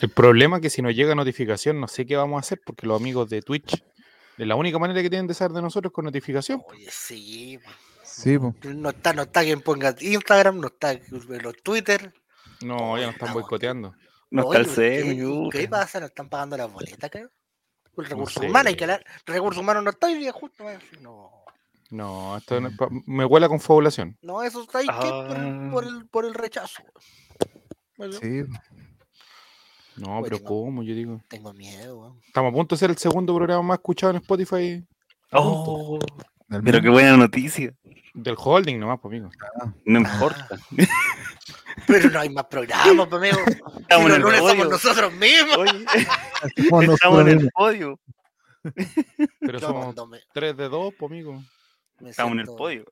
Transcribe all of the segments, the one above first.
El problema es que si nos llega notificación, no sé qué vamos a hacer, porque los amigos de Twitch, de la única manera que tienen de saber de nosotros es con notificación. Oye, sí. Sí. No está, no está quien ponga Instagram, no está los Twitter. No, ya nos están Ah, boicoteando. No está el ¿qué- CERN, ¿Qué pasa? ¿No están pagando las boletas, creo? El recurso sé. humano, hay que hablar. Recurso humano no está hoy día justo. No, No, esto no- pa- me huele a confabulación. no, eso está ahí que por, el, por, el, por el rechazo. Bueno, Sí. No, Oye, pero no. ¿cómo? Yo digo. Tengo miedo, weón. Estamos a punto de ser el segundo programa más escuchado en Spotify Oh, Del pero mismo. qué buena noticia. del holding nomás, pues, amigo. No Ah. importa. Pero no hay más programas, pues, amigo. Estamos los en el lunes somos nosotros mismos. Oye, estamos en el podio. Pero Yo somos cuando me- 3 de 2, pues, amigo. me Estamos en el podio.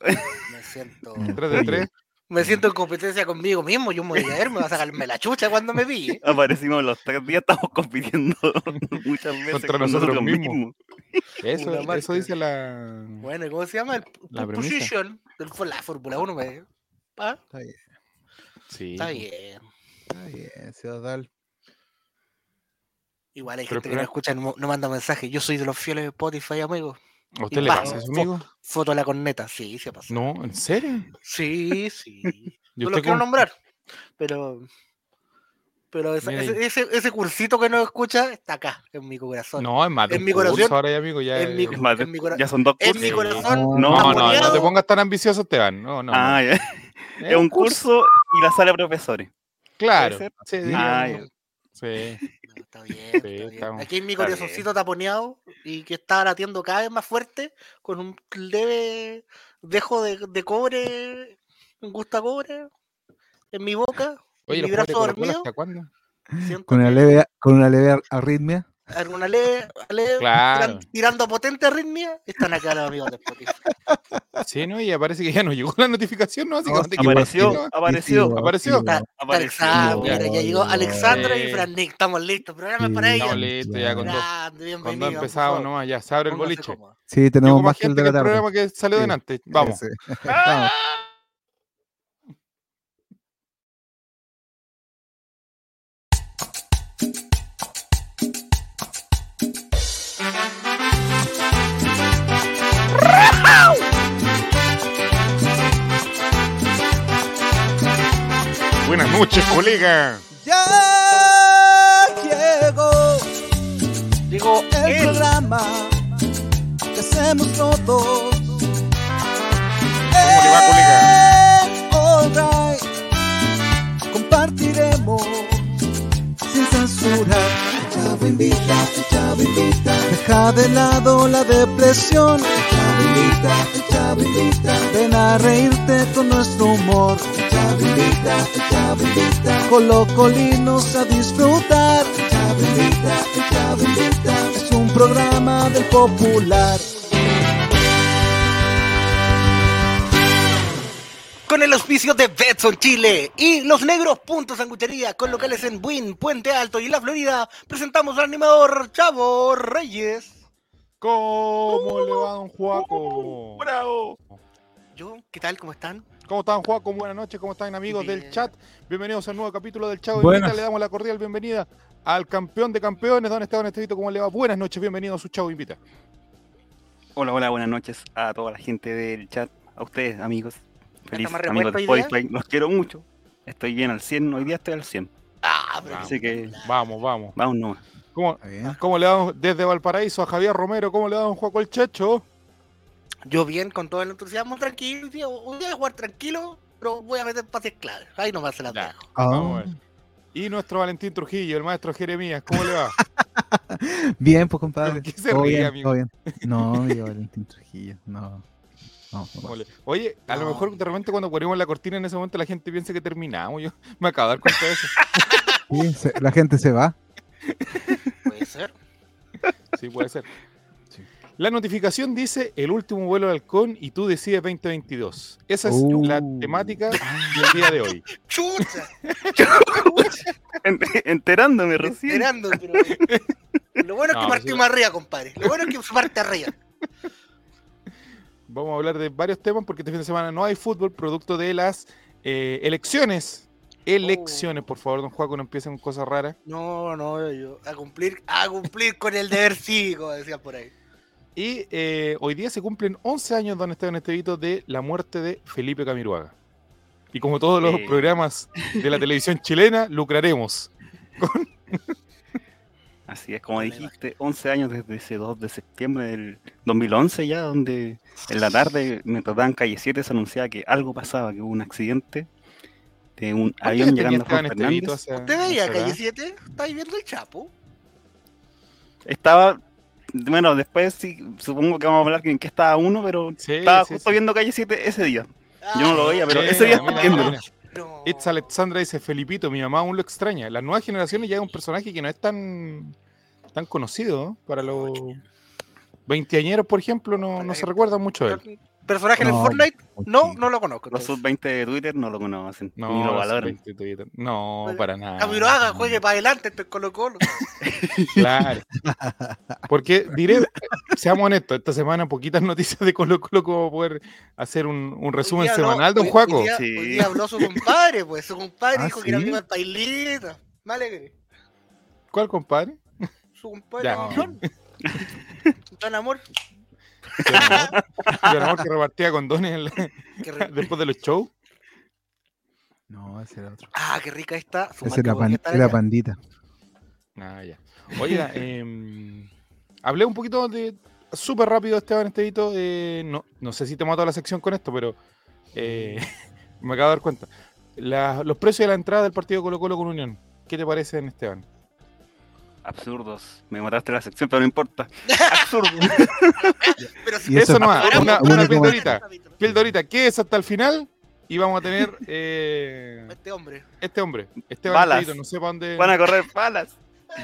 Me siento, 3 de 3. Me siento en competencia conmigo mismo. Yo me voy a ver, me va a sacarme la chucha cuando me vi. Aparecimos los tres días, estamos compitiendo muchas veces Contra con nosotros nosotros mismos. mismos. Eso, eso dice la. Bueno, ¿y ¿cómo se llama? El La premisa. position fue la Fórmula 1. Me... Ah, Está bien, Sí. está bien. está bien, Ciudadal. Igual hay Pero gente que no escucha, no, no manda mensajes. Yo soy de los fieles de Spotify, amigo. ¿A usted le pa- pasa eso, fo- amigo? Foto a la corneta, sí, se pasa. No, ¿en serio? Sí, sí. ¿Y no lo quiero nombrar, pero. Pero esa- ese, ese, ese cursito que no escucha está acá, en mi corazón. No, es más En mi corazón- curso ahora ya, amigo. Ya, en mi es- más, En mi ya son dos en cursos. mi corazón. No, No, no, te pongas tan ambicioso, Esteban. No, no. ah, no. ya. Es un curso y la sala de profesores. Claro. Sí, Ah. Sí. Está bien, Sí, está bien. Aquí en mi corazoncito taponeado y que está latiendo cada vez más fuerte con un leve dejo de, de cobre, un gusto a cobre en mi boca, Oye, en ¿los mi brazo dormido. hasta cuándo? Siento Con una leve, con una leve ar- arritmia. Alguna leve, leve Claro. tiran- tirando potente arritmia, están acá los amigos de Spotify. Sí, ¿no? Y aparece que ya no llegó la notificación, ¿no? Apareció, ¿no? apareció, Sí, apareció. Está, está Apareció. Alexandra, Ya. mira, ya llegó Alexandra y. Fran Nick, estamos listos, programa Sí, para Estamos ellos. listos ya con dos, con nomás, ya se abre el boliche. Sí, tenemos más más que el gente de que la el tarde. programa que salió Sí. delante. Vamos. Ah. Buenas noches, colega. Ya llegó Digo, el él, programa que hacemos todos. ¿Cómo le va, colega? En All Right. Compartiremos sin censura. Chavo invita, Chavo invita. Deja de lado la depresión. Chavo invita, Chavo invita. Ven a reírte con nuestro humor. Chavo invita. Colocolinos a disfrutar. Es un programa del popular. con el auspicio de Betson Chile y Los Negros Puntos Sanguchería, con locales en Buin, Puente Alto y La Florida, presentamos al animador Chavo Reyes. ¿Cómo le va, don Juaco? ¡Bravo! Yo, ¿qué tal? ¿Cómo están? ¿Cómo están, Juaco? Buenas noches, ¿cómo están, amigos del chat? Bienvenidos al nuevo capítulo del Chavo Buenas. Invita. Le damos la cordial bienvenida al campeón de campeones, don Esteban Estevito. ¿Cómo le va? Buenas noches, bienvenido a su Chavo Invita. Hola, hola, buenas noches a toda la gente del chat, a ustedes, amigos. Feliz, amigos de? Spotify, los quiero mucho. Estoy bien al 100, hoy día estoy al 100. Ah, pero Así que Vamos, vamos. vamos nomás. ¿Cómo, cómo le damos desde Valparaíso a Javier Romero? ¿Cómo le da don Juaco el Checho? Yo bien, con todo el entusiasmo, tranquilo. Hoy día, voy a jugar tranquilo, pero voy a meter pases claves. Ahí nomás se las Ya. dejo. Ah, Vamos a ver. Y nuestro Valentín Trujillo, el maestro Jeremías, ¿cómo le va? Bien, pues compadre. ¿Por qué se Todo ríe, bien, amigo? todo bien. No, yo Valentín Trujillo. No. No, no ¿Cómo le- Oye, a lo No. mejor de repente cuando ponemos la cortina en ese momento la gente piensa que terminamos. Yo me acabo de dar cuenta de eso. Sí, se- la gente se va. Puede ser. Sí, puede ser. Sí. La notificación dice el último vuelo de halcón y tú decides 2022. Esa es Uh. la temática del día de hoy. ¡Chucha! Ent- Enterándome recién. Esperando, pero... Lo bueno es No, que pues partimos arriba, compadre. Lo bueno es que parte arriba. Vamos a hablar de varios temas porque este fin de semana no hay fútbol producto de las eh, elecciones elecciones. Por favor, don Juaco, no empiecen con cosas raras. No, no, yo. A cumplir, a cumplir con el deber cívico, decía por ahí. Y eh, hoy día se cumplen 11 años, don Esteban Estevito, de la muerte de Felipe Camiruaga. Y como todos los Eh. programas de la televisión chilena, lucraremos. Así es, como dijiste, 11 años desde ese 2 de septiembre del 2011 ya, donde en la tarde, mientras daban calle 7, se anunciaba que algo pasaba, que hubo un accidente de un ¿Cuántos avión llegando a Juan Fernández. hacia- ¿Usted veía Calle edad? 7? ¿Estáis viendo el Chapo? Estaba, bueno, después sí, supongo que vamos a hablar en qué estaba uno, pero Sí, estaba sí, justo sí. viendo calle 7 ese día. Yo no lo veía, pero ese día mira, viéndolo. No. It's Alexandra dice, Felipito, mi mamá aún lo extraña. Las nuevas generaciones ya es un personaje que no es tan, tan conocido. ¿no? Para los veinteañeros, por ejemplo, no, no se recuerda mucho de él. ¿Personaje en el No, Fortnite? No, sí. no lo conozco. Los sub-20 de Twitter no lo conocen, No, ni lo valoran. 20 Twitter. no, para nada. Camiroaga, juegue para adelante, el Colo Colo. Claro. Porque diré, seamos honestos, esta semana poquitas noticias de Colo Colo como poder hacer un, un resumen Hoy día no, semanal, don Juaco. Hoy día, Sí. hoy día habló su compadre, pues su compadre Ah, dijo que era ¿sí? amigo del pailita. Me alegre. ¿Cuál, compadre? Su compadre, Amor. John Amor, John Amor que repartía condones en la- después de los shows. No, ese era otro. Ah, qué rica está. Marca era, pan- era pandita. Ah, ya. Oiga, em, hablé un poquito de. Súper rápido, Esteban Estevito. eh, no, no sé si te mato la sección con esto, pero eh, me acabo de dar cuenta. La- los precios de la entrada del partido Colo Colo con Unión. ¿Qué te parecen, Esteban? Absurdos. Me mataste la sección, pero no importa. Absurdo. Pero si eso Eso no, paramos una, una pildorita. capítulo. Pildorita, ¿qué es hasta el final? Y vamos a tener eh, Este hombre. este hombre, Esteban Balas. No sé para dónde. Van a correr balas.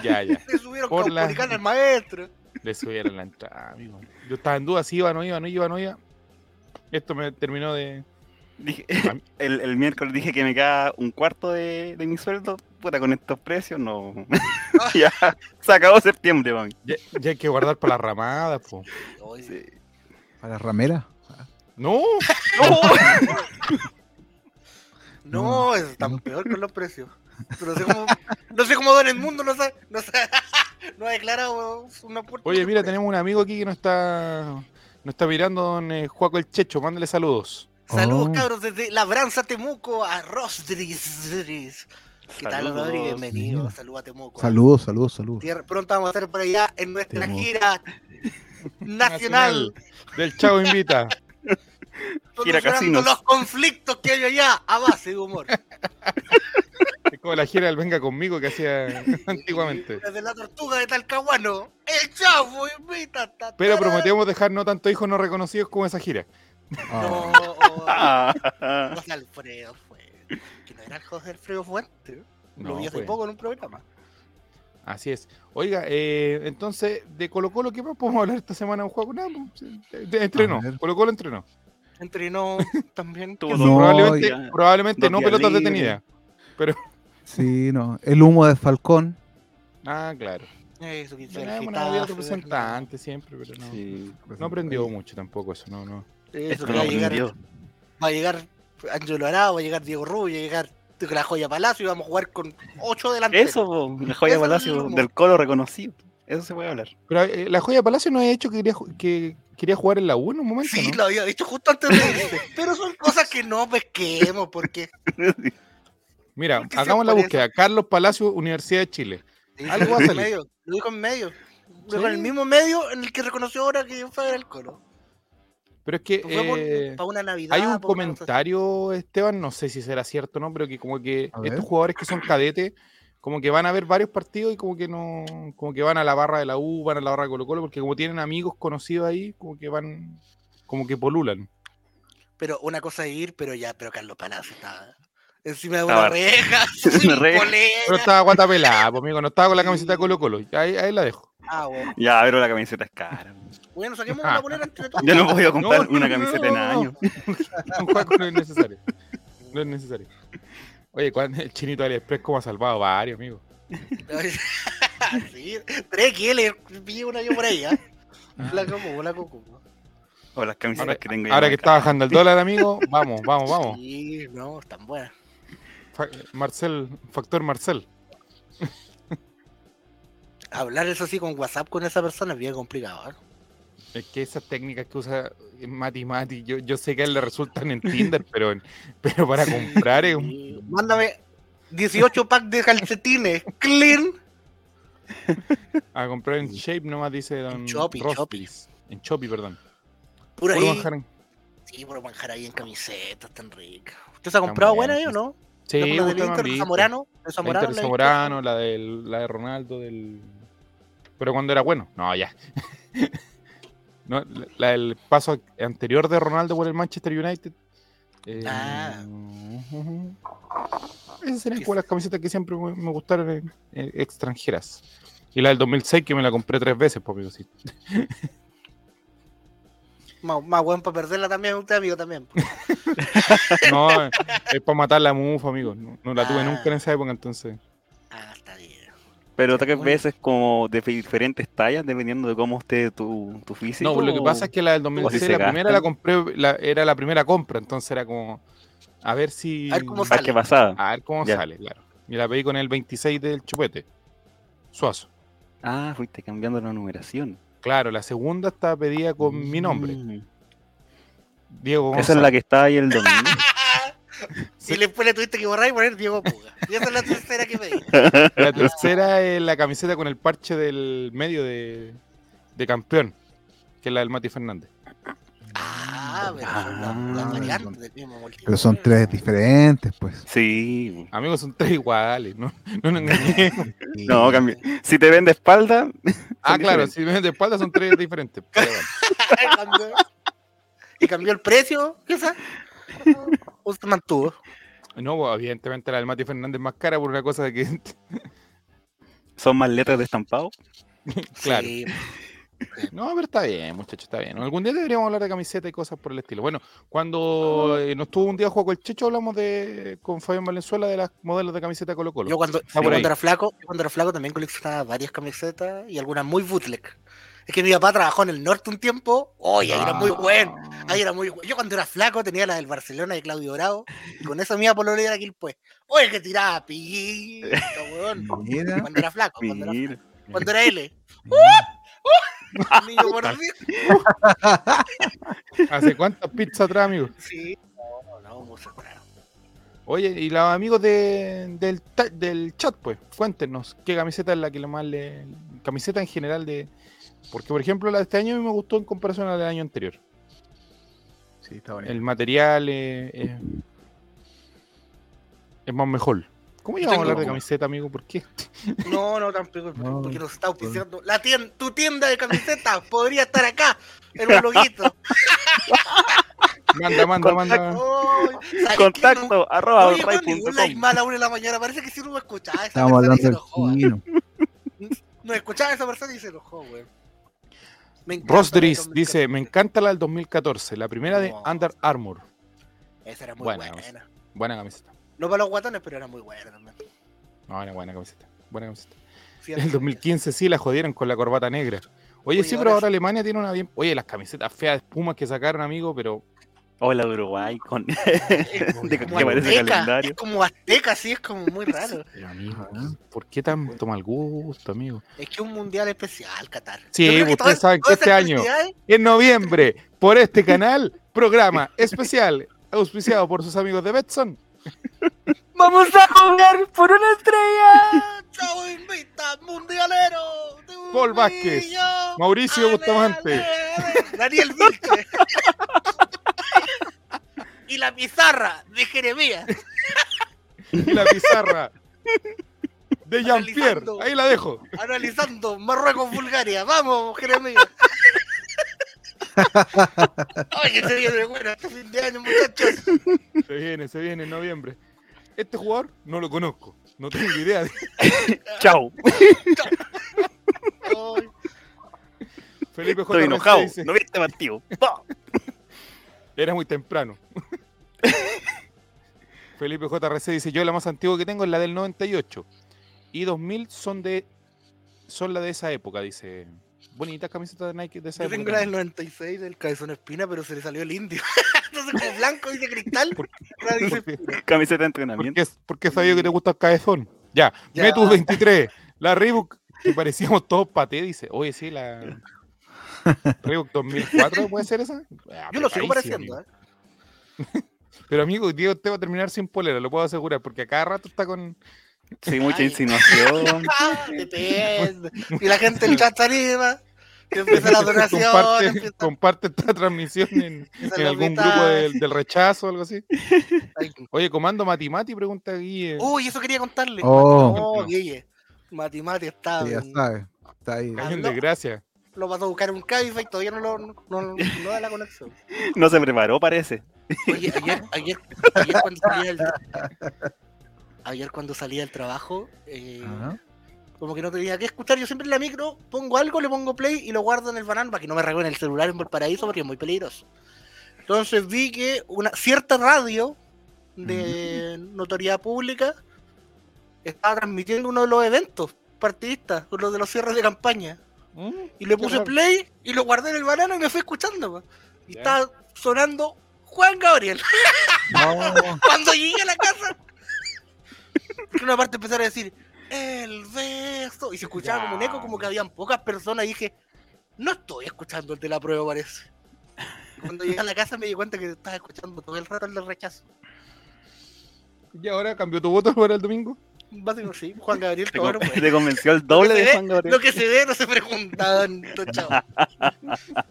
Ya, ya. Le subieron Por con la- al maestro. Le subieron la entrada, amigo. Yo estaba en duda si iba o no iba, no iba, no iba. Esto me terminó de. Dije- el, el miércoles dije que me queda un cuarto de, de mi sueldo. Puta, con estos precios, no. ya, se acabó septiembre, mami. Ya, ya hay que guardar para las ramadas, po. Para ramera. No, No, es tan peor con los precios. No sé cómo, no sé cómo Don el mundo no sabe, no, sabe- no ha declarado una puerta. oye, mira, tenemos un amigo aquí que nos está, nos está mirando, don eh, Juaco el Checho. Mándale saludos. Saludos, Oh. cabros, desde Labranza, Temuco, a Rosdris. ¿Qué tal, Saludos. Rodri? Bienvenido. Saludos a Temuco. Saludos, saludos, saludos. Tierra- Pronto vamos a estar por allá en nuestra Temuco. gira nacional, Del Chavo Invita. Gira casinos. los conflictos que hay allá a base de humor. Es como la gira del Venga conmigo que hacía antiguamente. Desde la tortuga de Talcahuano, el chavo invita. ta, Pero prometemos dejar no tanto hijos no reconocidos como esa gira. No, Ah, Ah, José Alfredo fue. Que no era el José Alfredo Fuente. Lo No, vi hace poco en un programa. Así es. Oiga, eh, entonces, de Colo Colo, ¿qué más podemos hablar esta semana? Un juego, pues, entrenó. Colo Colo entrenó. Entrenó también. Tuvo ¿Qué dos No, probablemente ya. probablemente no pelotas libres. detenidas. Sí, no. El humo de Falcón. Ah, claro. Eso, que representante siempre, pero no, sí. no aprendió mucho tampoco eso, no, no. Eso, va, a llegar, va a llegar Angelo Arao, va a llegar Diego Rubio, va a llegar la joya Palacio y vamos a jugar con ocho delanteros. Eso, po, la joya Eso palacio del colo reconocido. Eso se puede hablar. Pero eh, la joya Palacio no ha hecho que quería, que quería jugar en la U en un momento, Sí, ¿no? lo había dicho justo antes de. Pero son cosas que no pesquemos porque. Mira, ¿Por qué se hagamos la búsqueda. Carlos Palacio, Universidad de Chile. Algo va a en salir. medio, lo dijo en medio. Lo dijo en el Sí. mismo medio en el que reconoció ahora que fue el colo. Pero es que por- eh, para una Navidad. hay un comentario, Esteban, no sé si será cierto o no, pero que como que A ver. estos jugadores que son cadetes, como que van a ver varios partidos y como que no, como que van a la barra de la U, van a la barra de Colo Colo, porque como tienen amigos conocidos ahí, como que van, como que polulan. Pero una cosa es ir, pero ya, pero Carlos Palacio estaba encima de una Estaba- reja, una reja. Pero estaba guata pelada, pues, amigo, no estaba con la camiseta de Colo Colo. Ahí, ahí la dejo. Ah, bueno. Ya, pero la camiseta es cara. Bueno, saquemos una polera entre todos. Yo no he podido comprar no, una no, camiseta no, en no, no. años. Un juego no es necesario. No es necesario. Oye, ¿cuándo el chinito de AliExpress como ha salvado varios, amigo? sí, tres que le pillé una yo por ahí, ¿ah? Ah. La como, la coco. O las camisetas Ahora, que tengo ahora que está bajando el dólar, amigo, vamos, vamos, vamos. Sí, no, están buenas. Fa- Marcel, factor Marcel. Hablar eso sí con WhatsApp con esa persona es bien complicado. ¿eh? Es que esas técnicas que usa Mati Mati, yo, yo sé que a él le resultan en Tinder, pero, en- pero para comprar es un... Mándame 18 packs de calcetines clean. A comprar en Shape nomás dice Don Shopee, Rospis. En Shopee, perdón. Puro ahí. manjar en- Sí, puro manjar ahí en camisetas tan ricas. ¿Usted se ha comprado buena ahí o no? Sí, ¿La del de. Zamorano? ¿De La? Inter de Zamorano, la, del, la de Ronaldo, del... Pero cuando era bueno. No, ya. No, la, del paso anterior de Ronaldo por el Manchester United. Eh, Ah. Esas serían como las camisetas que siempre me, gustaron extranjeras. Y la del 2006 que me la compré tres veces, pues, amigo, sí. Más, más bueno para perderla también, usted amigo también. pues. No, es para matar la mufa, amigo. No, no la tuve Ah. nunca en esa época, entonces. Ah, está bien. Pero tres veces como de diferentes tallas, dependiendo de cómo esté tu, tu físico. No, lo que pasa es que la del si 2006, se la primera la compré, la- era la primera compra, entonces era como, a ver si... A ver cómo A ver sale. qué pasaba. A ver cómo Ya. sale, claro. Y la pedí con el 26 del chupete. Suazo. Ah, fuiste cambiando la numeración. Claro, la segunda está pedida con mi nombre, Mm. Diego Esa es González. la que está ahí el domingo. Y después le tuviste que borrar y poner Diego Puga. Y esa es la tercera que pedí. La tercera es la camiseta con el parche del medio de, de campeón, que es la del Mati Fernández. Ah, pero son las, las Ah, variantes del mismo multiverso. Pero son tres diferentes, pues. Sí. Amigos, son tres iguales, ¿no? No nos engañemos. No, cambia. Si te ven de espalda, Ah, claro, diferentes. si ven de espalda son tres diferentes. pero bueno. Y cambió el precio, quizás. O se mantuvo. No, pues, evidentemente la del Mati Fernández es más cara por una cosa de que. son más letras de estampado. claro. Sí. No, pero está bien, muchachos, está bien. Algún día deberíamos hablar de camiseta y cosas por el estilo. Bueno, cuando eh, nos tuvo un día Juego el Checho, hablamos de con Fabián Valenzuela de las modelos de camiseta Colo Colo. Yo cuando, yo cuando era flaco, yo cuando era flaco también coleccionaba varias camisetas y algunas muy bootleg. Es que mi papá trabajó en el norte un tiempo. Oye, ahí era muy bueno. Ahí era muy bueno. Yo cuando era flaco tenía la del Barcelona de Claudio Bravo. Y con esa mía pololera aquí pues. Oye, que tiraba pillito, weón. Cuando era flaco, cuando era, cuando era L. Niño por mí. ¿Hace cuántas pizzas atrás, amigos? Sí. No, no, atrás. Oye, y los amigos de- del, del chat, pues, cuéntenos qué camiseta es la que más le. Camiseta en general de. Porque, por ejemplo, la de este año a mí me gustó en comparación a la del año anterior. Sí, está bonito. El material eh, es, es más mejor. ¿Cómo íbamos a hablar de camiseta, amigo? ¿Por qué? No, no, tampoco, No, porque nos está auspiciando. La tienda, tu tienda de camisetas podría estar acá, en un loguito. Manda, manda, Contacto. manda. Contacto arroba oye, weón, ni un like ray.com. más a la una de la mañana, parece que si no me escuchaba esa Estamos persona y se enojó. No escuchaba a esa persona y se enojó, weón. Ross Dries 2014. dice: Me encanta la del 2014, la primera de No. Under Armour. Esa era muy Buena, buena. Buena camiseta. No para los guatones, pero era muy buena también. No, era buena camiseta. Buena camiseta. En el 2015 sí la jodieron con la corbata negra. Oye, Oye, sí, pero ahora. Alemania tiene una bien. Oye, las camisetas feas de espumas que sacaron, amigo, pero. Hola de Uruguay con Es de como que parece azteca, calendario. Es como azteca, sí, es como muy raro. Amigo, ¿eh? ¿por qué tanto mal gusto, amigo? Es que es un mundial especial, Qatar. Sí, ustedes saben que este año- En noviembre, por este canal, programa especial auspiciado por sus amigos de Betson. ¡Vamos a jugar por una estrella! Chavo invita mundialero. Paul Vázquez, niño. Mauricio Ale, Bustamante. ale, ale. Daniel Vilche. y la pizarra de Jeremías. Y la pizarra de Jean-Pierre. Ahí la dejo. Analizando Marruecos-Bulgaria. Vamos, Jeremías. Oye, se viene bueno este fin de año, muchachos. Se viene, se viene en noviembre. Este jugador no lo conozco. No tengo idea. de- ¡Chao! Felipe J. Estoy enojado. dice, ¿No viste partido? ¡Pa! Era muy temprano. Felipe JRC dice, yo la más antigua que tengo es la del 98. Y 2000 son de son la de esa época, dice. Bonitas camisetas de Nike de esa Yo época. tengo la del también. 96 del cabezón espina, pero se le salió el indio. sé como blanco y de cristal. Camiseta de ¿Por entrenamiento. qué, por qué sabía que te gusta el cabezón? Ya, Ya. Metus 23, la Reebok, que parecíamos todos paté, dice. Oye, sí, la Reebok 2004, ¿puede ser esa? Ah, Yo lo sigo pareciendo, amigo. ¿eh? Pero amigo, Diego te va a terminar sin polera, lo puedo asegurar, porque a cada rato está con... Sí, mucha Ay. insinuación. Ah, depende. Y la gente el chat anima. Que empieza la donación. comparte, empieza- comparte esta transmisión en, algún grupo del, del rechazo o algo así. Oye, comando Matimati, pregunta aquí. eh, Uy, eso quería contarle. Oh. No, Guille. Mati Mati está. Sí, ya sabes. Está ahí. Cañón no. de gracia. Lo pasó a buscar en un Cabify y todavía no, lo, no, no, no da la conexión. No se preparó, parece. Oye, ayer, ayer, ayer cuando salía del, ayer cuando salía del trabajo, eh, Ajá. Como que no tenía que escuchar, yo siempre en la micro pongo algo, le pongo play y lo guardo en el banano para que no me reguen el celular en Valparaíso porque es muy peligroso. Entonces vi que una cierta radio de notoriedad pública estaba transmitiendo uno de los eventos partidistas, uno de los cierres de campaña. Mm, Y le puse play y lo guardé en el banano y me fui escuchando. Y estaba sonando Juan Gabriel. No, Cuando llegué a la casa, en una parte empezaron a decir, el beso. Y se escuchaba como un eco, como que habían pocas personas. Y dije, no estoy escuchando el de la prueba, parece. Y cuando llegué a la casa me di cuenta que estaba escuchando todo el rato el de rechazo. ¿Y ahora cambió tu voto para el domingo? Básicamente sí, Juan Gabriel, Te, cabrón. con- pues. te convenció el doble de ve- Juan Gabriel. Lo que se ve no se pregunta, Chavo.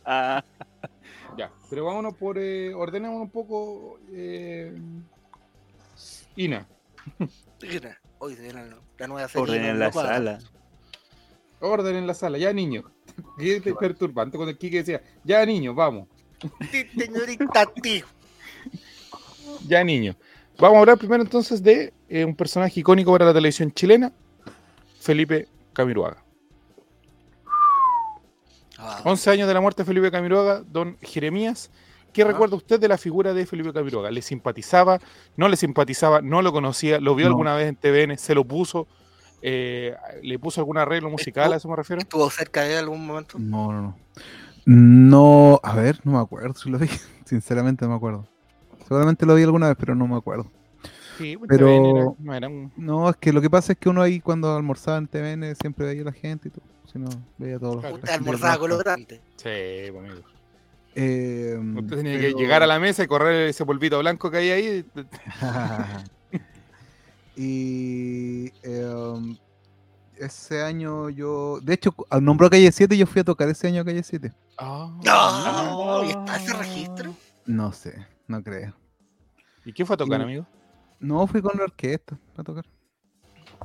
Ah, Ya, pero vámonos por. Eh, ordenémonos un poco. Eh, Ina, Mira, Hoy se viene la- la nueva serie. Orden en la sala. orden en la sala, ya niño. Qué te- perturbante cuando el Kike decía, ya niño, vamos, Sí, Señorita tío. ya niño. Vamos a hablar primero entonces de eh, un personaje icónico para la televisión chilena, Felipe Camiroaga. Ah, 11 años de la muerte de Felipe Camiroaga, don Jeremías. ¿Qué recuerda usted de la figura de Felipe Camiroaga? ¿Le simpatizaba? ¿No le simpatizaba? ¿No lo conocía? ¿Lo vio No. alguna vez en TVN? ¿Se lo puso? Eh, ¿Le puso algún arreglo musical? ¿A eso me refiero? ¿Estuvo cerca de él algún momento? no, no, no. No, a ver, no me acuerdo si lo vi. Sinceramente no me acuerdo. Seguramente lo vi alguna vez, pero no me acuerdo. Sí, Pero- TVN era- no, era un- No, es que lo que pasa es que uno ahí cuando almorzaba en TVN siempre veía a la gente y todo. Si no, veía a todos los Claro. que almorzaba con los grandes. Sí, pues, amigo. Eh, Usted tenía pero- que llegar a la mesa y correr ese polvito blanco que hay ahí. y eh, ese año yo, de hecho, al nombró Calle 7 yo fui a tocar ese año a Calle 7. Ah. No, ¿y está ese registro? No sé, no creo. ¿Y qué fue a tocar, Y- amigo? No, fui con la orquesta a tocar.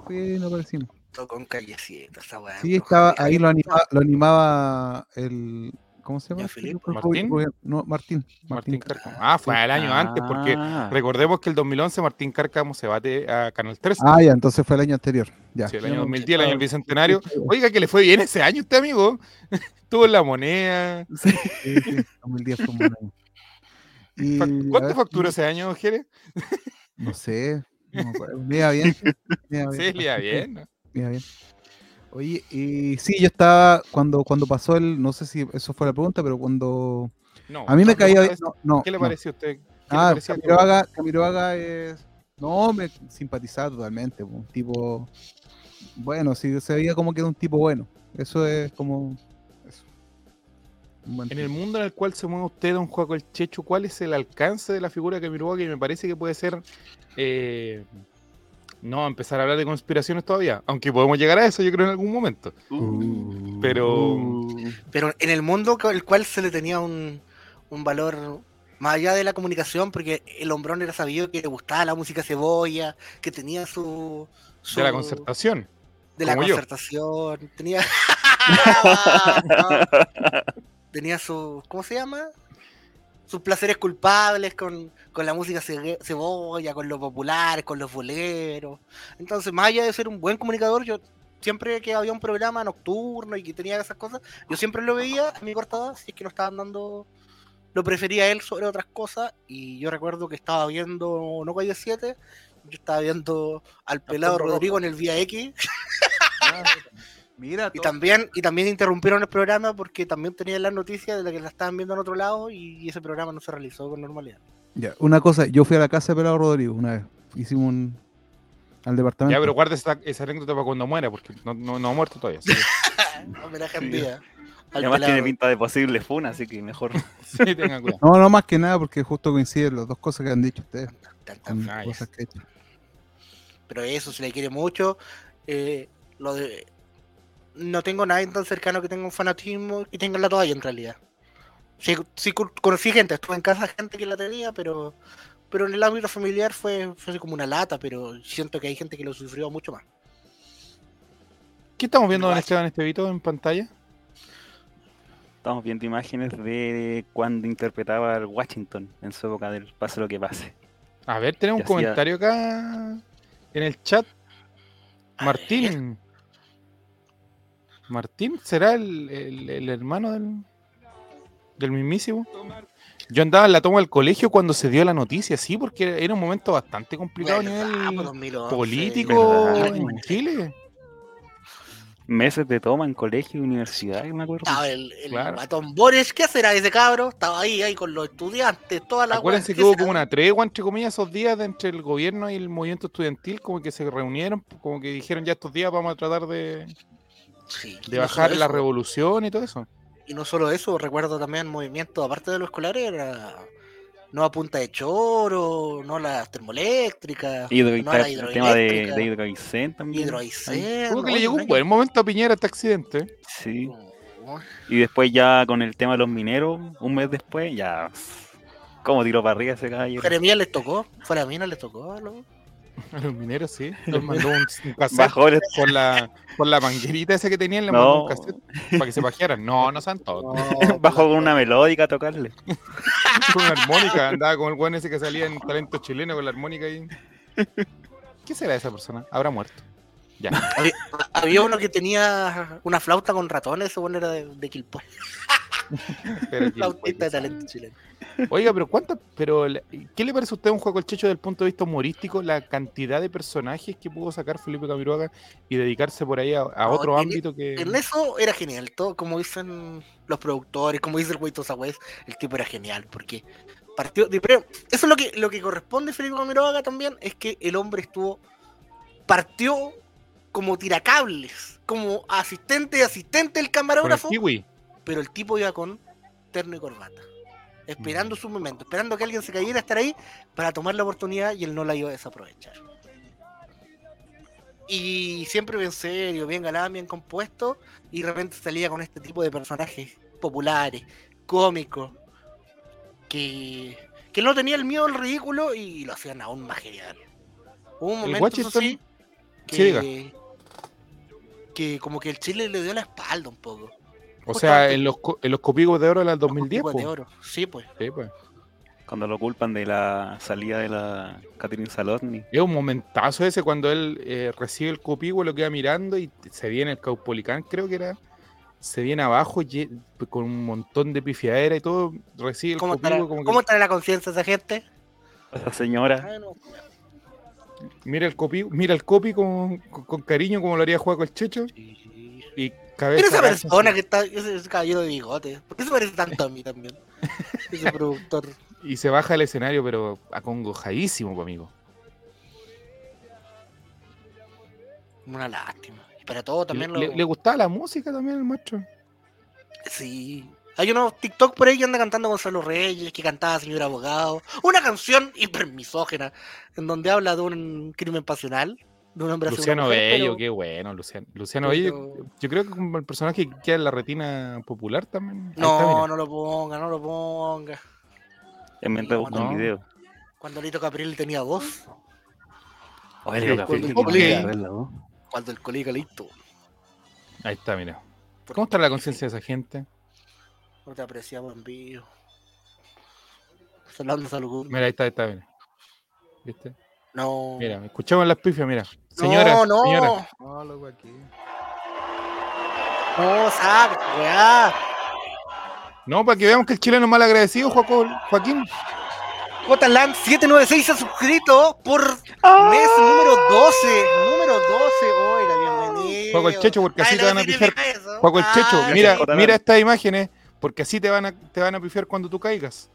Fui y no aparecimos. Tocó con callecita, esa weá. Sí, estaba ahí, lo animaba, lo animaba el. ¿Cómo se llama? Este? ¿Martín? No, Martín. Martín Martín. Cárcamo. Ah, fue el año antes, porque Ah. recordemos que el 2011 Martín Cárcamo se bate a Canal 13. Ah, ya, entonces fue el año anterior. Ya. Sí, el año no- 2010, el año del bicentenario. Oiga, que le fue bien ese año este amigo. Estuvo en la moneda. Sí, sí, 2010 fue un año. Y, ¿Cuánto ver, facturó ese año, Jere? No sé, no iba bien. Me iba Sí, le iba bien. iba bien. Oye, y sí, yo estaba cuando cuando pasó el, no sé si eso fue la pregunta, pero cuando No, a mí me caía no, bien, no, no, ¿Qué le pareció a usted? ¿Qué le Ah, Camiroaga, Camiroaga es. No, me simpatizaba totalmente. Un tipo. Bueno, sí, se veía como que era un tipo bueno. Eso es como. Eso. Un buen En el mundo en el cual se mueve usted, don Juaco el Checho, ¿cuál es el alcance de la figura de Camiroaga? Que me parece que puede ser. eh, no empezar a hablar de conspiraciones todavía, aunque podemos llegar a eso, yo creo, en algún momento. Uh, Pero- uh. Pero en el mundo el cual se le tenía un, un valor más allá de la comunicación, porque el hombrón era sabido que le gustaba la música cebolla, que tenía su. su- De la concertación. de la como yo. concertación, tenía. tenía su. ¿Cómo se llama? Sus placeres culpables con, con la música ce- cebolla, con los populares, con los boleros. Entonces, más allá de ser un buen comunicador, yo siempre que había un programa nocturno y que tenía esas cosas, yo siempre lo veía a mi corta edad, si es que lo estaban dando, lo prefería él sobre otras cosas. Y yo recuerdo que estaba viendo No Calle 7, yo estaba viendo al pelado. Rodrigo en el Vía X. Mira, Y también, y también interrumpieron el programa porque también tenían las noticias de la que la estaban viendo en otro lado y ese programa no se realizó con normalidad. Ya, una cosa, yo fui a la casa de Pelado Rodrigo una vez. Hicimos un. al departamento. Ya, pero guarda esa, esa anécdota para cuando muera, porque no, no, no ha muerto todavía. que- Homenaje en Sí. al además tiene pelado. pinta de posible funa, así que mejor. sí, tengan cuidado. No, no más que nada, porque justo coinciden las dos cosas que han dicho ustedes. Cosas que he hecho. pero eso se le quiere mucho. eh, lo de no tengo nadie tan cercano que tenga un fanatismo y tenga la toalla en realidad. Sí, sí con- conocí gente, estuve en casa gente que la tenía, pero pero en el ámbito familiar fue, fue así como una lata, pero siento que hay gente que lo sufrió mucho más. ¿Qué estamos viendo, don. Esteban Estevito, en pantalla? Estamos viendo imágenes de cuando interpretaba al Washington en su época del pase lo que pase. A ver, tenemos un hacía- comentario acá en el chat. Martín. Martín, ¿será el, el- el hermano del, del mismísimo? Yo andaba en la toma del colegio cuando se dio la noticia, sí, porque era un momento bastante complicado a ¿Verdad? nivel Pues, 2011. político ¿verdad? en Chile. Meses de toma en colegio y universidad, me acuerdo. Estaba el, el Claro. matón Boris, ¿qué será ese cabro? Estaba ahí, ahí con los estudiantes, toda la Acuérdense que ¿qué hubo será? como una tregua, entre comillas, esos días de entre el gobierno y el movimiento estudiantil, como que se reunieron, como que dijeron ya estos días vamos a tratar de, Sí, de no bajar la revolución y todo eso. Y no solo eso, recuerdo también movimientos, aparte de los escolares, era no a punta de choro, no las termoeléctricas, Hidro- no a la el tema de, de Hidroaicén también. hidroaicén, Como que ¿no? le llegó un buen momento a Piñera este accidente. Sí. Oh, Y después ya con el tema de los mineros, un mes después, ya. Como tiró para arriba ese caballero. Jeremías les tocó, fuera mí no les tocó. a los- A los mineros, sí. Les mandó un, un cassette por la, por la manguerita esa que tenían, le mandó No. un cassette para que se bajearan. No, no sean todos. Bajó con una melódica a tocarle. Con una armónica, andaba con el buen ese que salía en talento chileno con la armónica ahí. ¿Qué será esa persona? Habrá muerto. Ya. Había, había uno que tenía una flauta con ratones, ese bueno era de, de Pero que- flautista de talento chileno. Oiga, pero ¿cuántas? Pero, ¿qué le parece a usted un juego el Checho desde el punto de vista humorístico? La cantidad de personajes que pudo sacar Felipe Camiroaga y dedicarse por ahí a, a No, otro en- ámbito que. En eso era genial, todo como dicen los productores, como dice el güey West, el tipo era genial, porque partió de pero Eso es lo que, lo que corresponde a Felipe Camiroaga también, es que el hombre estuvo, partió como tiracables, como asistente, asistente del Con el camarógrafo, kiwi. Pero el tipo iba con terno y corbata, esperando Mm. su momento, esperando que alguien se cayera a estar ahí para tomar la oportunidad y él no la iba a desaprovechar. Y siempre bien serio, bien galán, bien compuesto, y de repente salía con este tipo de personajes populares, cómicos, que, que no tenía el miedo al ridículo y lo hacían aún más genial. Hubo un momento, eso Washington- sí, Sí, diga. que, que como que el Chile le dio la espalda un poco. O sea, en los, co- en los copigos de oro del Los 2010. copicos de oro. Sí, pues. Sí, pues. Cuando lo culpan de la salida de la Catherine Salotni. Es un momentazo ese cuando él eh, recibe el copigo, lo queda mirando y se viene el Caupolicán, creo que era. Se viene abajo con un montón de pifiadera y todo. Recibe el ¿Cómo copigo. estará, como que ¿Cómo estará la conciencia de esa gente? Esa señora. Ay, no. mira el copi, mira el copi con, con- con cariño como lo haría jugar con el Checho. Y cabeza. Pero esa persona que está, ese, ese caballero de bigote, ¿por qué se parece tanto a mí también? Ese productor. Y se baja del escenario, pero acongojadísimo, amigo. Una lástima. Y para todo también le, lo. le gustaba la música también al maestro. Sí. Hay unos TikTok por ahí que anda cantando Gonzalo Reyes, que cantaba Señor Abogado. Una canción hipermisógena, en donde habla de un crimen pasional, de un hombre hacia una Luciano mujer, Bello, pero- qué bueno, Luciano. Luciano Bello, yo creo que como el personaje que queda en la retina popular también. Está, No, no lo ponga, no lo ponga. En mente No, busco un video. Cuando Lito Capriel tenía voz, Oye, le toca cuando- el colega listo. Ahí está, mira. ¿Cómo está la conciencia de esa gente? No te apreciamos en vivo. Saludando salud. Mira, ahí está, ahí está, mira. ¿Viste? No. Mira, escuchamos las pifias, mira. Señora, no, no. señora. No, loco, aquí. No, saca, weá. No, para que veamos que el chileno es mal agradecido, Joaco- Joaquín. Jotaland 796 se ha suscrito por mes número 12. Número 12. Oiga, bienvenido. Juego el Checho, porque así Ay, te van a no pifiar. Juaco el Checho, Ay, mira, mira estas imágenes, porque así te van a, te van a pifiar cuando tú caigas.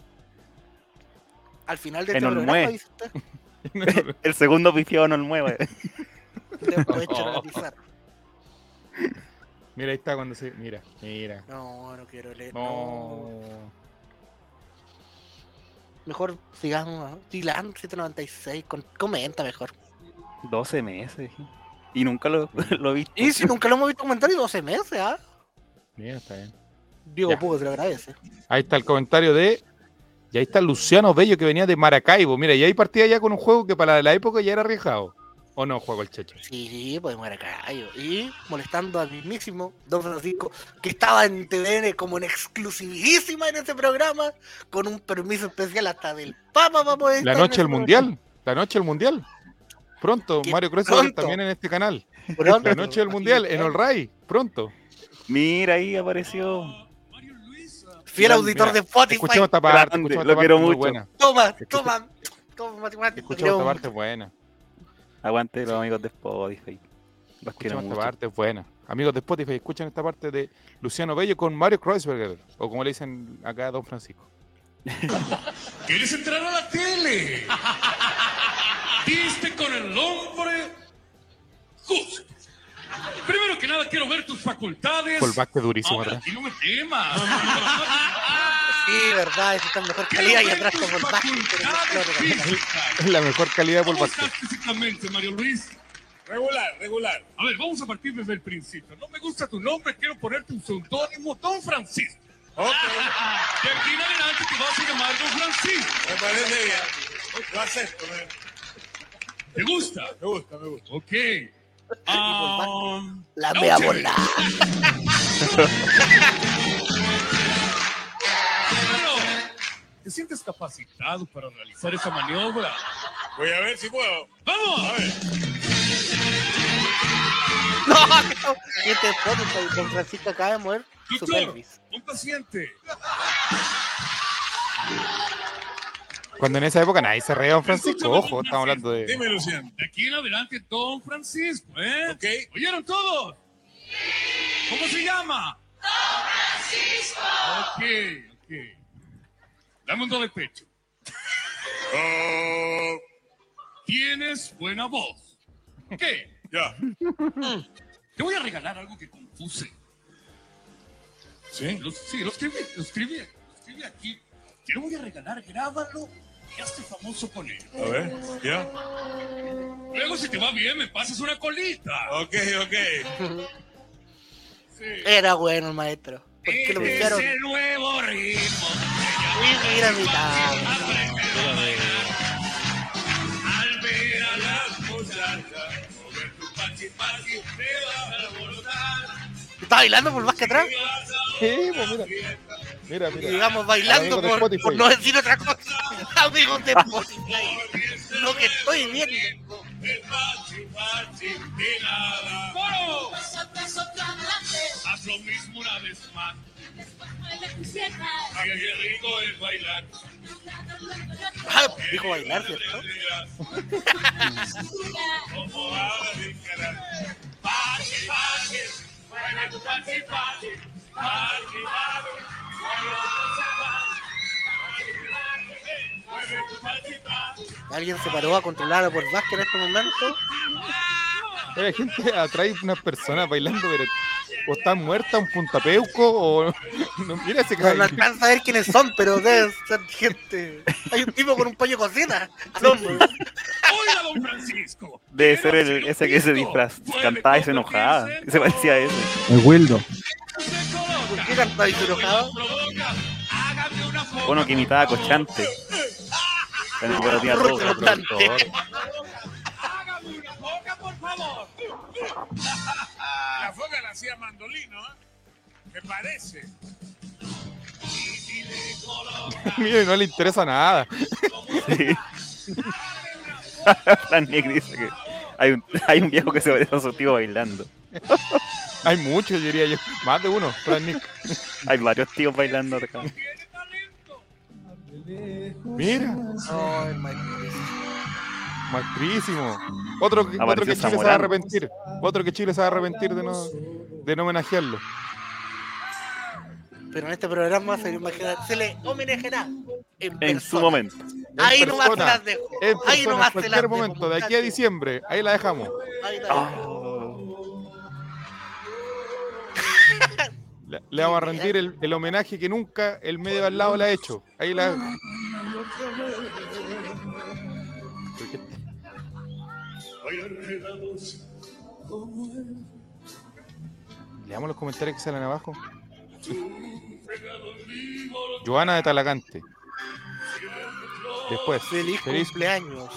Al final de En este programa, El segundo pifiado no lo mueve. después echan a la pizarra. Mira, ahí está cuando se. Mira, mira. No, no quiero leer. No. No. Mejor sigamos. Dylan 796. Con, comenta mejor. 12 meses. Y nunca lo, lo he visto. Y si nunca lo hemos visto comentar y 12 meses, ¿ah? Mira, está bien. Diego. Pugo se lo agradece. Ahí está el comentario de. Y ahí está Luciano Bello que venía de Maracaibo. Mira, y ahí partía ya con un juego que para la época ya era arriesgado. ¿O no, juego el checho? Sí, ir acá. Y molestando al mismísimo Don Francisco, que estaba en TVN como en exclusivísima en ese programa, con un permiso especial hasta del Papa para poder La noche del mundial. La noche del mundial. Pronto. Mario Cruz Pronto. también en este canal. programa. La noche del mundial en All Ray. Pronto. Mira, ahí apareció. Fiel Mira, auditor mira, de Spotify. Escuchemos esta parte. Grande, escuchemos lo parte quiero muy mucho. buena. Toma, toma. Toma, matemática. Escuchemos esta parte buena. Aguante los amigos de Spotify. Los quiero Escuchemos esta mucho. parte buena. Amigos de Spotify, escuchen esta parte de Luciano Bello con Mario Kreuzberger. O como le dicen acá a Don Francisco. ¿Quieres entrar a la tele? Diste con el hombre justo. Primero que nada quiero ver tus facultades. Con el básquet durísimo Ahora, atrás. y no me temas. Sí, verdad, es en mejor calidad y atrás físicas. Es la mejor calidad de ¿Cómo por básquet. estás físicamente, Mario Luis? Regular, regular. A ver, vamos a partir desde el principio. No me gusta tu nombre, quiero ponerte un seudónimo, Don Francisco. Ok. De aquí en adelante te vas a llamar Don Francisco. Me parece bien. Lo acepto, me, ¿Te gusta? me gusta, me gusta. Ok. Ah, La mea noche. volada. Bueno, ¿Te sientes capacitado para realizar esa maniobra? Voy a ver si puedo. ¡Vamos! A ver. No, no. Este Spotify, Don Francisco acaba de Doctor, pelvis. un paciente. Cuando en esa época nadie se reía Don Francisco. Ojo, estamos hablando de. Dime, Luciano. De aquí en adelante, Don Francisco, ¿eh? Ok. ¿Oyeron todos? ¿Cómo se llama? Don Francisco. Ok, ok. Dame un do de pecho. Oh, Tienes buena voz. ¿Qué? ya. Te voy a regalar algo que confuse. ¿Sí? Lo, sí, lo escribí, lo escribí, lo escribí aquí. Te lo voy a regalar, grábalo y hazte famoso con él. A ver, ya. Luego, si te va bien, me pasas una colita. Ok, ok. Sí. Era bueno el maestro. ¿Por qué lo Este pusieron? es el nuevo ritmo. Y mira mi tabla. Aprender a bailar. Al ver a las muchachas, mover tu pachi pachi, te vas a alborotar. ¿Está bailando por más que atrás? Sí, pues mira. Mira, Y mira. digamos bailando por, por no decir otra cosa. Amigos de Spotify. Lo que estoy viendo. ¡Coro! Haz lo mismo una vez más. Ay, qué rico es bailar. Ah, dijo bailar, ¿cierto? Como va a Alguien se paró a controlar a por Vázquez en este momento. Oye, gente atrae unas personas bailando, pero o están muertas, un puntapeuco, o. No, mira ese No, no alcanza a ver quiénes son, pero deben ser gente. Hay un tipo con un pollo cocina. Oiga, don Francisco. Debe ser ¿quiere el, ese que se disfraz, cantaba y se enojaba. se parecía a ese. El Wildo. ¿Por qué cantaba y se enojaba? Provoca. Hágame una foto. Uno que imitaba a Cochante. Favor. La foca la hacía mandolino, ¿eh? Me parece. Mire, no le interesa nada. Sí. Fran Nick dice que hay un, hay un viejo que se parece a su tío bailando. Hay muchos, diría yo. Más de uno, Fran Nick. Hay varios tíos bailando acá. Mira, Ay, maestro. maestrísimo. Otro, que- otro que Chile se va a arrepentir. Otro que Chile se va a arrepentir de no, de no homenajearlo. Pero en este programa se le, imagina- se le homenajeará. en, En persona. su momento. Ahí En nomás persona. las dejo. En Ahí persona, en nomás te las cualquier dejo. momento, de aquí a diciembre, ahí la dejamos. Ahí la Ah. dejo. Le, le vamos a rendir el, el homenaje que nunca el medio al lado le ha hecho. Ahí la. Leamos los comentarios que salen abajo. Joana de Talagante. Después, Feliz, feliz cumpleaños.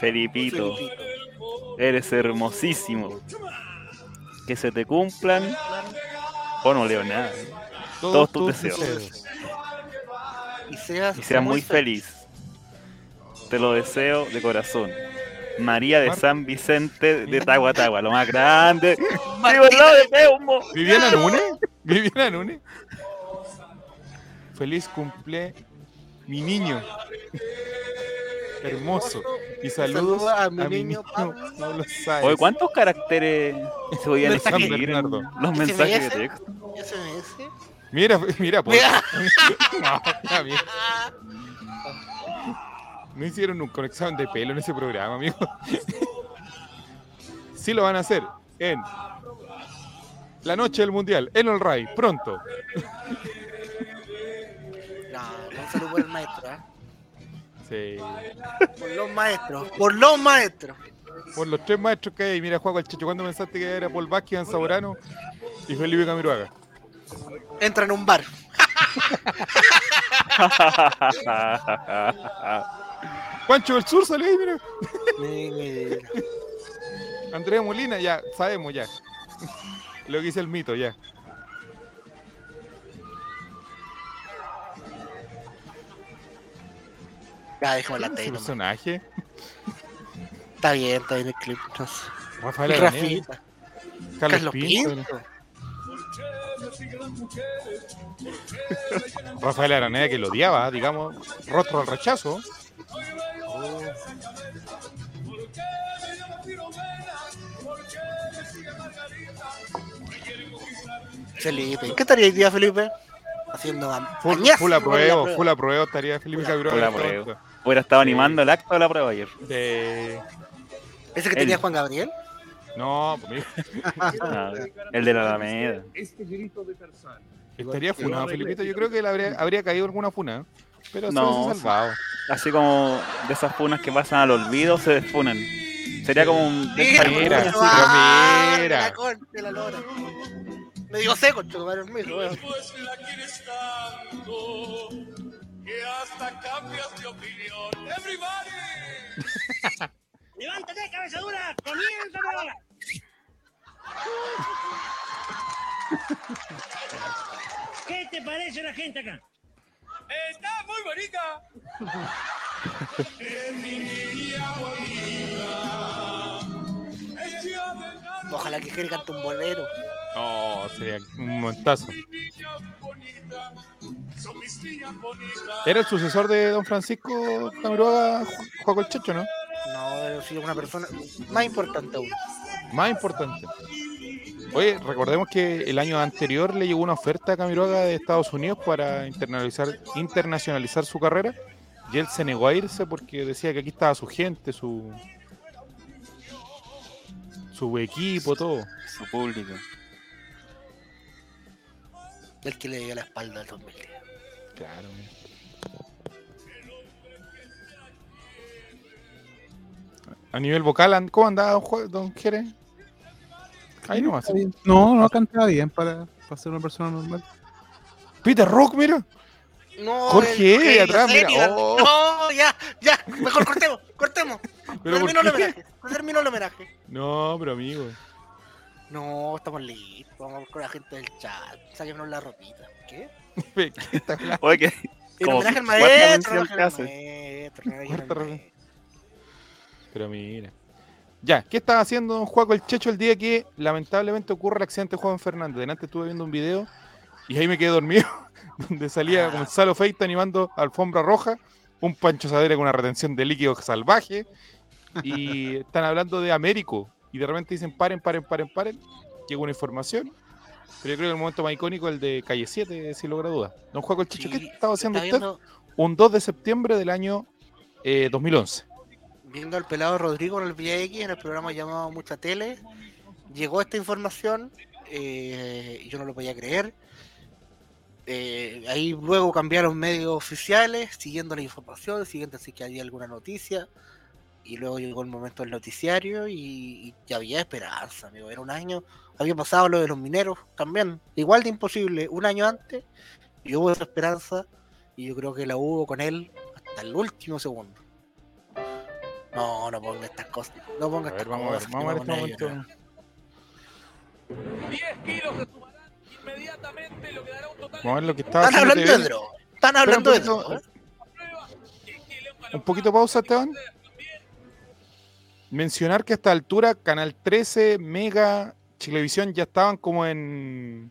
Felipito, Felipito. eres hermosísimo. Que se te cumplan. O no leo nada. todos tus deseos. Y seas, Y seas muy feliz. Te lo deseo de corazón. María de San Vicente de Tahuatahua, lo más grande. Martita ¡Digo, no, de Peumo! ¿Viviana Nune? ¿Viviana Nune? Feliz cumple mi niño. Hermoso. Y saludos a mi niño Pablo Sáez. Oye, ¿cuántos caracteres se podían escribir en los mensajes de texto? SMS. Mira, mira, pues. Mira. No, está bien. No hicieron un conexión de pelo en ese programa, amigo. Sí lo van a hacer en la noche del mundial, en el Ray, pronto. No, un saludo por el maestro, ¿eh? Sí. Por los maestros. Por los maestros. Por los tres maestros que hay, mira, Juaco el Checho, ¿cuándo pensaste que era Paul Vázquez, Iván Saborano y Felipe Camiroaga? Entra en un bar. Pancho del Sur sale ahí, mira. Mira. Andrea Molina, ya, sabemos ya. Lo que dice el mito, ya. Ya, déjame la tele. personaje. Está bien, está bien el clip. entonces. Rafael Rafita. Carlos, Carlos Pinto. Pinto. Rafael Araneda que lo odiaba, digamos, rostro al rechazo. Felipe. ¿Qué estaría hoy día, Felipe? Haciendo Full, full apruebo, prueba. full apruebo estaría Felipe Cabral. Full este apruebo. Hubiera estado animando el acto de la prueba ayer. De... ¿Ese que tenía Juan Gabriel? No, pues, Ah, el de la Alameda. estaría funado Felipito. Yo creo que le habría, habría caído alguna funa, pero se No, salvado. Así como de esas funas que pasan al olvido, se desfunan. Sería como un Mira, Mira, ah, mira. la de la lora. Me digo seco, chico, weón. Que hasta cambias de opinión. Everybody. ¡Levántate, cabeza dura! ¡Comienza! ¿Qué te parece la gente acá? Está muy bonita. Ojalá que Jerry cante un bolero. No, sería un montazo. Son mis niñas bonitas. Era el sucesor de don Francisco Camiroaga, Ju- Juaco el Checho, ¿no? No, sí una persona más importante aún. Más importante. Oye, recordemos que el año anterior le llegó una oferta a Camiroaga de Estados Unidos para internacionalizar, internacionalizar su carrera y él se negó a irse porque decía que aquí estaba su gente, su su equipo, todo. Su público. El que le dio la espalda al 2010. Claro. A nivel vocal, and- ¿cómo andaba don, Jerez? Ahí. Está bien. No, no cantaba bien para, para ser una persona normal. Peter Rock, mira. No, Jorge, el- el- atrás, mira. Oh. No, ya, ya. Mejor cortemos, cortemos. ¿Pero Terminó el homenaje. Terminó el homenaje. No, pero amigo. No, estamos listos. Vamos con la gente del chat. Sáquenos la ropita. ¿Qué? ¿Qué está? Oye, que. El homenaje al maestro. hace. maestro, maestro. Pero mira. Ya, ¿qué estaba haciendo don Juaco el Checho el día que lamentablemente ocurre el accidente de Juan Fernández? Delante estuve viendo un video y ahí me quedé dormido, donde salía Gonzalo Feita animando alfombra roja, un Pancho Sadera con una retención de líquido salvaje, y están hablando de Américo, y de repente dicen paren, paren, paren, paren, llega una información, pero yo creo que el momento más icónico es el de Calle 7, sin lugar a dudas. Don Juaco el Checho, ¿qué estaba haciendo usted? viendo un 2 de septiembre del año eh, 2011. Viendo al pelado Rodrigo en el VX, en el programa llamado Mucha Tele, llegó esta información eh, yo no lo podía creer. Eh, ahí luego cambiaron medios oficiales, siguiendo la información, siguiendo si que había alguna noticia. Y luego llegó el momento del noticiario y, y ya había esperanza, amigo. Era un año, había pasado lo de los mineros también, igual de imposible, un año antes, y hubo esa esperanza, y yo creo que la hubo con él hasta el último segundo. No, no ponga estas cosas. No ponga A ver, estas vamos a ver, cosas, vamos a ver este momento. llorar. 10 kilos se sumarán inmediatamente, lo que dará un total Vamos a ver lo que estaba Están hablando de droga. Están hablando de poquito, droga. Un poquito pausa, Esteban. Mencionar que a esta altura Canal 13, Mega, Chilevisión ya estaban como en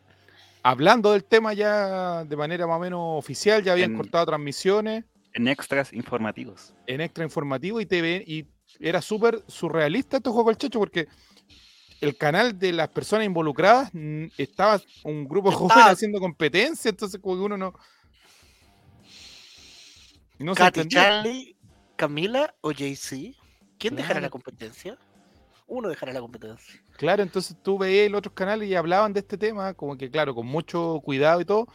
hablando del tema ya de manera más o menos oficial, ya habían En- cortado transmisiones En extras informativos. en extra informativo y TV y era súper surrealista estos juegos del Checho porque el canal de las personas involucradas estaba un grupo joven Estaba- haciendo competencia, entonces como que uno no no se Katy. Charlie, Camila o JC. ¿Quién dejará la competencia? Uno dejará la competencia. Claro, entonces tú veías los otros canales y hablaban de este tema, como que claro, con mucho cuidado y todo,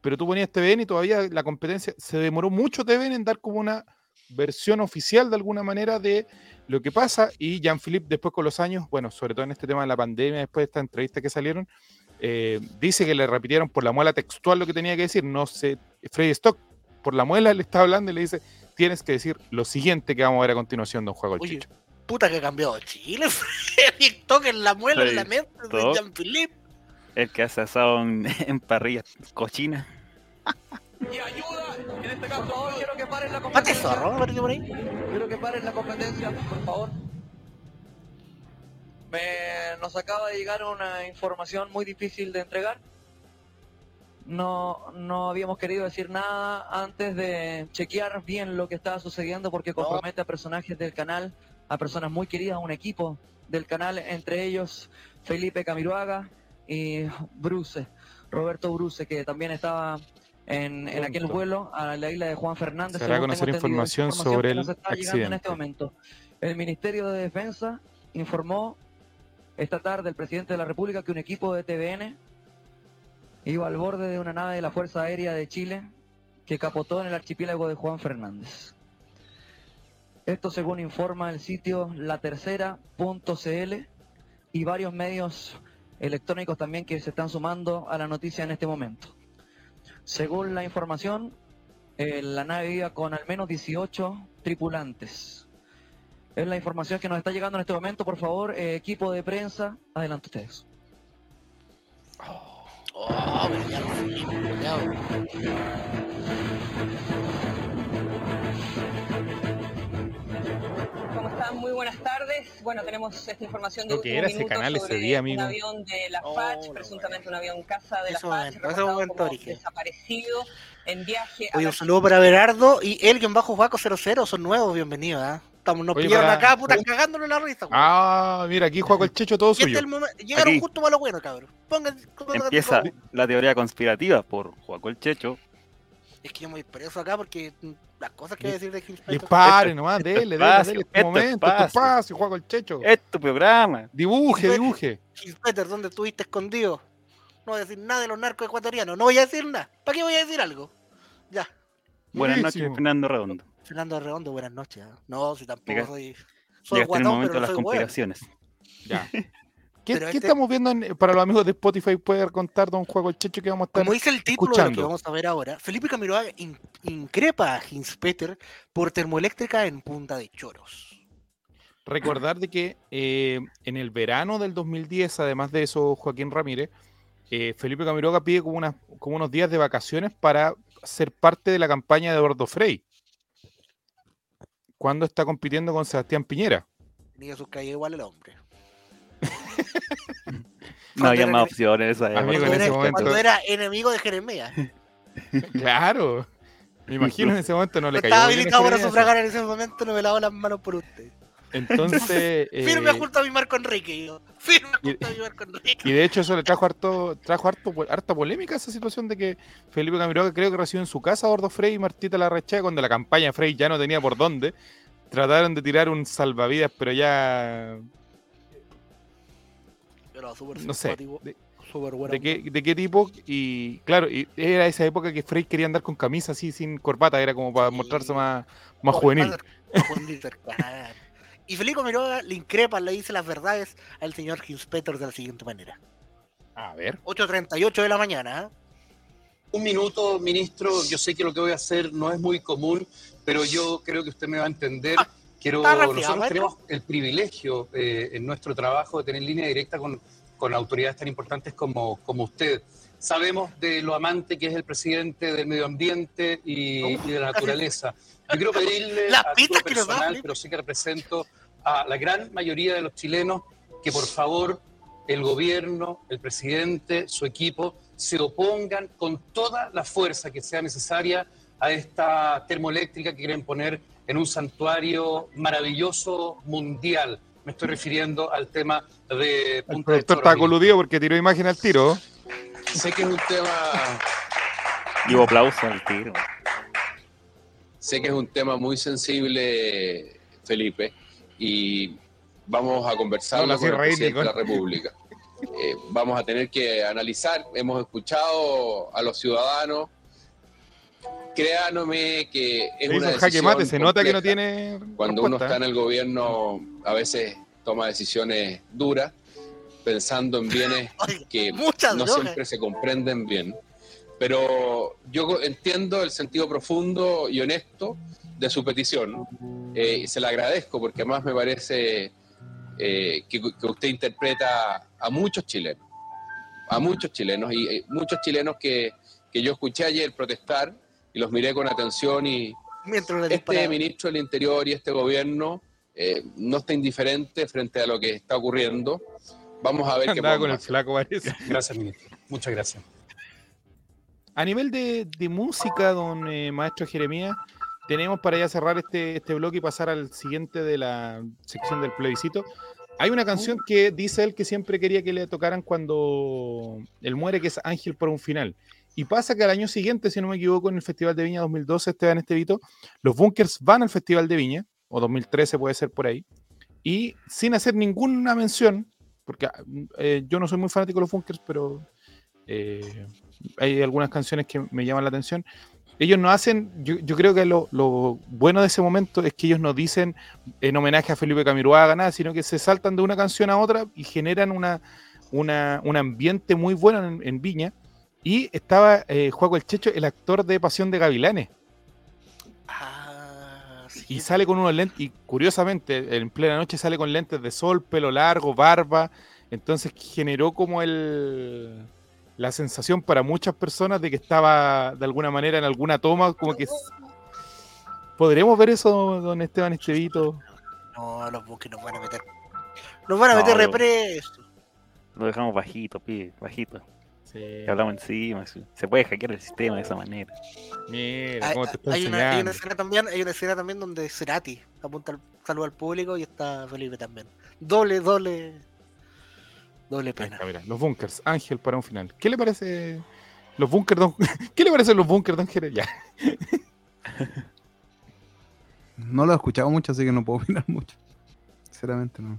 pero tú ponías TVN y todavía la competencia, se demoró mucho TVN en dar como una versión oficial de alguna manera de lo que pasa y Jean-Philippe después con los años, bueno, sobre todo en este tema de la pandemia, después de estas entrevistas que salieron, eh, dice que le repitieron por la muela textual lo que tenía que decir, no sé, Freddy Stock por la muela le está hablando y le dice, tienes que decir lo siguiente que vamos a ver a continuación, don Juego el Oye, Chicho. puta que ha cambiado Chile. TikTok en la muela, en la mente de. Jean-Philippe. El que hace asado en, en parrillas cochinas. y ayuda, en este caso ahora quiero que paren la Mate competencia. zorro, por ahí. Quiero que paren la competencia, por favor. Me, nos acaba de llegar una información muy difícil de entregar. No, no habíamos querido decir nada antes de chequear bien lo que estaba sucediendo porque compromete a personajes del canal, a personas muy queridas, a un equipo del canal, entre ellos Felipe Camiroaga y Bruce, Roberto Bruce, que también estaba en, en aquel vuelo a la isla de Juan Fernández. Se hará según conocer información sobre el llegando en este accidente. momento. El Ministerio de Defensa informó esta tarde el presidente de la República que un equipo de TVN iba al borde de una nave de la Fuerza Aérea de Chile que capotó en el archipiélago de Juan Fernández. Esto según informa el sitio latercera.cl y varios medios electrónicos también que se están sumando a la noticia en este momento. Según la información, eh, la nave iba con al menos 18 tripulantes. Es la información que nos está llegando en este momento. Por favor, eh, equipo de prensa, adelante ustedes. Oh, pero Muy buenas tardes. Bueno, tenemos esta información de Lo que último era ese minuto canal ese día, amigo. Un avión de la Oh, FACH, presuntamente un avión casa de la FACH, desaparecido en viaje a Oye, un saludo para Berardo y Elgin bajo Juaco 00, son nuevos, bienvenidos, ¿ah? Estamos, nos Oye, pillaron para- acá, puta, cagándole la risa, güey. Ah, mira, aquí Juego el Checho todo Y este suyo. el Llegaron Aquí. justo para lo bueno, cabrón. Pónganse Empieza la teoría conspirativa por Joaco el Checho. Es que yo me voy preso acá porque las cosas que voy a decir de Hinspector. Dispare nomás, dele, dele, dele, este momento, este espacio. espacio, Juego el Checho. Es tu programa. Dibuje, dibuje. Hinspector, ¿dónde estuviste escondido? No voy a decir nada de los narcos ecuatorianos, no voy a decir nada. ¿Para qué voy a decir algo? Ya. Buenas Buenísimo. noches, Fernando Redondo. Fernando Redondo, buenas noches. ¿ah? No, si tampoco Llega- soy. Soy Llegaste en el guatón, momento de pero no las conspiraciones. Ya. ¿Qué, este- estamos viendo en- para los amigos de Spotify? ¿Puede contar Don Juego el Checho que vamos a estar? Como dice el título de lo que escuchando. vamos a ver ahora, Felipe Camiroaga in- increpa a Hinspeter por termoeléctrica en Punta de Choros. Recordar de que eh, en el verano del 2010, además de eso, Joaquín Ramírez, eh, Felipe Camiroga pide como, unas, como unos días de vacaciones para ser parte de la campaña de Eduardo Frei. Cuando está compitiendo con Sebastián Piñera. Tenía sus calles igual el hombre. No había más opciones esa Amigo, Cuando, en ese era, momento- cuando era enemigo de Jeremías. Claro. Me imagino en ese momento no le estaba cayó bien habilitado para sufragar en ese momento, no me lavo las manos por usted. Entonces. Firme eh, junto a mi Marco Enrique. yo. Firme y- junto a mi Marco Enrique. Y de hecho eso le trajo harto, trajo harto, harta polémica esa situación de que Felipe Camiroaga creo que recibió en su casa a Gordo Frey y Martita Larrachea cuando la campaña Frey ya no tenía por dónde. Trataron de tirar un salvavidas, pero ya Pero súper no sé de, súper bueno. de qué, de qué tipo. Y claro, y era esa época que Frey quería andar con camisa así sin corbata, era como para Sí. mostrarse más, más juvenil. Y Felipe Miroga le increpa, le dice las verdades al señor Hinspeter de la siguiente manera. A ver. 8.38 de la mañana. ¿eh? Un minuto, ministro. Yo sé que lo que voy a hacer no es muy común, pero yo creo que usted me va a entender. Quiero, nosotros tenemos el privilegio eh, en nuestro trabajo de tener línea directa con, con autoridades tan importantes como, como usted. Sabemos de lo amante que es el presidente del medio ambiente y, y de la naturaleza. Yo quiero pedirle Las a título personal, pero sí que represento a la gran mayoría de los chilenos que por favor el gobierno, el presidente, su equipo se opongan con toda la fuerza que sea necesaria a esta termoeléctrica que quieren poner en un santuario maravilloso mundial. Me estoy refiriendo al tema de El Punta de productor ministro. coludido porque tiró imagen al tiro. Sé que es un tema, Digo aplauso al tiro. sé que es un tema muy sensible, Felipe, y vamos a conversarlo No, la con el de la. República. Eh, vamos a tener que analizar, hemos escuchado a los ciudadanos. Créanme que es Se una decisión mate, se nota que no tiene. Cuando uno está en el gobierno, a veces toma decisiones duras, pensando en bienes Oiga, que muchas no drogas. siempre se comprenden bien. Pero yo entiendo el sentido profundo y honesto de su petición. eh, y se la agradezco porque además me parece eh, que, que usted interpreta a muchos chilenos, a muchos chilenos y eh, muchos chilenos que, que yo escuché ayer protestar y los miré con atención y, Mientras le este ministro del Interior y este gobierno eh, no está indiferente frente a lo que está ocurriendo. Vamos a ver qué Andaba con el hacer. flaco, parece. Gracias, ministro. Muchas gracias. A nivel de, de música, don eh, maestro Jeremías, tenemos para ya cerrar este, este bloque y pasar al siguiente de la sección del plebiscito. Hay una canción que dice él que siempre quería que le tocaran cuando él muere, que es Ángel por un final. Y pasa que al año siguiente, si no me equivoco, en el Festival de Viña 2012, Esteban Estevito, los Bunkers van al Festival de Viña, o 2013 puede ser por ahí, y sin hacer ninguna mención, porque eh, yo no soy muy fanático de los Bunkers, pero eh, hay algunas canciones que me llaman la atención. Ellos no hacen, yo, creo que lo, bueno de ese momento es que ellos no dicen en homenaje a Felipe Camiroaga, nada, sino que se saltan de una canción a otra y generan una, un ambiente muy bueno en, en Viña. Y estaba eh, Juaco el Checho, el actor de Pasión de Gavilanes. Ah, sí. Y sale con unos lentes, y curiosamente, en plena noche sale con lentes de sol, pelo largo, barba. Entonces generó como el la sensación para muchas personas de que estaba de alguna manera en alguna toma, como que podremos ver eso, don Esteban Estevito. No, los buques nos van a meter. Nos van a No, meter represo. Lo dejamos bajito, pibe, bajito. Sí. Hablamos encima. Se puede hackear el sistema de esa manera. Mira, Hay, cómo te está hay una, hay una enseñando. escena también, hay una escena también donde Cerati apunta al saludo al público y está Felipe también. Doble, doble, doble pena. mira, los bunkers, Ángel para un final. ¿Qué le parece los bunkers, don... ¿Qué le parecen los bunkers, don Jerez? Ya. No lo he escuchado mucho, así que no puedo opinar mucho. Sinceramente, no.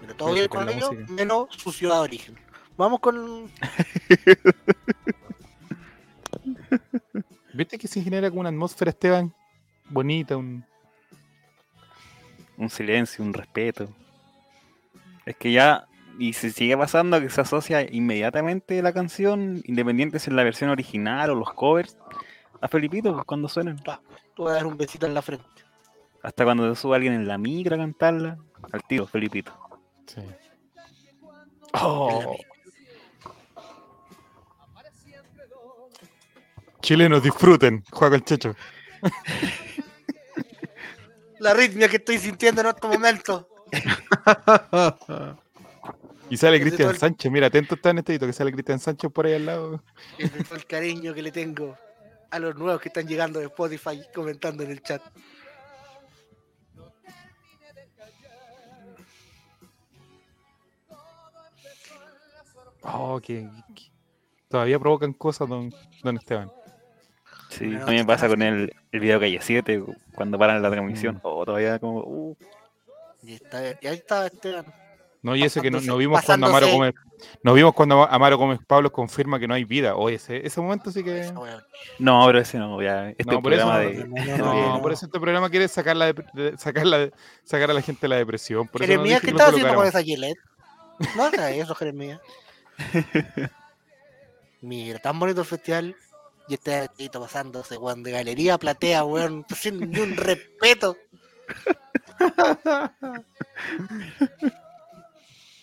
Pero todo bien con ellos, menos su ciudad de origen. Vamos con. ¿Viste que se genera como una atmósfera, Esteban? Bonita, un... Un silencio, un respeto. Es que ya. Y si sigue pasando que se asocia inmediatamente la canción, independiente si es la versión original o los covers, a Felipito pues, cuando suenan. Tú vas a dar un besito en la frente. Hasta cuando te sube alguien en la micro a cantarla, al tiro, Felipito. Sí. Oh. Chilenos, disfruten, juega con Checho. La ritmia que estoy sintiendo en este momento. Y sale Cristian. Sánchez, mira, atento está en este hito que sale Cristian Sánchez por ahí al lado. El cariño que le tengo a los nuevos que están llegando de Spotify comentando en el chat. Oh, que, todavía provocan cosas, don, don Esteban. Sí, a mí me noche pasa con el, el video Calle 7, cuando paran la transmisión. Mm. Oh, todavía como. uh, Y, está- y ahí está Esteban. No, y ese que no, no vimos cuando Amaro. Gómez, nos vimos cuando Amaro Gómez Pablo confirma que no hay vida. Oye, ese, ese momento sí que. No, pero ese no, ya. Este es No, por eso programa no, de. No, por eso este programa quiere sacar, la de- sacar, la, sacar a la gente de la depresión. Por eso no Jeremías, ¿qué estás haciendo con esa Gillette? No hagas eso, Jeremías. Mira, tan bonito el festival. Y este artista pasándose, weón, de galería a platea, weón, sin ni un respeto.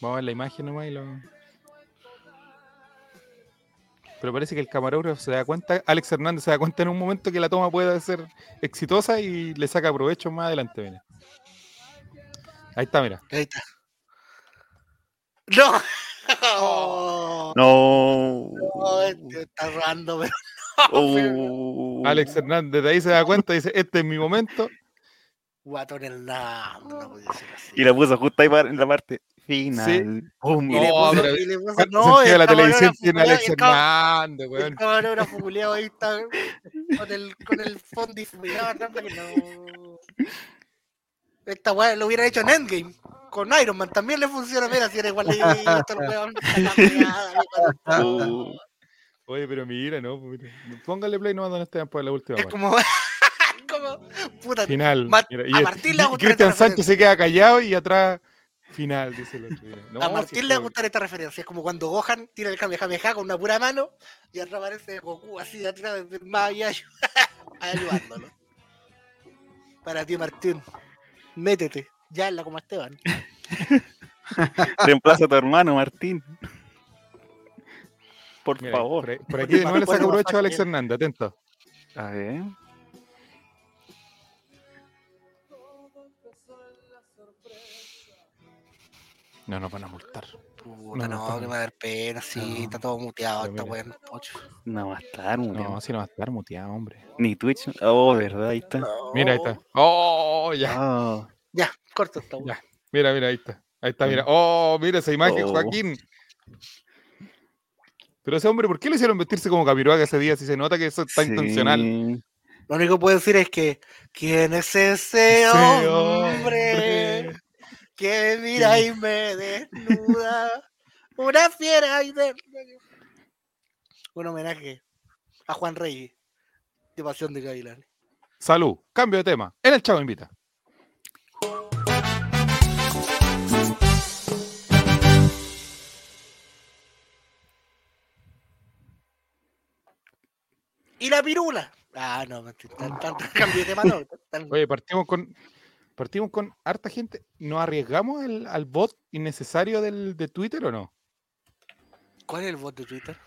Vamos a ver la imagen nomás y lo. Pero parece que el camarógrafo se da cuenta, Alex Hernández se da cuenta en un momento que la toma puede ser exitosa y le saca provecho más adelante. Mira. Ahí está, mira. Ahí está. ¡No! Oh, No. no, este está robando, pero Uh, Alex Hernández de ahí se da cuenta y dice, este es mi momento. guatón el Nando, no podía ser así. Y la puso justo ahí en la parte final. Pum, Y le Oh, puso- pero y le puso- ¿Cuánto no, el la televisión tiene Alex el Hernández, El weón? camarógrafo culiao ahí está con el, con el fondo difuminado no. Esta weá lo hubiera hecho en Endgame. Con Iron Man también le funciona. Mira, si era igualito el weón. Oye, pero mira, no. mira. Póngale play nomás donde Esteban para la última Es como. como. Puta. Final. Ma- mira, a y, Martín le va a gustar Cristian esta Sánchez se queda callado y atrás final, dice el otro. No, a si Martín es le va a gustar esta referencia. Es como cuando Gohan tira el Kamehameha con una pura mano y atrás aparece Goku así de atrás del más allá ayudándolo. Para ti, Martín. Métete. Ya en la como Esteban. reemplaza a tu hermano, Martín. Por Mira, favor. Por, aquí de nuevo le saca provecho a Alex. Hernández, atento. A ver. No nos van a multar. Puta, No, no, no, que va a dar pena, sí, No. está todo muteado esta weón. No va a estar, bien. No, así no va a estar muteado, hombre. Ni Twitch. Oh, verdad, ahí está. Mira, ahí está. Oh, ya. Ah, Ya, corta esta weón. Mira, mira, ahí está. Ahí está, mira. Oh, mira esa imagen, Oh. Joaquín. Pero ese hombre, ¿por qué le hicieron vestirse como Capiroaga ese día si se nota que eso está intencional? sí. Lo único que puedo decir es que ¿quién es ese Ese hombre hombre. que mira y me desnuda? Una fiera y de... Un homenaje a Juan Reyes de Pasión de Gavilán. Salud. Cambio de tema. En el Chavo Invita. Y la pirula. Ah, no, mentira, tan, tan- tan cambio de tema no. tan- Oye, partimos con partimos con harta gente. ¿Nos arriesgamos al, al bot innecesario del, de Twitter o no? ¿Cuál es el bot de Twitter?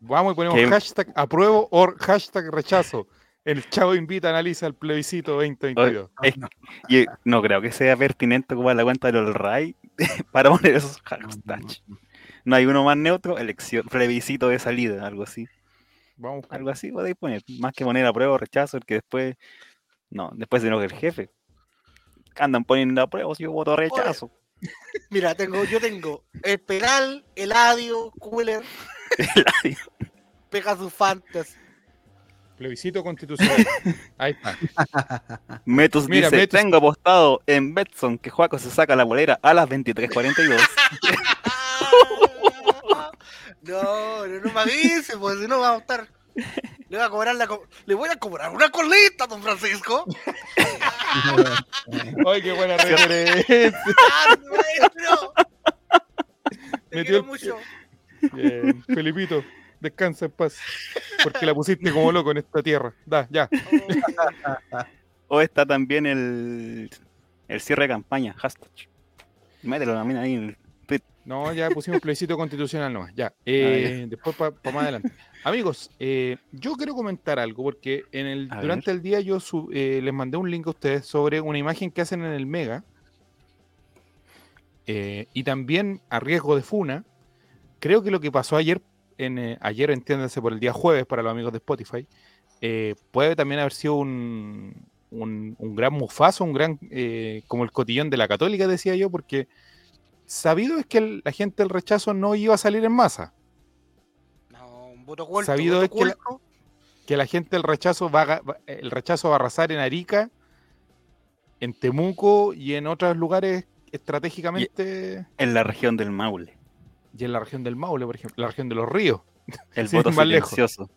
Vamos y ponemos ¿Qué? hashtag apruebo o hashtag rechazo. El Chavo Invita analiza el plebiscito 2022. Es- y, eh, no creo que sea pertinente ocupar la cuenta del RAI para poner esos hashtags. No hay uno más neutro, elección, plebiscito de salida, algo así. Vamos Algo así podéis poner. Más que poner apruebo o rechazo, el que después. No, después se enoja el jefe. Andan poniendo apruebo, si yo voto rechazo. Mira, tengo, yo tengo el Peral, Eladio, Cooler, Pegasus Fantasy. Plebiscito constitucional. Ahí está. Metus Mira, dice, Metus- tengo apostado en Betson que Juaco se saca la bolera a las 23.42. No, no, no me avise, pues si no vamos a estar. Le voy a cobrar la co- Le voy a cobrar una colita, don Francisco. Ay, qué buena referencia. ¡Ah, maestro! Te Metió quiero el- mucho. Bien, Felipito, descansa en paz. Porque la pusiste como loco en esta tierra. Da, ya. o está también el, el cierre de campaña, hashtag. Mételo también ahí en el. No, ya pusimos plebiscito constitucional nomás. Ya. Eh, Después para más adelante. Amigos, eh, yo quiero comentar algo porque en el, A durante el día yo sub- eh, les mandé un link a ustedes sobre una imagen que hacen en el Mega. eh, y también a riesgo de funa. Creo que lo que pasó ayer, en, ayer entiéndanse por el día jueves para los amigos de Spotify, puede también haber sido un, un, un gran mufazo, un gran, como el cotillón de la católica, decía yo, porque sabido es que el- la gente del rechazo no iba a salir en masa. No, un voto oculto. Sabido voto es que la- oculto. Que la gente del rechazo va a, el rechazo va a arrasar en Arica, en Temuco y en otros lugares estratégicamente. En la región del Maule. Y en la región del Maule, por ejemplo, la región de los ríos. El voto más lejos. silencioso.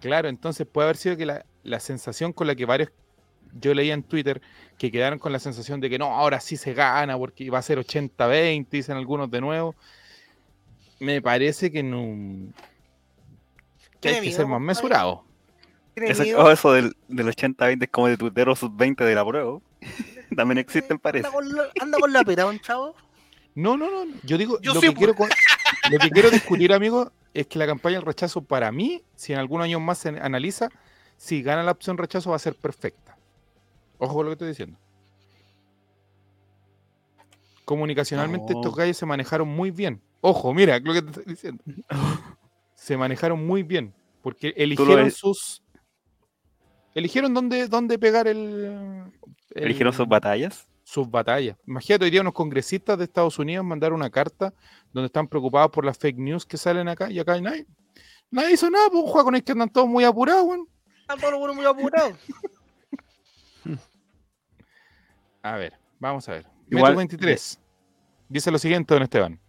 Claro, entonces puede haber sido que la, la sensación con la que varios, yo leía en Twitter, que quedaron con la sensación de que no, ahora sí se gana porque va a ser 80-20, dicen algunos de nuevo. Me parece que no. Que hay que ser más mesurado. ¿Tiene Eso, oh, eso del, del 80-20 es como de tuitero sub-20 de la prueba. También existe, parece. Anda con, la, anda con la pera, un chavo. No, no, no. Yo digo, Yo lo, sí, que quiero, pues. lo que quiero discutir, amigo, es que la campaña del rechazo, para mí, si en algún año más se analiza, si gana la opción rechazo, va a ser perfecta. Ojo con lo que estoy diciendo. Comunicacionalmente, No. estos gallos se manejaron muy bien. Ojo, mira lo que te estoy diciendo. Se manejaron muy bien. Porque eligieron sus. Eligieron dónde, dónde pegar el. el- Eligieron sus batallas. sus batallas. Imagínate, hoy día unos congresistas de Estados Unidos mandaron una carta donde están preocupados por las fake news que salen acá y acá nadie, nadie hizo nada, pues juega con el que andan todos muy apurados, weón. Están todos los buenos muy apurados. A ver, vamos a ver. Igual- Metu 23 dice lo siguiente, don Esteban.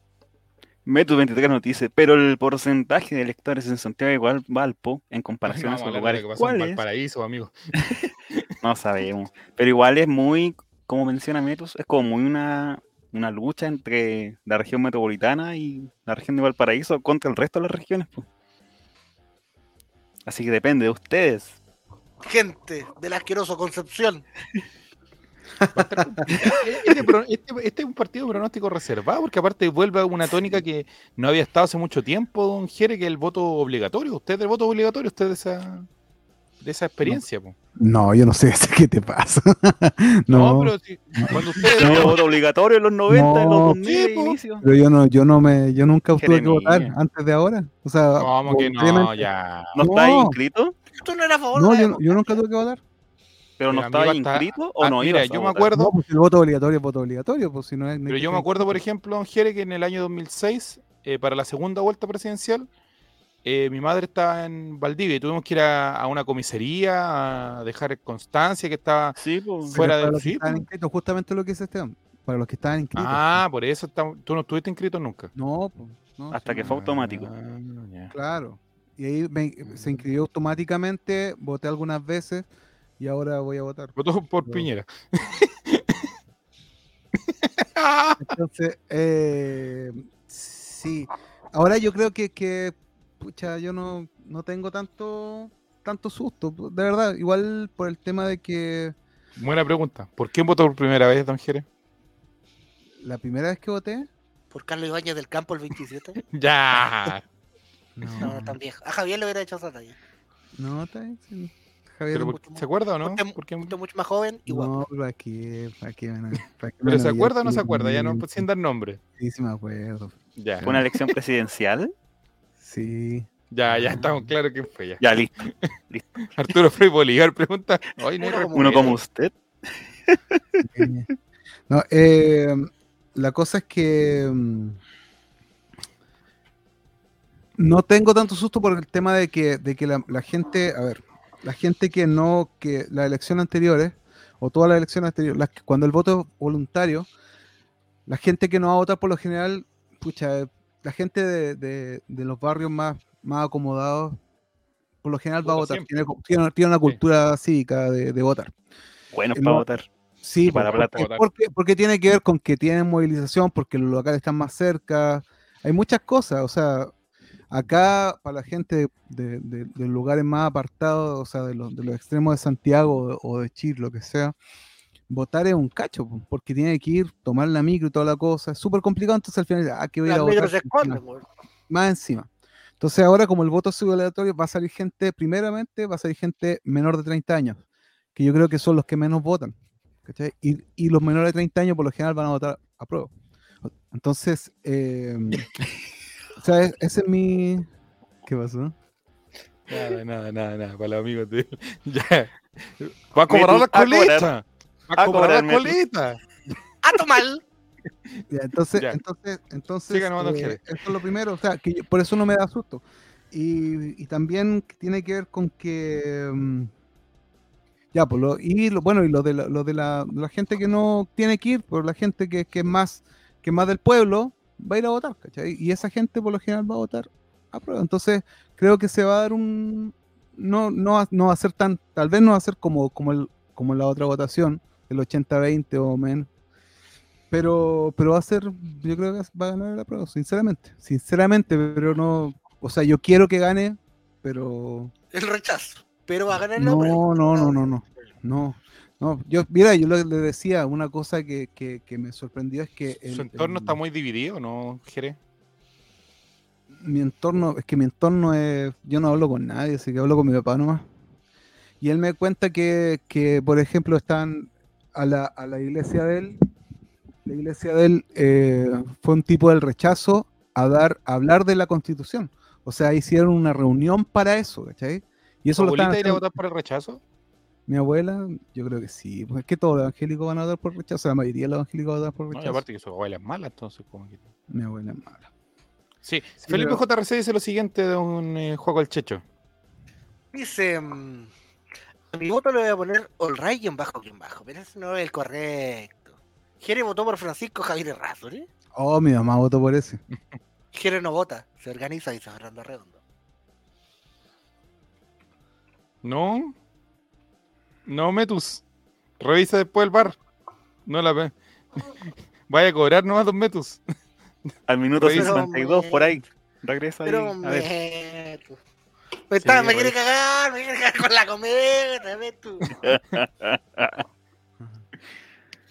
Metu 23 nos dice, pero el porcentaje de electores en Santiago igual Valpo en comparación a Vamos sus a lugares. en ¿Cuáles? Valparaíso, amigo. No sabemos. Pero igual es muy, como menciona Metus, es como muy una, una lucha entre la región metropolitana y la región de Valparaíso contra el resto de las regiones. pues. Así que depende de ustedes. Gente del asqueroso Concepción. Este, pro- este- este es un partido de pronóstico reservado, porque aparte vuelve a una tónica que no había estado hace mucho tiempo, don Jere, que es el voto obligatorio. Usted es del voto obligatorio, usted de esa, de esa experiencia. No, yo no sé qué te pasa. No, no, pero si, cuando usted No, voto obligatorio en los 90, en los No. 2000 Sí, de po. inicio. pero yo no, yo no me, yo nunca tuve que votar antes de ahora. O sea, ¿Cómo que no? Ya. ¿No está inscrito? ¿Tú no eras a favor No, de la yo, yo nunca tuve que votar. ¿Pero no estaba hasta- inscrito o ah, no mira, ibas a yo me votar? acuerdo- No, pues el voto obligatorio es voto obligatorio, pues si no es. Pero yo me acuerdo, por ejemplo, don Jere, que en el año 2006, eh, para la segunda vuelta presidencial, eh, mi madre estaba en Valdivia y tuvimos que ir a, a una comisaría a dejar constancia que estaba Sí, pues. Fuera del los sí, pues. inscritos, justamente lo que dice Esteban. Para los que estaban inscritos. Ah, por eso estamos- tú no estuviste inscrito nunca. No, pues, no, Hasta sí, que fue automático. Ah. Claro. Y ahí me- se inscribió automáticamente, voté algunas veces y ahora voy a votar. Votó por Pero- Piñera. Entonces, eh, sí. Ahora yo creo que, que pucha, yo no, no tengo tanto, tanto susto, de verdad. Igual por el tema de que Buena pregunta. ¿Por quién votó por primera vez, don la primera vez que voté, Por Carlos Ibáñez del Campo el 27. Ya. No, no tan viejo. A Javier le hubiera hecho esa talla. no, está bien, sí. Javier, Pero por- ¿Se acuerda o no? Usted- ¿Por qué- Usted mucho más joven y guapo. no, pero aquí, aquí van a- para que ¿Pero se acuerda o no se acuerda? Ya no, pues, sin dar nombre. Sí, sí me acuerdo. Ya. ¿Fue una elección presidencial? Sí. Ya, ya estamos claros quién fue ya. Ya, listo. Arturo Frei Boligar pregunta. Hoy no hay Uno como Uno respuesta. como usted. No, eh, la cosa es que mm, no tengo tanto susto por el tema de que, de que la, la gente, a ver, la gente que no, que las elecciones anteriores, o todas las elecciones anteriores, las que- cuando el voto es voluntario, la gente que no va a votar por lo general, pucha, la gente de, de- de los barrios más, más acomodados, por lo general va a Vota votar, tiene, tiene- tiene una cultura cívica de, de votar. Bueno, Eh, para no. votar. Sí, para porque, plata. porque, porque tiene que ver con que tienen movilización, porque los locales están más cerca. Hay muchas cosas, o sea, acá para la gente de, de- de lugares más apartados, o sea, de los, de los extremos de Santiago o, de Chile, lo que sea, votar es un cacho, po, porque tiene que ir, tomar la micro y toda la cosa. Es súper complicado, entonces al final, ah, que voy a votar. se más encima. Entonces ahora como el voto es aleatorio, va a salir gente, primeramente va a salir gente menor de 30 años, que yo creo que son los que menos votan. ¿cachai? Y, y los menores de 30 años por lo general van a votar a prueba. Entonces, eh, o sea, es- ese es mi... ¿Qué pasó? Nada, nada, nada, nada. Para los amigos de Ya. Va a cobrar la a cobrar. colita. Va A cobrar la Metu. colita. ¡A tomar! Ya, entonces, Ya. entonces, entonces, eh, esto es lo primero, o sea, que yo- por eso no me da susto. Y, y también tiene que ver con que mm, ya, pues lo, y lo, bueno, y lo de la, lo de la, la gente que no tiene que ir, por la gente que, que es más, que es más del pueblo, va a ir a votar, ¿cachai? Y esa gente por lo general va a votar a prueba. Entonces, creo que se va a dar un no, no, va- no va a ser tan, tal vez no va a ser como, como el, como la otra votación, el 80-20 o menos. Pero, pero va a ser, yo creo que va a ganar la prueba, sinceramente. Sinceramente, pero no, o sea, yo quiero que gane, pero El rechazo. Pero va a ganar la prueba. no, no, no, no, no, no. Yo, mira, yo le, decía una cosa que, que, que me sorprendió es que el- Su entorno el- está muy dividido, ¿no, Jere? mi entorno, es que mi entorno es, yo no hablo con nadie, así que hablo con mi papá nomás. Y él me cuenta que, que, por ejemplo, están a la, a la iglesia de él, la iglesia de él eh, fue un tipo del rechazo a dar, a hablar de la constitución. O sea, hicieron una reunión para eso, ¿cachai? Y eso ¿Tu lo están abuelita iría a votar por el rechazo? Mi abuela, yo creo que sí, pues es que todos los evangélicos van a votar por rechazo, la mayoría de los evangélicos van a votar por No, y rechazo. aparte que su abuela es mala, entonces como que... Mi abuela es mala. Sí, Sí, Felipe pero- JRC dice lo siguiente de un eh, juego al checho. Dice, mm, a mi voto le voy a poner all right en bajo quien bajo, pero ese no es el correcto. Jere votó por Francisco Javier Razo, ¿eh? Oh, mi mamá votó por ese. Jere no vota, se organiza, dice Fernando Redondo. No. No, Metus. Revisa después el bar. No la ve. Vaya a cobrar nomás dos Metus. Al minuto Pero, 52, por ahí. Regresa ahí. Pero A ver. meto. Me, está- Sí, me quiere cagar, me quiere cagar con la cometa, Meto.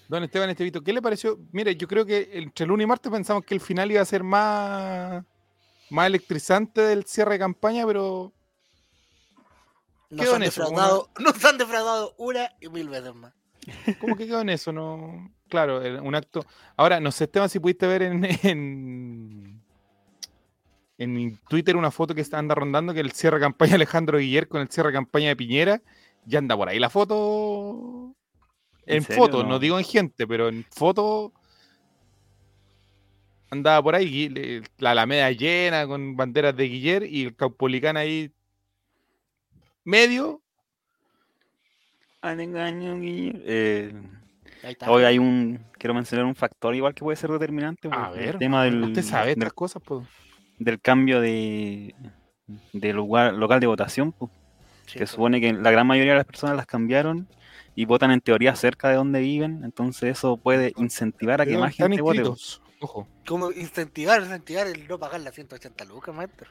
Don Esteban Estevito, ¿qué le pareció? Mire, yo creo que entre lunes y martes pensamos que el final iba a ser más, más electrizante del cierre de campaña, pero Nos Quedó han, en eso, defraudado, nos han defraudado una y mil veces más. ¿cómo que quedó en eso? No, claro, un acto. Ahora, no sé, Esteban, si pudiste ver en, en, en Twitter una foto que está- anda rondando que el cierre de campaña de Alejandro Guiller con el cierre de campaña de Piñera, ya anda por ahí la foto. ¿En foto, no? No. digo en gente, pero en foto andaba por ahí la Alameda llena con banderas de Guiller y el Caupolicán ahí medio. Al engaño, Guille. Eh, hoy hay un. Quiero mencionar un factor igual que puede ser determinante. A el ver, tema del, usted sabe del, cosas, pues. del cambio de, de lugar local de votación. pues, Sí, que pues. supone que la gran mayoría de las personas las cambiaron y votan en teoría cerca de donde viven. Entonces, eso puede incentivar a que más gente vote. pues. Ojo. Como incentivar, incentivar el no pagar las 180 lucas, maestro.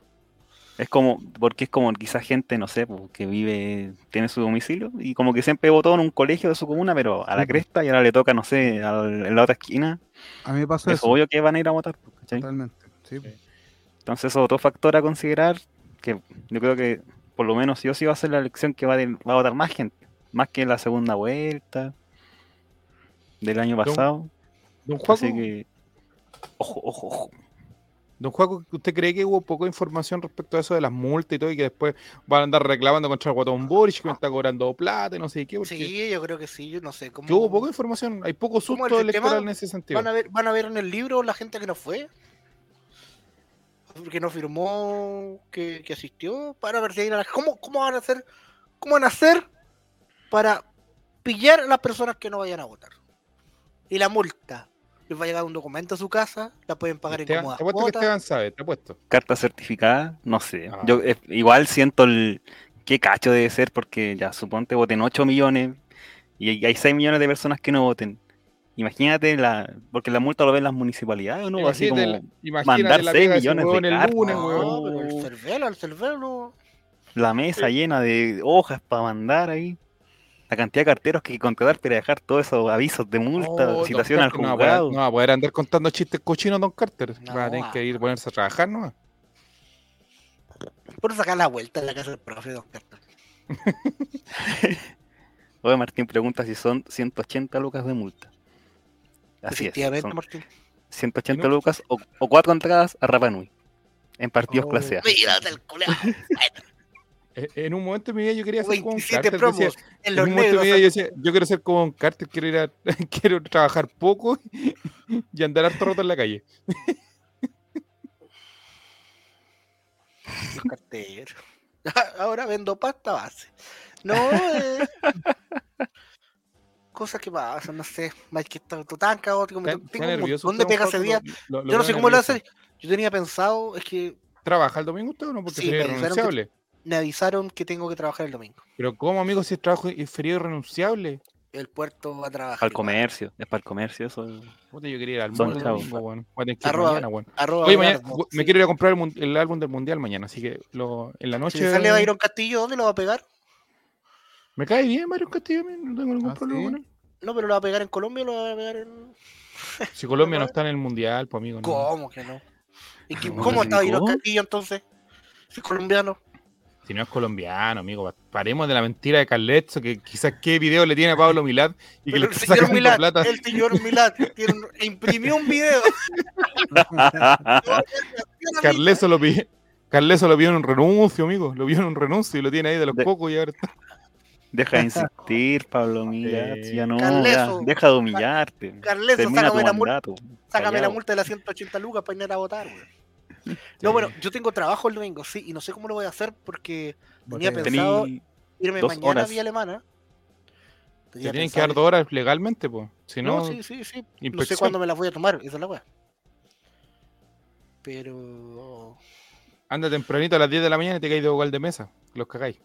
Es como, porque es como quizás gente, no sé, pues, que vive, tiene su domicilio y como que siempre votó en un colegio de su comuna, pero a la pues. cresta y ahora le toca, no sé, al- en la otra esquina. A mí me pasó Es eso. obvio que van a ir a votar, pues, ¿cachai? Totalmente. Sí. Entonces, eso es otro factor a considerar, que yo creo que por lo menos sí o sí va a ser la elección que va a, va a votar más gente, más que en la segunda vuelta del año Don- pasado. Don Juaco, Así que, ojo, ojo, ojo. Don Juaco, ¿usted cree que hubo poca información respecto a eso de las multas y todo y que después van a andar reclamando contra el Guatón Boris que me está cobrando plata y no sé qué? Sí, yo creo que sí, yo no sé cómo. que hubo poca información, hay poco ¿Cómo susto el sistema? electoral en ese sentido. ¿Van a, ver, ¿Van a ver en el libro la gente que no fue? Que no firmó, que, que asistió, para ver si hay una- ¿Cómo, ¿Cómo van a hacer? ¿Cómo van a hacer para pillar a las personas que no vayan a votar? Y la multa. Les va a llegar un documento a su casa, la pueden pagar en Esteban- cómodas te apuesto que. Esteban sabe, te apuesto. Carta certificada, no sé. Ah. Yo eh, igual siento el qué cacho debe ser porque ya suponte voten 8 millones y hay- hay 6 millones de personas que no voten. Imagínate la porque la multa lo ven las municipalidades, ¿no? Así como la- mandar la 6 pega de ese millones de el cartas. lunes, No, huevón. pero el cervelo, el cervelo. la mesa llena de hojas para mandar ahí. La cantidad de carteros que hay que contratar para dejar todos esos avisos de multa, Oh, al Carter no va a poder- juzgado. No va a poder andar contando chistes cochinos, Don Carter. va a No, tener que ir a ponerse a trabajar, ¿no? Por sacar la vuelta en la casa del profe, don Carter. Oye, Martín pregunta si son 180 lucas de multa. Así es. Son Martín. 180 Y no- lucas o, o cuatro entradas a Rapa Nui en partidos Oh, clase A. Mírate el En un momento de mi vida yo quería ser como un 27 Carter. decía- en un momento de mi vida yo decía, yo quiero ser como un Carter, quiero ir a, quiero trabajar poco y andar harto rato en la calle. Los carteros. Ahora vendo pasta base. No, eh, cosas que pasan, no sé. Más que está tan caótico. me- Tengo un nervioso montón de usted, pega don ese día. lo- lo- lo Yo no sé cómo lo nervioso. hace. Yo tenía pensado, es que ¿Trabaja el domingo usted o no? Porque Sí, sería irrenunciable. Me avisaron que tengo que trabajar el domingo. Pero ¿cómo, amigo, si es trabajo y feriado irrenunciable? El puerto va a trabajar. Para el igual. comercio, es para el comercio eso. Puta, yo quería ir al domingo, ir Arroba- mañana, weón. arroba Oye, mañana, Bernardo, me sí. quiero ir a comprar el, álbum del mundial mañana, así que lo, en la Si noche. le sale Byron Castillo, ¿dónde lo va a pegar? Me cae bien Mario Castillo, no tengo ningún ¿Ah, problema sí? él. No, pero lo va a pegar en Colombia o lo va a pegar en. Si Colombia no está en el mundial, pues amigo. No. ¿Cómo que no? ¿Y No, ¿Cómo está Byron. Castillo entonces? Si es colombiano. Si no es colombiano, amigo, pa- paremos de la mentira de Carletzo, que quizás qué video le tiene a Pablo Milad y que Pero le el está señor sacando Milad, plata. el señor Milad un- imprimió un video. Carleso lo pidió. Carleso lo vio en un renuncio, amigo. Lo vio en un renuncio y lo tiene ahí de los De- pocos y ahora está. Deja de insistir, Pablo Millat, Eh, ya no, Carleso, ya, deja de humillarte. Carleso, Termina sácame la multa. Sácame la multa de las 180 lucas para ir a votar, güey. No, bueno, yo tengo trabajo el domingo, sí, y no sé cómo lo voy a hacer porque tenía pensado Tení irme dos mañana horas. a Vía Alemana. Te Tenía tienen que dar dos horas legalmente, pues. Si No, no, sí, sí, sí. No sé cuándo me las voy a tomar, esa es la weá. Pero. anda tempranito a las 10 de la mañana y te caes de vocal de mesa. Los cagáis.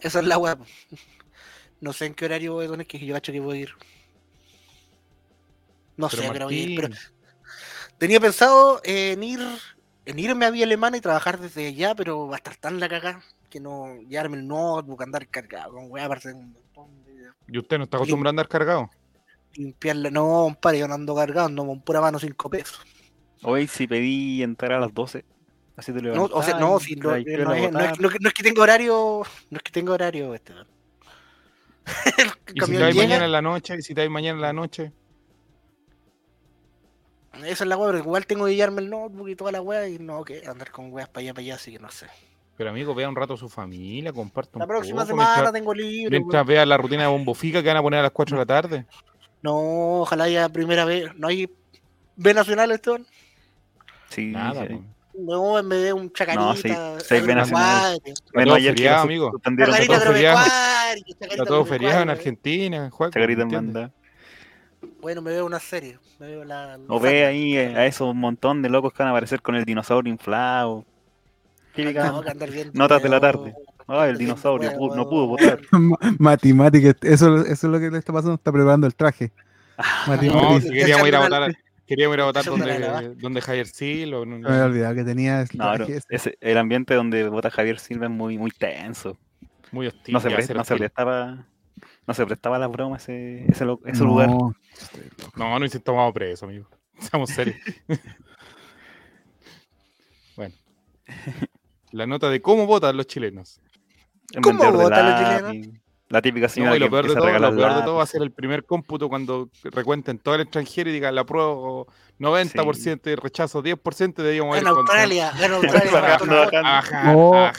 Esa es la weá. No sé en qué horario voy a tener que yo cacho que voy a ir. No Pero sé, pero voy a ir. Pero Martín, tenía pensado en ir. En irme a Vía Alemana y trabajar desde allá, pero va a estar tan la cagada que no llevarme el notebook, andar cargado con weá, aparte un montón de ¿Y usted no está acostumbrado a andar cargado? limpiarla. No, compadre, yo no ando cargado, ando con pura mano cinco pesos. Hoy si pedí entrar a las 12, así te No, levantas. o sea, no, si no, no es, no es- no es que- no es que tenga horario, no es que tenga horario este. El Y si te llega, mañana en la noche, y si te mañana en la noche, esa es la weá, pero igual tengo que llevarme el notebook y toda la weá y no, que andar con weas para allá, para allá, así que no sé. pero amigo, vea un rato a su familia, comparta un La próxima poco, semana mientras, tengo libre. mientras vea la rutina de Bombo Fica que van a poner a las 4 de la tarde. No, ojalá haya primera vez. ¿No hay B nacional, Esteban? Sí, Nada, sí. No, en vez de un chacarita. No, sí, sí hay B nacional. Bueno, ayer feriado, amigo. Chacarita Está todo feriado en Argentina, Juan. Chacarita en ¿entiendes? banda. Bueno, me veo una serie. Me veo la. O ve ahí eh, a esos montón de locos que van a aparecer con el dinosaurio inflado. Típica No, notas de la tarde. Ay, el dinosaurio no pudo votar. Ma- Matemática, eso, eso es lo que le está pasando, está preparando el traje. No, si queríamos ir a votar, queríamos ir a votar la donde, donde Javier Sil o no- Me había olvidado que tenía el No, ese. el ambiente donde vota Javier Silva es muy, muy tenso. muy hostil. No se, no prestaba no se prestaba a las bromas ese, ese, ese lugar. No, No, no hiciste tomado preso, amigo. Seamos serios. bueno. La nota de cómo votan los chilenos. ¿Cómo de votan los lápiz, La típica señora No, y lo que peor, de empieza a todo, lo peor de todo va a ser el primer cómputo cuando recuenten todo el extranjero y digan la prueba 90% y rechazo 10%, debíamos En ir con- Australia, en Australia. Bajando, bajando. No.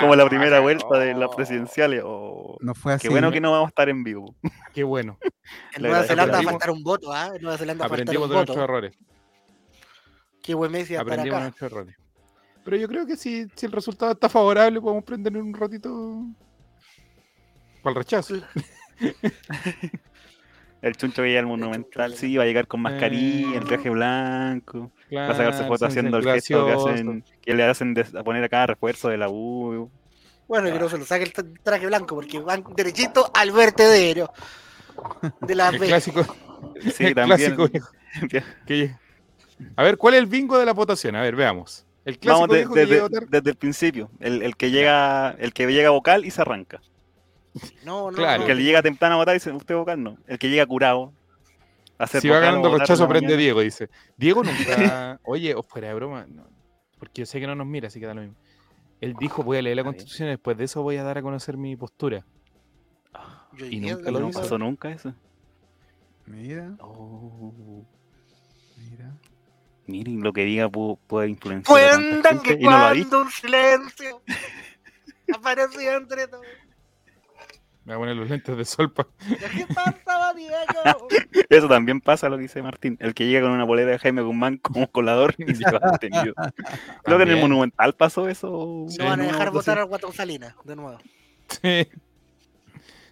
Como- la primera vuelta de las presidenciales. oh, no fue así. Qué bueno que no vamos a estar en vivo. Qué bueno. En Le Nueva Zelanda va a faltar un voto, ¿ah? En Nueva Zelanda va a faltar Aprendimos un de nuestros errores. Qué buen estar Aprendimos de nuestros errores. Pero yo creo que si, si el resultado está favorable, podemos prender un ratito para el rechazo. El chuncho veía el monumental, sí, va a llegar con mascarilla, el traje blanco, va a sacarse fotos haciendo el gesto que, hacen, que le hacen de- a poner acá refuerzo de la U. Bueno, y que no se lo saque el tra- traje blanco porque van derechito al vertedero de la El B. clásico. Sí, el también. clásico que- A ver, ¿cuál es el bingo de la votación? A ver, veamos. El clásico Vamos de- que desde, llega a votar. desde el principio, el, el que llega el que llega vocal y se arranca. No, no, Claro. El que le llega temprano a votar y dice, usted vocal no. El que llega curado. a Si va ganando votar la prende. Diego, dice. Diego nunca. Oye, o fuera de broma, no, porque yo sé que no nos mira, así que da lo mismo. Él dijo: Voy a leer la constitución y después de eso voy a dar a conocer mi postura. Yo Y nunca lo No hizo. pasó nunca eso. Mira, Oh, mira. miren lo que diga pu- puede influenciar. Cuentan que cuando un silencio Parecía entre todos. Me voy a poner los lentes de sol pa- ¿Qué pasa, Diego? Eso también pasa lo que dice Martín. El que llega con una bolera de Jaime Guzmán como colador y se va detenido. Creo que en el. Monumental pasó eso. No van a dejar votar al Guatón Salinas, de nuevo. Sí.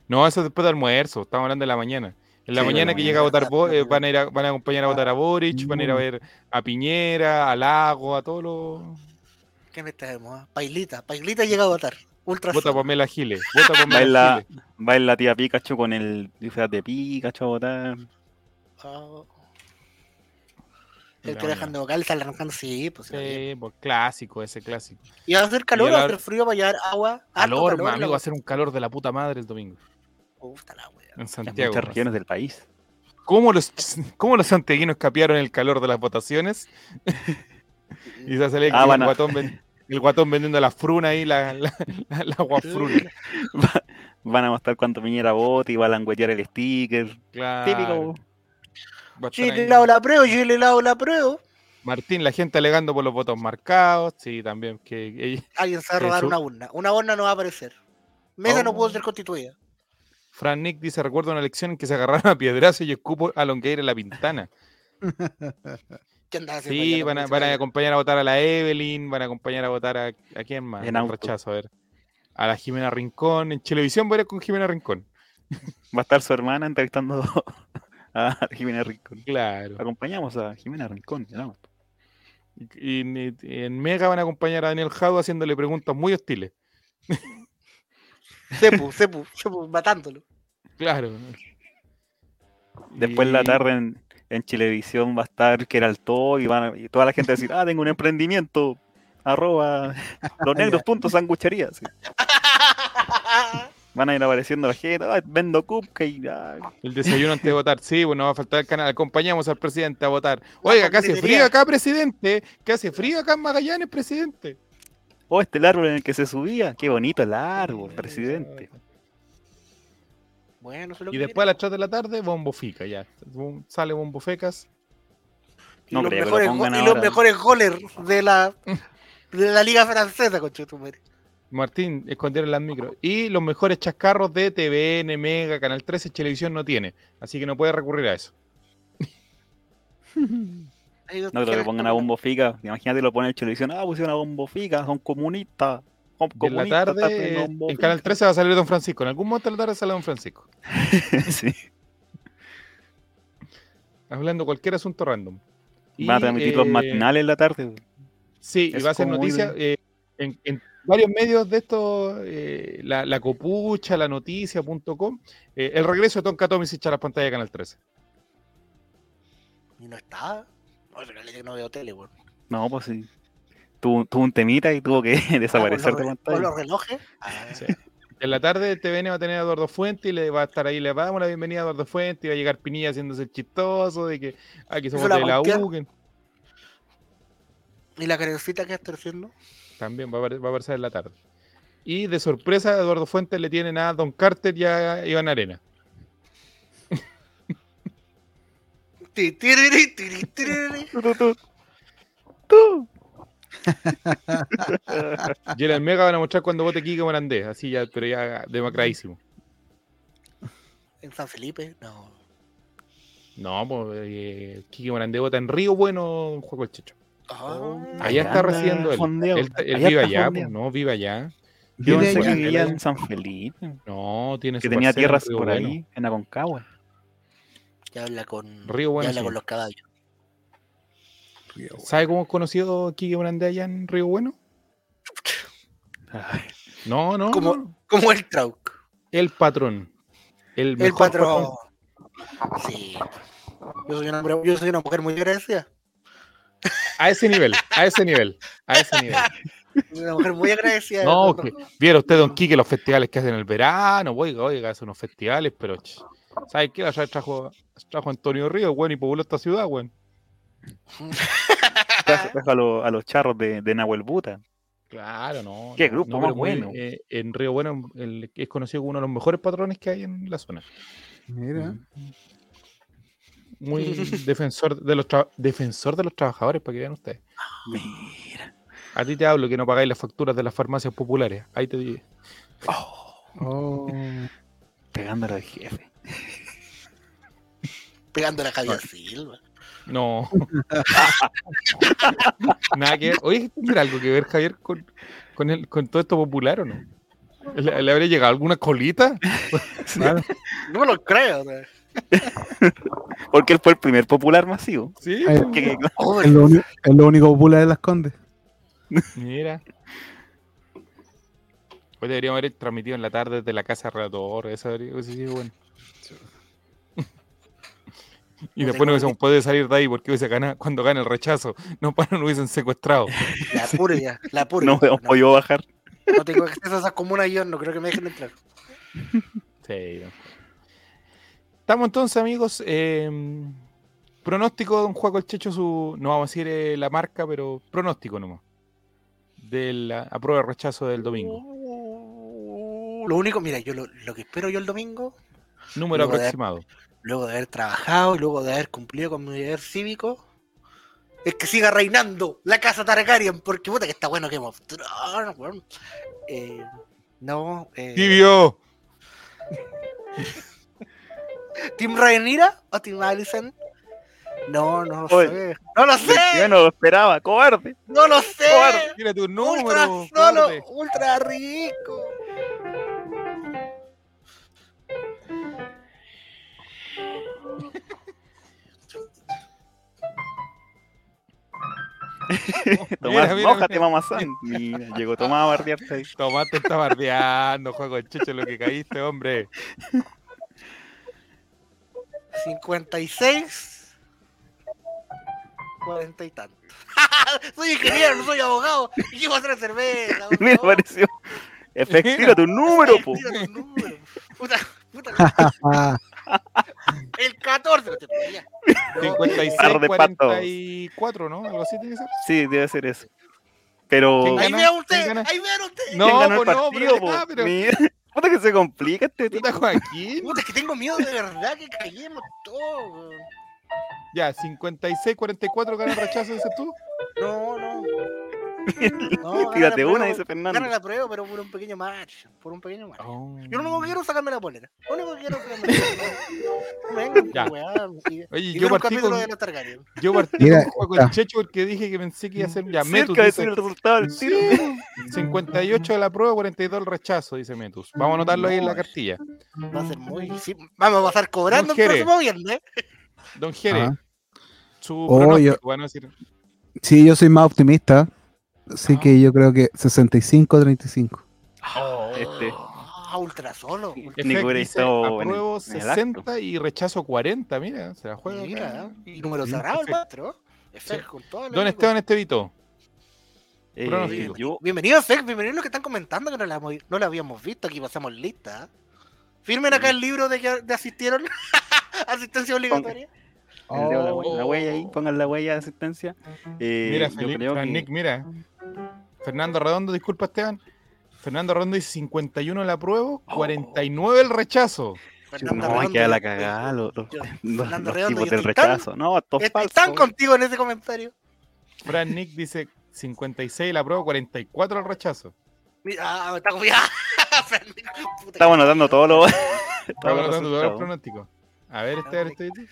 No, eso es después del almuerzo. Estamos hablando de la mañana. En la Sí, mañana que llega a votar, eh, van, a ir a, van a acompañar a votar a Boric, van a ir a ver a Piñera, a Lago, a todos los. ¿Qué me traemos? ah? Pailita. Pailita llega a votar. Ultra Vota Pamela Giles. Vota Pamela Baila, Giles. baila tía Pikachu con el disfraz de Pikachu a votar. Oh. El que dejan de vocal sale arrancando, sí, pues. Sí, pues, clásico, ese clásico. Y va a hacer calor, a va a hacer frío, va a llevar agua. Calor, calor, ma, la amigo, va a wea. ser un calor de la puta madre el domingo. La wea. En En Santiago. muchas regiones del país. ¿Cómo los, cómo los santiaguinos capiaron el calor de las votaciones? y se sale Ah, el, guatón, ven- el guatón vendiendo la fruna ahí, la, la, la, la guafruna. Va- Van a mostrar cuánto Piñera vota y van a languetear el sticker. Claro. Típico. Chile lado la pruebo, Chile lado la pruebo. Martín, la gente alegando por los votos marcados. Sí, también. que Alguien se va a robar una urna. Una urna no va a aparecer. Mesa no Oh. pudo ser constituida. Fran Nick dice: Recuerdo una elección en que se agarraron a piedrazo y escupo a Longueira en la pintana. ¿Qué andaba haciendo Sí, van a, van acompañar a votar a la Evelyn, van a acompañar a votar a, a quién más. En auto. rechazo, a ver. A la Jimena Rincón. En televisión voy a ir con Jimena Rincón. Va a estar su hermana entrevistando a Jimena Rincón. Claro. Acompañamos a Jimena Rincón. en el auto. Y, y- y en Mega van a acompañar a Daniel Jado haciéndole preguntas muy hostiles. Sepu, Sepu, Sepu, matándolo. Claro. Después en la Y- tarde en, en Chilevisión va a estar que era el todo y, van a- y toda la gente va a decir, ah, tengo un emprendimiento. Arroba los negros puntos sanguchería. sí. Van a ir apareciendo la gente, "Ah, vendo cupcake. ah". El desayuno antes de votar. Sí, bueno, va a faltar el canal. Acompañamos al presidente a votar. Oiga, que hace frío acá, presidente. Que hace frío acá en Magallanes, presidente. Oh, este el árbol en el que se subía. Qué bonito el árbol, presidente. Bueno, eso es lo Y que después a las 3 de la tarde, bombo fica, ya. Sale bombo fecas. Y No los creo que lo mejores, pongan go- y los mejores goles de la, de la liga francesa, conchetumare. Martín, escondieron las micros. Y los mejores chascarros de TVN, Mega, Canal 13, Televisión no tiene. Así que no puede recurrir a eso. No creo que pongan a Bombo Fica. Imagínate lo ponen en televisión. Ah, pusieron a Bombo Fica, son comunistas. En la tarde, en Canal Fica". 13 va a salir Don Francisco. En algún momento de la tarde sale Don Francisco. sí. Hablando cualquier asunto random. Van a transmitir los eh, matinales en la tarde. Sí, y va a ser noticia eh, en, en varios medios de esto, eh, la, la copucha, la noticia.com, eh, el regreso de Tonka Tommy a la pantalla de Canal 13. Y no está. No, veo tele. No, pues sí. Tuvo, tuvo un temita y tuvo que desaparecer Ah, de ¿Con los, pantalla. relojes? Ah, Sí. En la tarde TVN va a tener a Eduardo Fuente y le va a estar ahí, le damos la bienvenida a Eduardo Fuente y va a llegar Pinilla haciéndose el chistoso de que aquí somos la de la? U, que ¿Y la carecita que está haciendo? también va a, va a aparecer en la tarde. Y de sorpresa, a Eduardo Fuentes le tienen a Don Carter y a Iván Arena. Y en el Mega van a mostrar cuando vote Kike Morandé, así ya, pero ya demacradísimo. En San Felipe, no. No, pues eh, Kike Morandé vota en Río Bueno, Juego el Checho. Ah, Allá está residiendo él. Él, él Allá vive allá, pues, no, vive allá. Yo pensé que vivía en San Felipe. No, tiene Que tenía en tierras por Bueno. ahí, en Aconcagua. ya habla con, Río Bueno, ya habla sí. con los caballos. ¿Sabe cómo es conocido Kike Morandé allá en Río Bueno? Ay, No, no. Como- no. Como el Trauc. El patrón. El, El patrón. Sí. Yo soy, una, yo soy una mujer muy agradecida. A ese nivel, a ese nivel, a ese nivel. Una mujer muy agradecida. No, que viera usted, don Quique, los festivales que hacen en el verano, oiga, oiga, hacen unos festivales, pero ¿sabe qué? Allá trajo, trajo Antonio Río, bueno, y pobló esta ciudad, weón. A, los- a los charros de, de Nahuel Buta. Claro, no. Qué no, grupo no, más pero muy- bueno. eh, en Río Bueno el- es conocido como uno de los mejores patrones que hay en la zona. Mira. Muy defensor de los defensor de los trabajadores, para que vean ustedes. Mira. A ti te hablo que no pagáis las facturas de las farmacias populares. Ahí te digo. Oh. Pegándolo al jefe. Pegándole a Javier Silva. No. Nada que ver. Oye, ¿tendrá algo que ver, Javier, con, con, el, con todo esto popular o no? ¿Le, le habría llegado alguna colita? Claro. No me lo creo. Porque él fue el primer popular masivo. Sí, Que- que- Oh, Es lo, uni- es lo único popular de las condes. mira. Hoy deberíamos haber transmitido en la tarde desde la casa relator. Eso habría hubiese sido bueno. Y después no hubiésemos podido salir de ahí porque hubiese ganado, cuando gane el rechazo, no para no hubiesen secuestrado. La pura ya, la pura. no hemos no, podido bajar. no tengo acceso a esas comunas yo, no creo que me dejen entrar. Sí, no. Estamos entonces, amigos. eh, pronóstico, don Juaco el Checho, su, no vamos a decir eh, la marca, pero pronóstico nomás. De la aprueba rechazo del domingo. Lo único, mira, yo lo, lo que espero yo el domingo, Número aproximado. Luego de haber trabajado y luego de haber cumplido con mi deber cívico, es que siga reinando la casa Targaryen, porque puta que está bueno que of weón. Eh, no, eh, ¡Tibio! ¿Team Rhaenyra o Team Alicent? No, no lo Oye, sé. ¡No lo sé! Yo no lo esperaba, cobarde. ¡No lo sé! Cobarde. Tira tu ¡Ultra número. solo! cobarde. ¡Ultra rico! Tomás, Mira, mira, mójate, mira. mamazán. Mira, llegó Tomás a bardearte ahí. Tomás te está bardeando, Juaco el Checho, lo que caíste, hombre. 56 40 y tanto. soy ingeniero, no soy abogado. ¿Y qué voy a hacer cerveza? por Me favor? pareció. Efectiva tu número, po. Tira tu número. Puta, puta, el 14. no te podía. No, 56, Par de patos. 44, ¿no? Algo así tiene que ser. Sí, debe ser eso. Pero. ¿Quién Ahí ustedes, gana? ahí vean ustedes. No, ¿Quién ganó el pues no, partido, pero- po? ah, pero- puta que se complica este. Puta Joaquín. Puta, es que tengo miedo de verdad que callemos todo. weón. Ya, 56, 44 gana el rechazo, dices tú. No, no. No, Tírate una, dice Fernando. Gana la prueba, pero por un pequeño margen. Por un pequeño. Oh. Yo lo único que quiero es sacarme la polera. Lo único que quiero es sacarme la polera. Weá, Oye, y yo partí capítulo con- de la Targaryen. Yo partí Mira, con está. el Checho porque dije que pensé que iba a ser. Ya, Metus Cerca de dice decir el resultado del tiro. Sí, 58 de la prueba, 42 el rechazo, dice Metus. Vamos a anotarlo ahí en la cartilla. Va a ser muy. sí, vamos a estar cobrando el Jere. próximo viernes. Don Jere, Ah. su Oh, pronóstico, yo- van a decir. sí, yo soy más optimista. Así que yo creo que 65-35. Este. Ah, ultra solo. ultra- hubiera dice, estado en el- apruebo en el acto. 60 y rechazo 40, mira, se la juega. Mira, y número cerrado el el Don. Esteban Estevito, Eh, yo, Bienvenido, Efect. Bienvenidos los que están comentando que no la, no la habíamos visto. Aquí pasamos lista. Firmen acá el libro de que de asistieron. Asistencia obligatoria. el dedo, la, Oh. hue- la huella ahí, pongan la huella de asistencia. Eh, mira, yo Felipe, creo que- Nick, mira. Fernando Redondo, disculpa Esteban. Fernando Redondo dice 51 el apruebo, Oh. 49 el rechazo. Fernando No, Redondo, queda la cagada, los, los- yo- los- Fernando los Redondo, del rechazo. No, esto es Estoy falso. tan contigo en ese comentario. Fran Nick dice 56 el apruebo, 44 el rechazo. Mira, ah, está confiado. Estamos anotando todos los. Estamos anotando todos los pronósticos. A ver, Esteban Estevito.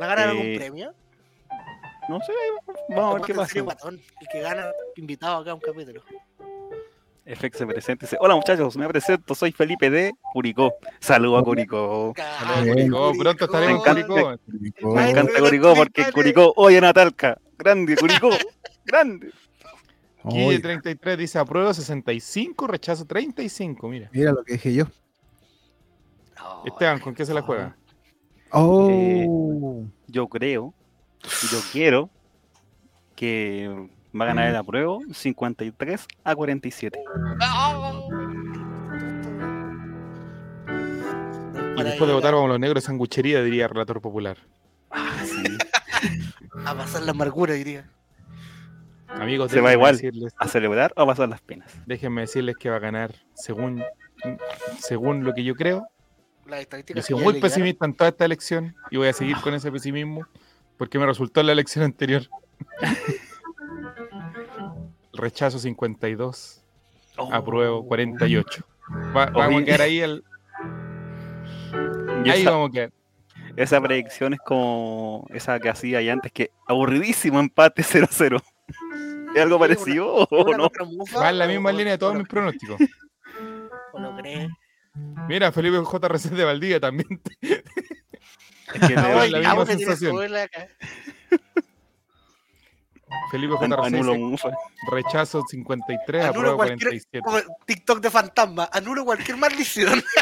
¿Va a ganar algún Eh, premio? No sé, vamos a ver qué pasa. guatón, El que gana, invitado acá a un capítulo. FX se presenta y dice: Hola muchachos, me presento, soy Felipe de Curicó. Saludo a Curicó. Ah, Bien. Curicó, pronto estaremos en Me encanta. Curicó. Me encanta Curicó porque. Curicó, oye Natalca, grande Curicó, grande. Guille Oye, 33 dice apruebo 65, rechazo 35, mira. mira lo que dije yo. Esteban, ¿con qué se la juega? Oh. Yo creo, yo quiero que va a ganar el apruebo 53 a 47. Y después de votar vamos los negros sanguchería, diría el relator popular. Ah, sí. A pasar la amargura, diría. Amigos, Se va déjenme igual. decirles- ¿A celebrar o a pasar las penas? déjenme decirles que va a ganar según, según lo que yo creo. Yo soy muy pesimista en toda esta elección y voy a seguir con ese pesimismo porque me resultó en la elección anterior. rechazo 52, Oh. apruebo 48. Va- vamos a quedar ahí el... Y Ahí esa, vamos a quedar. esa predicción es como esa que hacía ahí antes, que aburridísimo empate 0-0. ¿Es algo parecido o Una no? Va en la misma o- línea de todos mis pronósticos. o lo crees. Mira, Felipe JRC de Valdivia también. Es que Ah, le- Oye, la misma sensación. Felipe dice, Mufa. rechazo 53, Anulo apruebo cualquier 47. como TikTok de fantasma. Anulo cualquier maldición.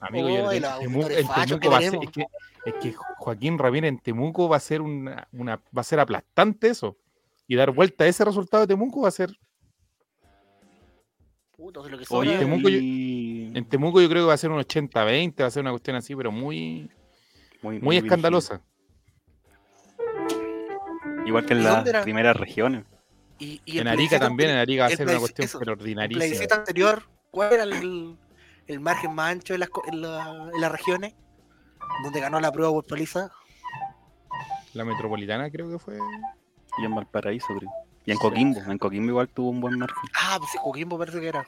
Amigo, y el Temuco, el Temuco va a ser, es que, es que Joaquín Ramírez en Temuco va a ser una, una- va a ser aplastante eso. Y dar vuelta a ese resultado de Temuco va a ser. Puto, lo que Oye. Temuco yo- y- En Temuco yo creo que va a ser un 80-20, va a ser una cuestión así, pero muy, muy escandalosa. Igual que en ¿Y las era? primeras regiones. Y, y En Arica también, en Arica va a ser una cuestión eso, pero plebiscito anterior, ¿cuál era el, el margen más ancho en las, co- en, la- en las regiones? Donde ganó la prueba por paliza. La metropolitana creo que fue. Y en Valparaíso, creo. Y en Coquimbo. En Coquimbo igual tuvo un buen margen. Ah, pues sí, Coquimbo parece que era.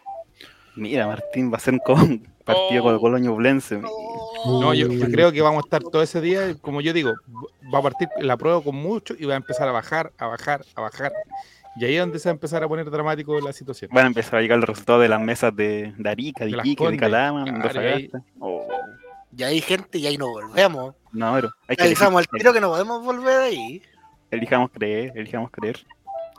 Mira, Martín va a ser un co- partido con el Coloño Blense. No, yo, yo creo que vamos a estar todo ese día, como yo digo, va a partir la prueba con mucho y va a empezar a bajar, a bajar, a bajar. Y ahí es donde se va a empezar a poner dramático la situación. Van a empezar a llegar los resultados de las mesas de, de Arica, de De Iquique, de Condes, Calama, claro, Antofagasta. y ahí- Oh, Y ahí gente y ahí no volvemos. no, pero hay que Avisamos al tiro que no podemos volver de ahí. Elijamos creer, elijamos creer.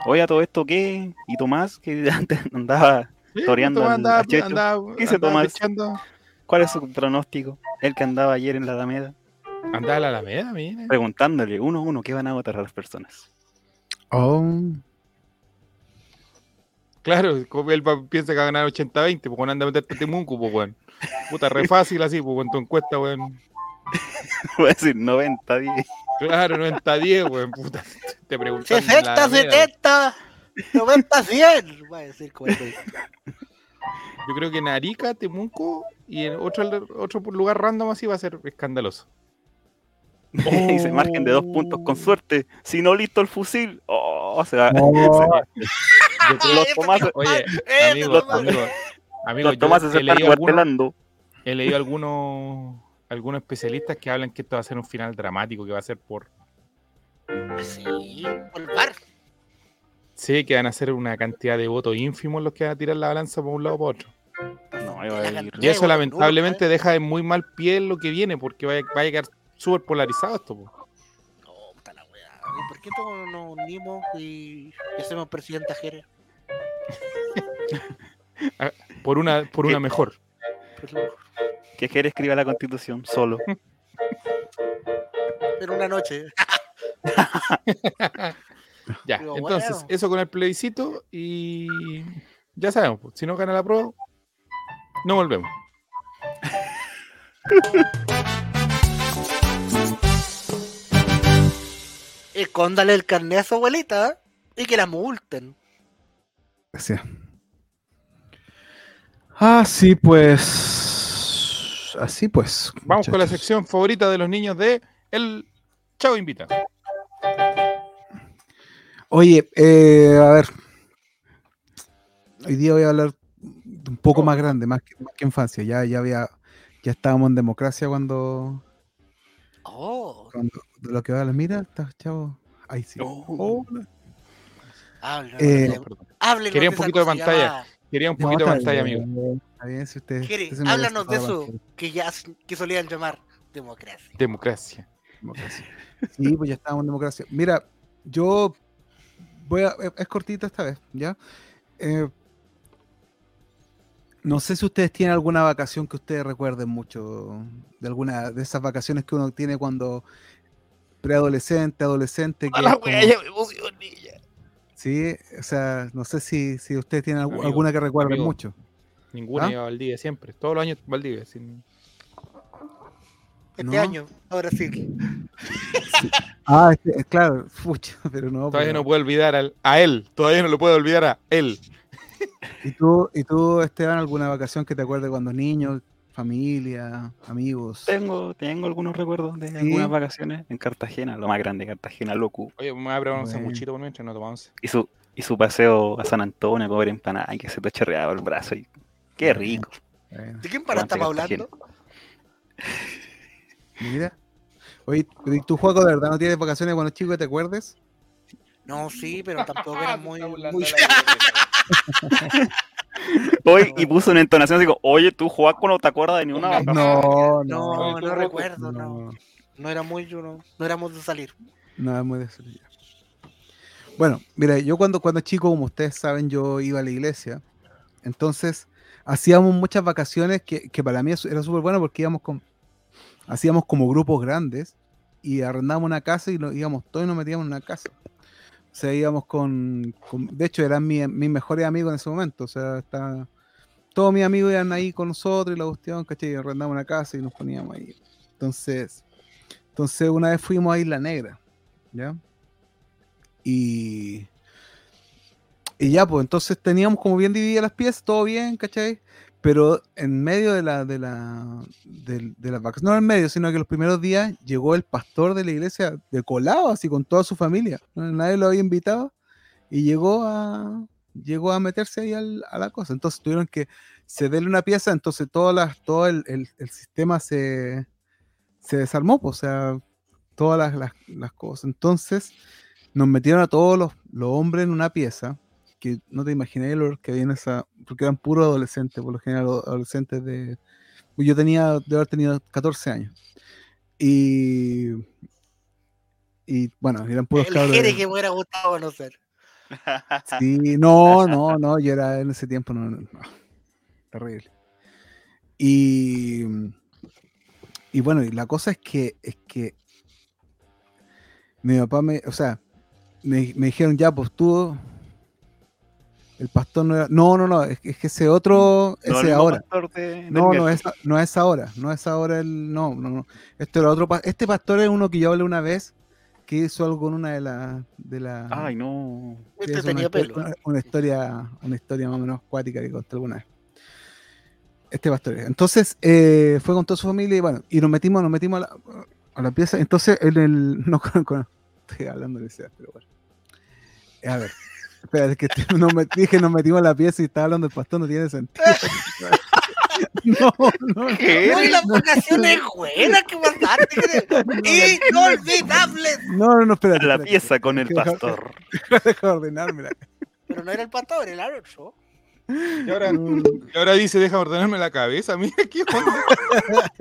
Oye, a todo esto, ¿qué? ¿Y Tomás? Que antes andaba toreando al- andaba- a Checho. andaba- ¿Qué Tomás? pechando. ¿Cuál es su pronóstico? El que andaba ayer en la Alameda, Andaba a la Alameda, mira. preguntándole uno a uno qué van a votar a las personas. Oh, Claro, como él va- piensa que va a ganar 80-20, pues cuando anda a meterte Temuco, pues weón. Puta, re fácil así, pues con tu encuesta, weón. Voy a decir 90, 10. Claro, 90-10, weón, puta. Te preguntan. 60, 70, 90, 100. Va a decir como Yo creo que en Arica, Temuco y en otro, otro lugar random así va a ser escandaloso. y se margen de dos puntos con suerte. Si no listo el fusil, oh, se va. Los Tomases, Oye, los Tomases se he están leído, algunos, cuartelando. he leído algunos, algunos especialistas que hablan que esto va a ser un final dramático, que va a ser por... Sí, por el bar. Sí, que van a ser una cantidad de votos ínfimos los que van a tirar la balanza por un lado o por otro. No, iba a ir. Y eso lamentablemente deja en muy mal pie lo que viene, porque va a, va a quedar súper polarizado esto. po. Oh, puta la wea. ¿Y ¿Por qué todos nos unimos y, y hacemos presidente a Jerez? Por una, por una mejor. Que Jerez escriba la constitución solo. En una noche. Ya, Pero entonces, bueno. eso con el plebiscito y ya sabemos, pues, si no gana la prueba, no volvemos. Escóndale el carnet a su abuelita y que la multen. gracias. Así pues. Así pues. Vamos con la sección favorita de los niños de El Chavo Invita. Oye, eh, a ver. Hoy día voy a hablar de un poco más grande, más que, más que infancia. Ya, ya había, ya estábamos en democracia cuando, Oh, cuando de lo que va a la mira, está chavo. Ahí sí. Oh. Eh, háblenos Quería un poquito de pantalla. llamada- Quería un No, poquito de pantalla, bien, amigo. Está bien, si usted. Háblanos de eso que ya que solían llamar democracia. Democracia. Democracia. Sí, pues ya estábamos en democracia. Mira, yo voy a. Es cortita esta vez, ¿ya? Eh, no sé si ustedes tienen alguna vacación que ustedes recuerden mucho, de alguna de esas vacaciones que uno tiene cuando preadolescente, adolescente. que es como- Sí, o sea, no sé si, si ustedes tienen Amigo, alguna que recuerden amigo. mucho. Ninguna ¿Ah? iba a Valdivia siempre. Todos los años Valdivia. sin- Este No. año, ahora sí. Ah, este, eh, claro, pucha, pero no. Todavía pero- no puede olvidar al- a él. Todavía no lo puede olvidar a él. ¿Y tú, ¿Y tú, Esteban, alguna vacación que te acuerdes cuando niño? familia, amigos. Tengo, tengo algunos recuerdos de Sí. algunas vacaciones en Cartagena, lo más grande, Cartagena, loco. Oye, me voy a preparar un sanguchito por mientras no tomamos. Y su, y su paseo a San Antonio a comer empanada y que se te chorreaba el brazo. Y... Qué rico. Bueno, ¿De quién estamos Cartagena. hablando? Mira. Oye, pero ¿y tú, Juaco, de verdad no tienes vacaciones cuando chico que te acuerdes? No, sí, pero tampoco era muy. Burlando muy... la Hoy, y puso una entonación así como, oye, tú Juaco no te acuerdas de ni una vacación. No, No, no. No, recuerdo, no. No, era muy, yo no, no éramos de salir. no muy de ya. Bueno, mira, yo cuando, cuando chico, como ustedes saben, yo iba a la iglesia. Entonces, hacíamos muchas vacaciones que, que para mí era súper bueno porque íbamos con, hacíamos como grupos grandes y arrendábamos una casa y nos íbamos todos y nos metíamos en una casa. O sea, íbamos con, con- de hecho, eran mi- mis mejores amigos en ese momento. O sea, está, todos mis amigos iban ahí con nosotros y la cuestión, ¿cachai? Y arrendábamos una casa y nos poníamos ahí. Entonces, entonces una vez fuimos a Isla Negra, ¿ya? Y, y ya, pues entonces teníamos como bien divididas las piezas, todo bien, ¿cachai? Pero en medio de la, de la, de, las vacaciones, no en medio, sino que los primeros días llegó el pastor de la iglesia de colado, así con toda su familia. Nadie lo había invitado y llegó a, llegó a meterse ahí a la cosa. Entonces tuvieron que cederle una pieza, entonces todas las, todo el, el- el sistema se, se desarmó, pues, o sea, todas las, las- las cosas. Entonces nos metieron a todos los, los hombres en una pieza, que no te imaginé lo que había en esa, porque eran puros adolescentes, por lo general adolescentes de... Yo tenía, de haber tenido 14 años. Y... Y bueno, eran puros El cabros. De- que me hubiera gustado conocer. Sí, no, no, no, yo era en ese tiempo, no, no, no. terrible. Y, y bueno, y la cosa es que, es que mi papá me, o sea, me, me dijeron ya, pues tú, el pastor no era, no, no, no, es, que- es que ese otro, No, ese ahora. de- No, no es, no es ahora, no es ahora el, no, no, no. Este era otro, este pastor es uno que yo hablé una vez, que hizo algo con una de las, de las, Ay, no. Este una, tenía pelo. una- una historia, una historia más o menos cuática que conté alguna vez. Este pastor. Entonces, eh, fue con toda su familia y bueno, y nos metimos, nos metimos a la, a la pieza. Entonces, en el. No, con- con- estoy hablando de esa, pero bueno. Eh, A ver, espera, es que no me, dije nos metimos la pieza y estaba hablando del pastor, no tiene sentido. No, no, no. ¿Qué? Uy, las vacaciones buenas que pasaste. Inolvidables. No, no, no, espérate. La espérate. pieza con el pastor. Deja de ordenármela. Pero no era el pastor, era el otro. Y ahora, y ahora dice, deja ordenarme la cabeza. Mira qué onda.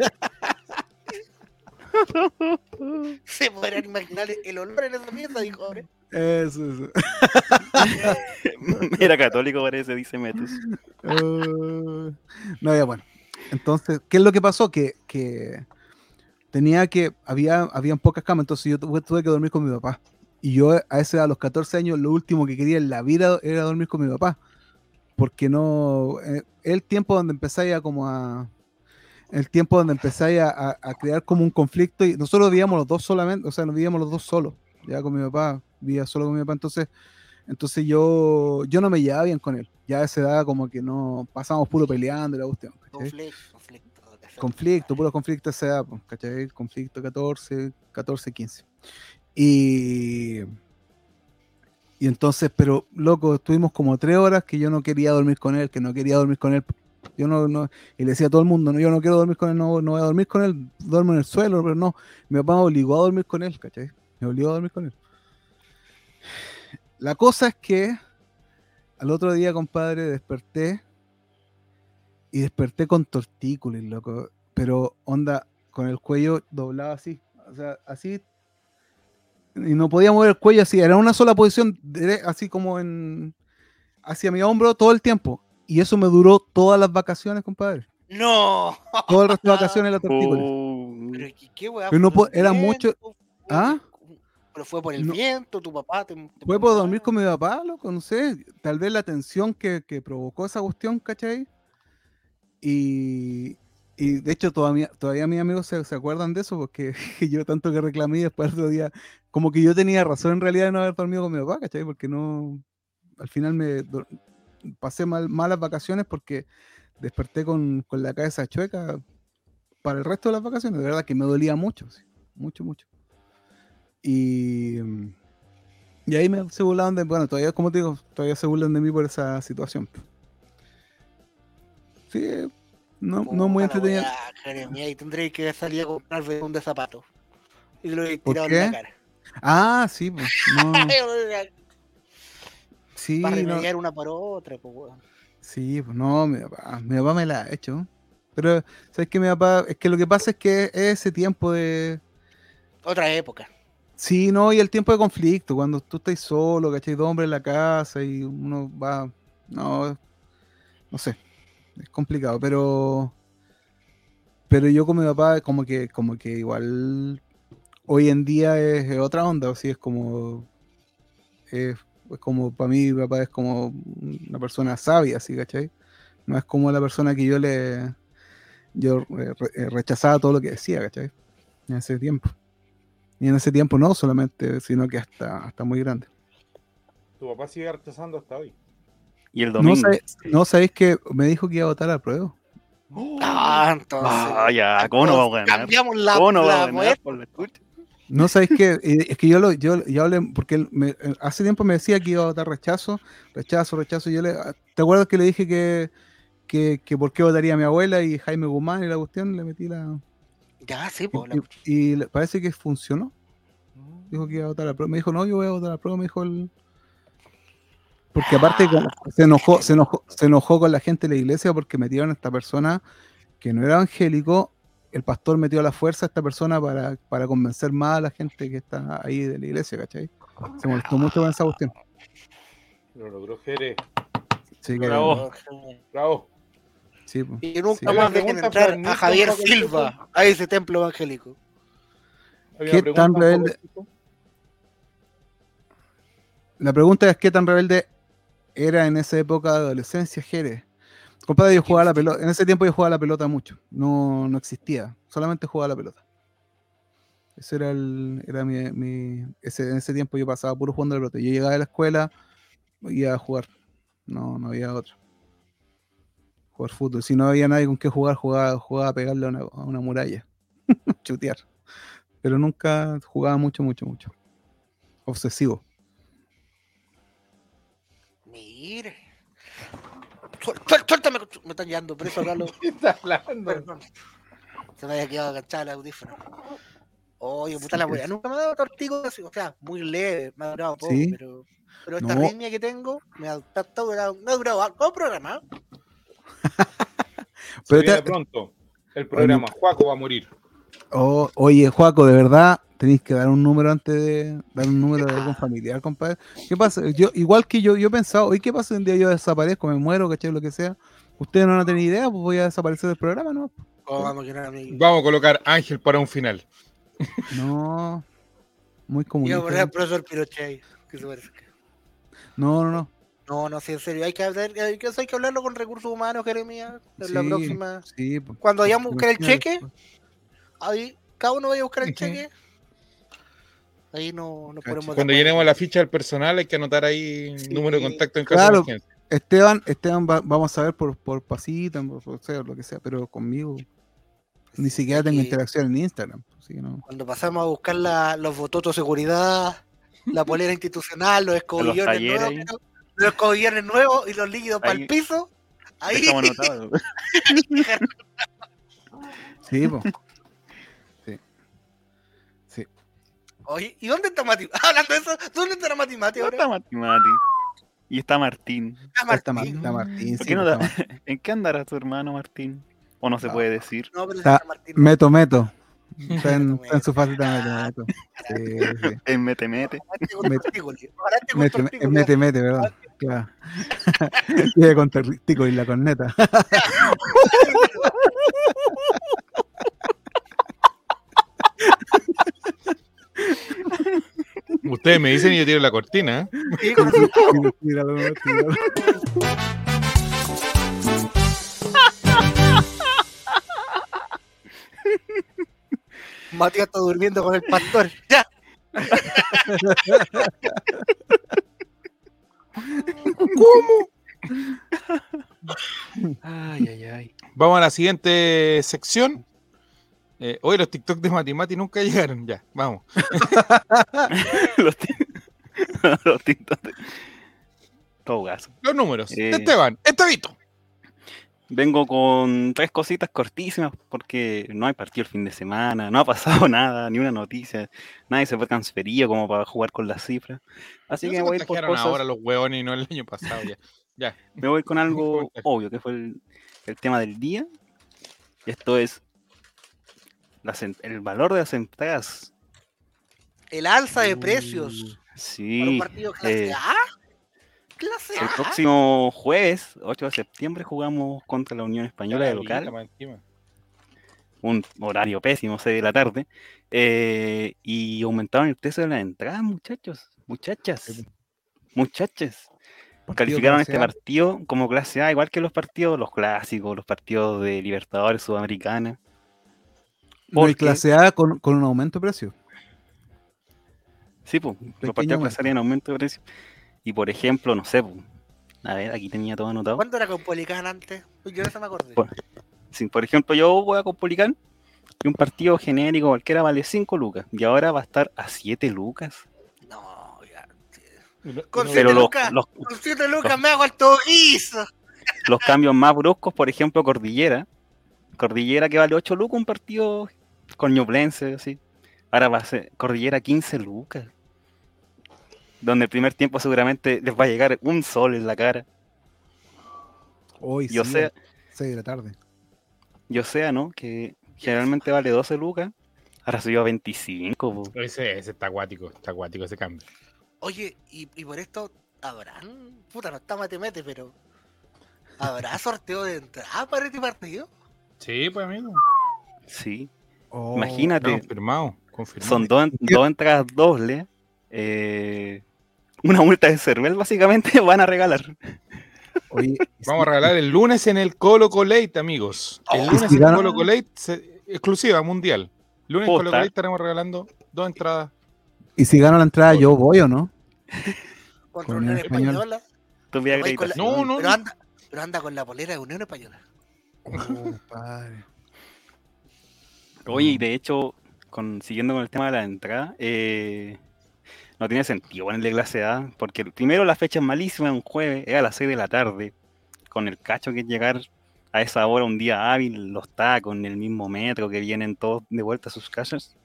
Se podrán imaginar el olor en esa pieza, dijo. hombre. Eso, eso. Era católico, parece, dice Metus. Uh, no, ya bueno. Entonces, ¿qué es lo que pasó? Que, que tenía que, había, habían pocas camas, entonces yo tuve, tuve que dormir con mi papá. Y yo a ese a los 14 años, lo último que quería en la vida era dormir con mi papá. Porque no, eh, el tiempo donde empezáis a como a, el tiempo donde empezáis a, a- a crear como un conflicto y nosotros vivíamos los dos solamente, o sea, nos vivíamos los dos solos, ya con mi papá, vivía solo con mi papá, entonces entonces yo, yo no me llevaba bien con él. Ya a esa edad como que no pasábamos puro peleando y la cuestión. Conflicto, conflicto. Conflicto, puro conflicto a esa edad, pues, ¿cachai? Conflicto 14, 14, 15. Y, y entonces, pero loco, estuvimos como tres horas que yo no quería dormir con él, que no quería dormir con él. Yo no, no y le decía a todo el mundo, no, yo no quiero dormir con él, no, no voy a dormir con él, duermo en el suelo, pero no. Mi papá me obligó a dormir con él, ¿cachai? Me obligó a dormir con él. La cosa es que al otro día, compadre, desperté y desperté con tortícolis, loco. Pero onda, con el cuello doblado así. O sea, así. Y no podía mover el cuello así. Era una sola posición, así como en. hacia mi hombro todo el tiempo. Y eso me duró todas las vacaciones, compadre. No. Todo el resto de vacaciones la tortícolis. Oh, Pero ¿qué, qué weá? Pero no ¿Fue po- era mucho- viento? ¿Fue- ¿Ah? Pero fue por el No. viento, tu papá te. te Fue por dormir con mi papá, loco, no sé. Tal vez la tensión que, que provocó esa cuestión, ¿cachai? Y, y de hecho todavía, todavía mis amigos se, se acuerdan de eso, porque yo tanto que reclamé después el otro día, como que yo tenía razón en realidad de no haber dormido con mi papá, ¿cachai? Porque no, al final me pasé mal, malas vacaciones porque desperté con, con la cabeza chueca para el resto de las vacaciones. De verdad que me dolía mucho, sí, mucho, mucho. Y, y ahí me, se burlaban de, bueno, todavía, como te digo, todavía se burlan de mí por esa situación. Sí, no, no muy weá, Jeremia, y tendréis que salir a comprar un de zapatos. Y lo he ¿Por tirado en la cara. Ah, sí, pues, no, sí, Para no, remediar una por otra, pues, weón. sí, pues no, mi papá, mi papá me la ha hecho. Pero, ¿sabes qué, mi papá? Es que lo que pasa es que es ese tiempo de, Otra época. Sí, no, y el tiempo de conflicto, cuando tú estás solo, ¿cachai? Dos hombres en la casa y uno va. No, no sé. Es complicado, pero. Pero yo con mi papá, como que, como que igual. Hoy en día es, otra onda, así es como. Es, es como, para mí, mi papá es como una persona sabia, así, ¿cachai? No es como la persona que yo le. Yo eh, re- eh, rechazaba todo lo que decía, ¿cachai? En ese tiempo. Y en ese tiempo no solamente, sino que hasta, hasta muy grande. Tu papá sigue rechazando hasta hoy. Y el No, domingo. sabe- no sabéis que me dijo que iba a votar a prueba. Ah, entonces. Ah, ya, ¿cómo no vamos a ganar? Cambiamos la, ¿Cómo no la vamos a ganar por la escucha? No sabéis que es que yo lo yo, yo hablé porque él me- eh, hace tiempo me decía que iba a votar rechazo, rechazo, rechazo. Yo le, ah, ¿te acuerdas que le dije que, que, que por qué votaría a mi abuela y Jaime Guzmán y la cuestión? Le metí la. Ya, sí, pues. Y, y le- parece que funcionó. Dijo que iba a votar a prueba. Me dijo, no, yo voy a votar a prueba. Me dijo el. Porque aparte como se enojó, se enojó, se enojó con la gente de la iglesia porque metieron a esta persona que no era evangélico. El pastor metió a la fuerza a esta persona para, para convencer más a la gente que está ahí de la iglesia, ¿cachai? Se molestó mucho con esa cuestión. Lo logró Jerez. Sí, que- Bravo. Bravo. Sí. Y nunca Sí. más La dejen entrar a Javier Silva a ese templo evangélico. Había ¿Qué una tan pregunta, rebelde? La pregunta es qué tan rebelde era en esa época de adolescencia, Jerez. Compadre, yo jugaba la pelota. En ese tiempo yo jugaba la pelota mucho. No, no existía. Solamente jugaba la pelota. Ese era el, era mi, mi- ese, en ese tiempo yo pasaba puro jugando la pelota. Yo llegaba de la escuela y iba a jugar. No, no había otro. Jugar fútbol. Si no había nadie con que jugar, jugaba, jugaba a pegarle a una, a una muralla. Chutear. Pero nunca jugaba mucho, mucho, mucho. Obsesivo. Mire. Suel- suel- Suéltame, conchu- me están llevando preso acá los. ¿Qué está hablando? Perdón. Se me había quedado agachado el audífono. Oye, puta Sí, la wea. es- Nunca me ha dado tortico así, o sea, muy leve, me ha durado poco, Sí. pero. Pero esta No. línea que tengo me ha, durado, me ha durado todo programa. Se Pero te- pronto el programa. Juaco va a morir. Oh, oye, Juaco, de verdad tenéis que dar un número antes de dar un número de algún familiar, compadre. ¿Qué pasa? Yo, igual que yo, yo he pensado, oye, ¿qué pasa si un día yo desaparezco, me muero, caché, lo que sea? Ustedes no van a tener idea, pues voy a desaparecer del programa, ¿no? Oh, vamos, que no era mi. Vamos a colocar Ángel para un final. No. Muy a comunista. poner al profesor Pinochet ahí, que se parece. No, no, no. No, no, sí, en serio. Hay que, hablar, hay que, hay que hablarlo con recursos humanos, Jeremías. En la próxima. Sí, pues. Cuando vayamos a buscar el cheque, pues. ahí cada uno vaya a buscar el cheque. Ahí no, no ponemos. de Cuando llenemos la ficha del personal hay que anotar ahí número de contacto en caso Claro, de emergencia. Esteban, Esteban va- vamos a ver por, por pasita, por, sea, lo que sea, pero conmigo ni siquiera tengo interacción en Instagram. Así que no. Cuando pasamos a buscar la- los bototos de seguridad, la polera institucional, los escobillones nuevos, los escobillones nuevos y los líquidos para el piso, ahí Dejamos anotado. Sí, pues. Oye, ¿y dónde está Mati? Hablando de eso, ¿dónde está la Mati Mati ¿Dónde ahora? está Mati Mati? Y está Martín. Ah, Martín. está Martín. ¿Por sí, qué no da- ¿En qué andará tu hermano Martín? ¿O no se Ah. puede decir? No, pero Está está Martín. Meto, meto. Está en, está en su faceta meto, meto. Sí, sí. En Mete Mete. Mete- Mete, mete, mete, ¿verdad? Claro. Sigue con Terrístico y la corneta. Ustedes me dicen y yo tiro la cortina. Matías está durmiendo con el pastor. Ya. Ay, ay, ay. Vamos a la siguiente sección. Eh, hoy los TikTok de Matimati nunca llegaron. Ya, vamos. los, los TikTok de- Todo gaso. Los números. Eh, Esteban, Estevito. Vengo con tres cositas cortísimas porque no hay partido el fin de semana, no ha pasado nada, ni una noticia, nadie se fue transferido como para jugar con las cifras. Así No que me voy a ir por cosas, ahora los huevones y no el año pasado. Ya. ya. me voy con algo obvio, que fue el, el tema del día. Esto es las en- el valor de las entradas. El alza de precios para un Sí, partido clase eh, A. Clase el A. próximo jueves, 8 de septiembre, jugamos contra la Unión Española de local. un horario pésimo, 6 de la tarde, eh, y aumentaron el precio de las entradas, muchachos, muchachas, muchachas. Calificaron este A. partido como clase A, igual que los partidos, los clásicos, los partidos de Libertadores Sudamericana. No Porque- clase A con, con un aumento de precio. Sí, pues, los partidos en aumento de precio. Y por ejemplo, no sé, pues, a ver, aquí tenía todo anotado. ¿Cuánto era con Policán antes? Yo no se me acordé. Por, si, por ejemplo, yo voy a Copolicán y un partido genérico cualquiera vale 5 lucas y ahora va a estar a 7 lucas. No, ya. Con 7 Pero los, lucas, los, con siete lucas me hago el guiso. los cambios más bruscos, por ejemplo, Cordillera. Cordillera que vale 8 lucas un partido con Ñublense, así. Ahora va a ser Cordillera 15 lucas. Donde el primer tiempo seguramente les va a llegar un sol en la cara. Hoy Yo sí, sé, 6 de la tarde. yo sé, ¿no? Que generalmente vale 12 lucas. Ahora subió a 25. po. Ese, ese está acuático, está acuático ese cambio. Oye, y, y por esto, ¿habrán? Puta, no está mate-mete, pero. ¿Habrá sorteo de entrada para este partido? Sí, pues amigo. Sí. Oh, Imagínate. Confirmado, confirmado. Son dos, dos entradas dobles. eh, una multa de Cervel, básicamente, van a regalar. Oye, Vamos a regalar el lunes en el Colo Colate, amigos. El Oh, lunes si en el gana- Colo Colate, se- exclusiva, mundial. Lunes en Colo. Colate estaremos regalando dos entradas. ¿Y si gano la entrada, yo voy o no? Contra Con Unión el español. Española. Tú. No, no, Pero anda, pero anda con la polera de Unión Española. Padre. Oye, y de hecho, con, siguiendo con el tema de la entrada, eh, no tiene sentido ponerle clase A, porque primero la fecha es malísima, un jueves, es a las 6 de la tarde, con el cacho que es llegar a esa hora, un día hábil, los tacos, en el mismo metro, que vienen todos de vuelta a sus casas.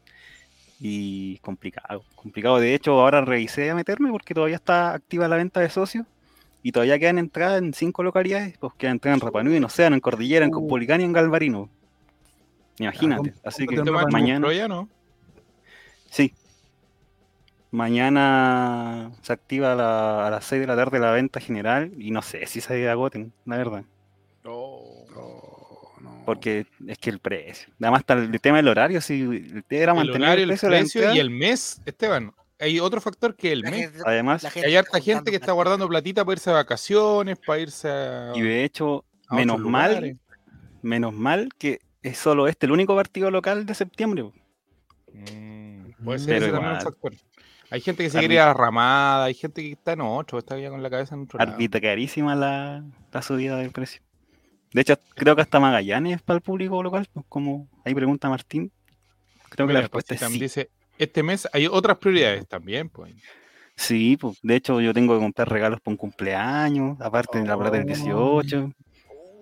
Y complicado, complicado. De hecho, ahora revisé a meterme porque todavía está activa la venta de socios y todavía quedan entradas en cinco localidades, pues quedan entradas en Rapanui, en Océano, en Cordillera, en Uh. Copolicán y en Galvarino. Imagínate. Ah, Así que Mañana- no. sí. Mañana se activa a, la- a las 6 de la tarde la venta general y no sé si se agoten, la verdad. Oh, no. Porque es que el precio. Además está el tema del horario, si el tema era El mantener horario, el el precio de la precio y el mes, Esteban. Hay otro factor que el mes. gente- además, hay harta gente que está guardando platita para irse de vacaciones, para irse a, y de hecho, a menos mal, lugares. menos mal que es solo este el único partido local de septiembre. Mm, puede ser Pero ese también un factor. Hay gente que se quiere ir a la ramada, hay gente que está en otro, está ya con la cabeza en otro lado. Arbitrarísima la, la subida del precio. De hecho, creo que hasta Magallanes es para el público local, pues, como ahí pregunta Martín. Creo que la respuesta es sí. dice, este mes hay otras prioridades también, pues. Sí, pues, de hecho yo tengo que comprar regalos para un cumpleaños, aparte de la plata del 18.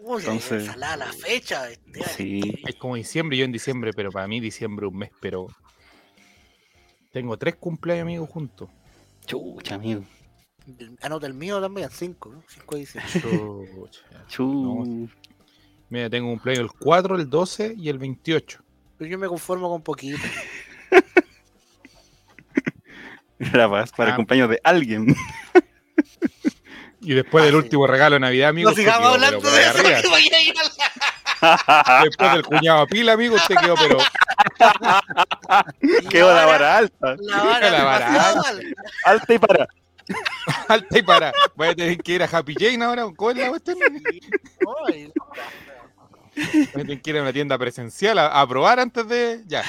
Uy, Entonces- salada la fecha. este, Sí, Es como diciembre, yo en diciembre, pero para mí diciembre es un mes, pero tengo tres cumpleaños amigos juntos. chucha, amigo. Anota el mío también, 5, ¿no? 5 de diciembre. Chucha. Chu. Mira, tengo cumpleaños el 4, el 12 y el 28. Pero yo me conformo con poquito. Paz para Ah. el cumpleaños de alguien. Y después del Ah, sí. último regalo de Navidad, amigo. No sigamos hablando de eso. Después del cuñado a pila, amigo, usted quedó, pero Quedó la vara- alta. La vara La vara demasiado alta. alta. Alta y para. alta y para. Voy a tener que ir a Happy Jane ahora. ¿Cómo es la cuestión? Voy a tener que ir a una tienda presencial a, a probar antes de. Ya.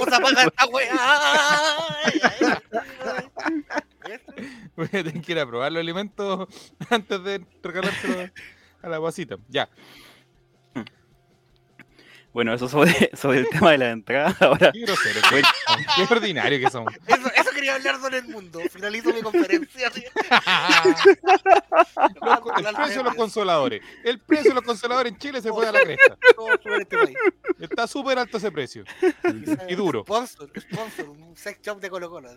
¿Cómo se apaga esta weá? Voy a tener que ir a probar los alimentos antes de regalárselo a la guasita. Ya. Bueno, eso sobre, sobre el tema de la entrada. Ahora, Qué grosero, qué, qué ordinario que somos. Eso, eso quería hablar con el mundo. Finalizo mi conferencia. Los- el precio de los consoladores. El precio de los consoladores en Chile se fue a la cresta. Sobre este país. Está súper alto ese precio. Y duro. Sponsor, sponsor, un sex shop de Colo Colo.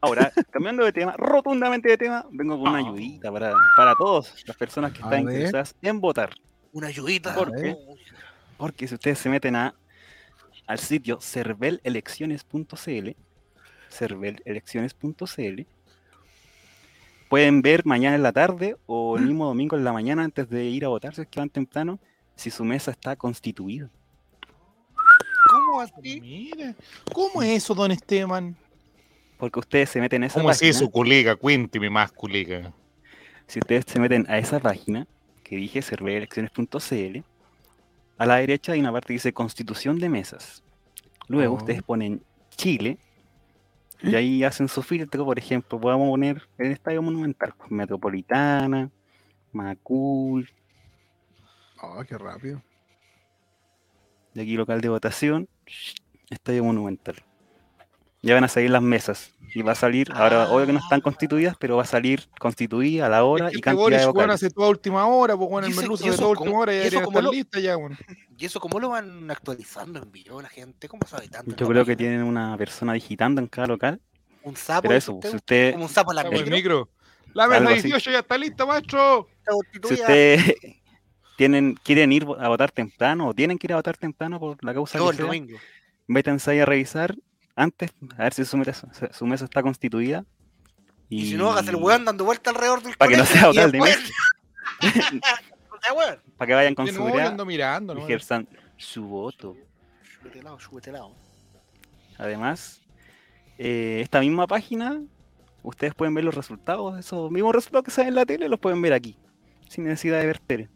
Ahora, cambiando de tema, rotundamente de tema, vengo con una ayudita para, para todas las personas que están interesadas en votar. Una ayudita. ¿Por qué? Porque si ustedes se meten a, al sitio cervelelecciones.cl, cervelelecciones.cl, pueden ver mañana en la tarde o el mismo domingo en la mañana antes de ir a votar, si es que van temprano, si su mesa está constituida. ¿Cómo así? Mira, ¿cómo es eso, don Esteban? Porque ustedes se meten a esa ¿Cómo es página. eso, colega? Cuénteme más, colega. Si ustedes se meten a esa página que dije, cerveelecciones.cl, a la derecha hay una parte que dice Constitución de Mesas. Luego Oh. ustedes ponen Chile y ahí hacen su filtro, por ejemplo, podemos poner el Estadio Monumental, pues, Metropolitana, Macul, Oh, qué rápido. de aquí local de votación, Estadio Monumental. Ya van a salir las mesas y va a salir, ahora obvio que no están constituidas, pero va a salir constituida a la hora Es que y este cantidad Boris, de vocales. hace toda última hora, pues bueno, ¿Y el eso- merluzo y de eso toda cómo- última hora y eso lo- lista ya, weón. ¿Y eso cómo lo van actualizando en vivo la gente? ¿Cómo sabe tanto? Yo creo que tienen una persona digitando en cada local. Un sapo. Pero eso, usted, si usted, Como un sapo en la el micro. micro. La mesa Algo así. 18 ya está lista, maestro. está si ustedes tienen, quieren ir a votar temprano o tienen que ir a votar temprano por la causa Todo que el sea, domingo. métanse ahí a revisar antes, a ver si su mesa, su mesa está constituida. Y si no, hagas el weón dando vuelta alrededor del Pa' que no sea votar de No weón. Para que vayan con yo seguridad ando mirando, y ¿no? ejerzan su voto. Súbete lado, súbete lado. Además, eh, esta misma página, ustedes pueden ver los resultados, esos mismos resultados que salen en la tele, los pueden ver aquí, sin necesidad de ver tele.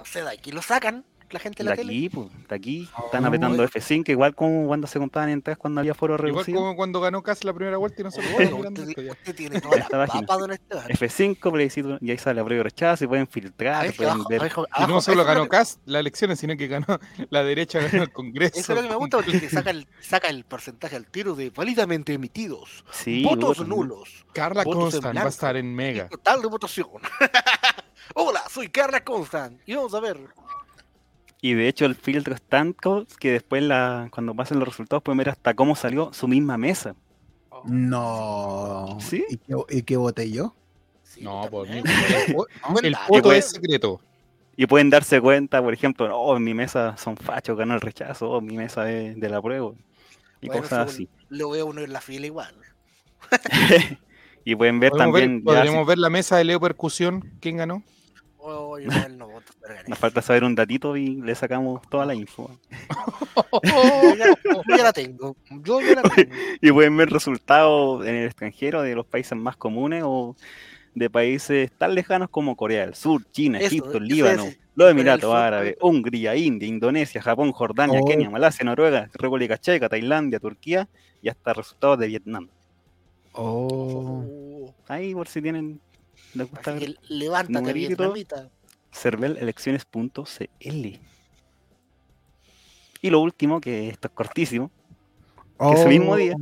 O sea, de aquí lo sacan la gente de De la tele. aquí, pues, de aquí, están Oh. apretando F5, igual como cuando se compraban entradas cuando había foro Igual reducido. como cuando ganó Cas la primera vuelta y no se lo mirando usted, tiene toda la papa, don Esteban. F5, plebiscito, y ahí sale apruebo y rechazo, y pueden filtrar, ver, que pueden abajo, ver. abajo, Y no solo ganó Cas las elecciones, sino que ganó la derecha ganó el Congreso. Eso es lo que me gusta porque te saca el, saca el porcentaje al tiro de válidamente emitidos. Sí, votos nulos. Carla Votos Constant va a estar en Mega. Total de votación. Hola, soy Carla Constant. Y vamos a ver. Y de hecho el filtro es tanto que después la, cuando pasen los resultados pueden ver hasta cómo salió su misma mesa. No. ¿Sí? ¿Y qué, y qué voté yo? No, por mí. también. El, voto es secreto. Y pueden darse cuenta, por ejemplo, oh, en mi mesa son fachos, ganó el rechazo, oh, mi mesa es de la prueba. Y Bueno, cosas así. Lo veo uno en la fila igual. y pueden ver Podemos ver- también, ya podríamos ver la mesa de Leo Percusión. ¿Quién ganó? Oh, yo no voto, nos falta saber un datito y le sacamos toda la info. Yo ya, yo ya la tengo. Yo ya la tengo. Y pueden ver resultados en el extranjero de los países más comunes o de países tan lejanos como Corea del Sur, China, Eso, Egipto, eso Líbano, es, los Emiratos Árabes, Hungría, India, Indonesia, Japón, Jordania, Oh. Kenia, Malasia, Noruega, República Checa, Tailandia, Turquía y hasta resultados de Vietnam. Oh. Oh, Ahí por si tienen les gusta así ver que levántate, vietnamita. cervelelecciones.cl. Y lo último, que esto es cortísimo, Oh. ese mismo día.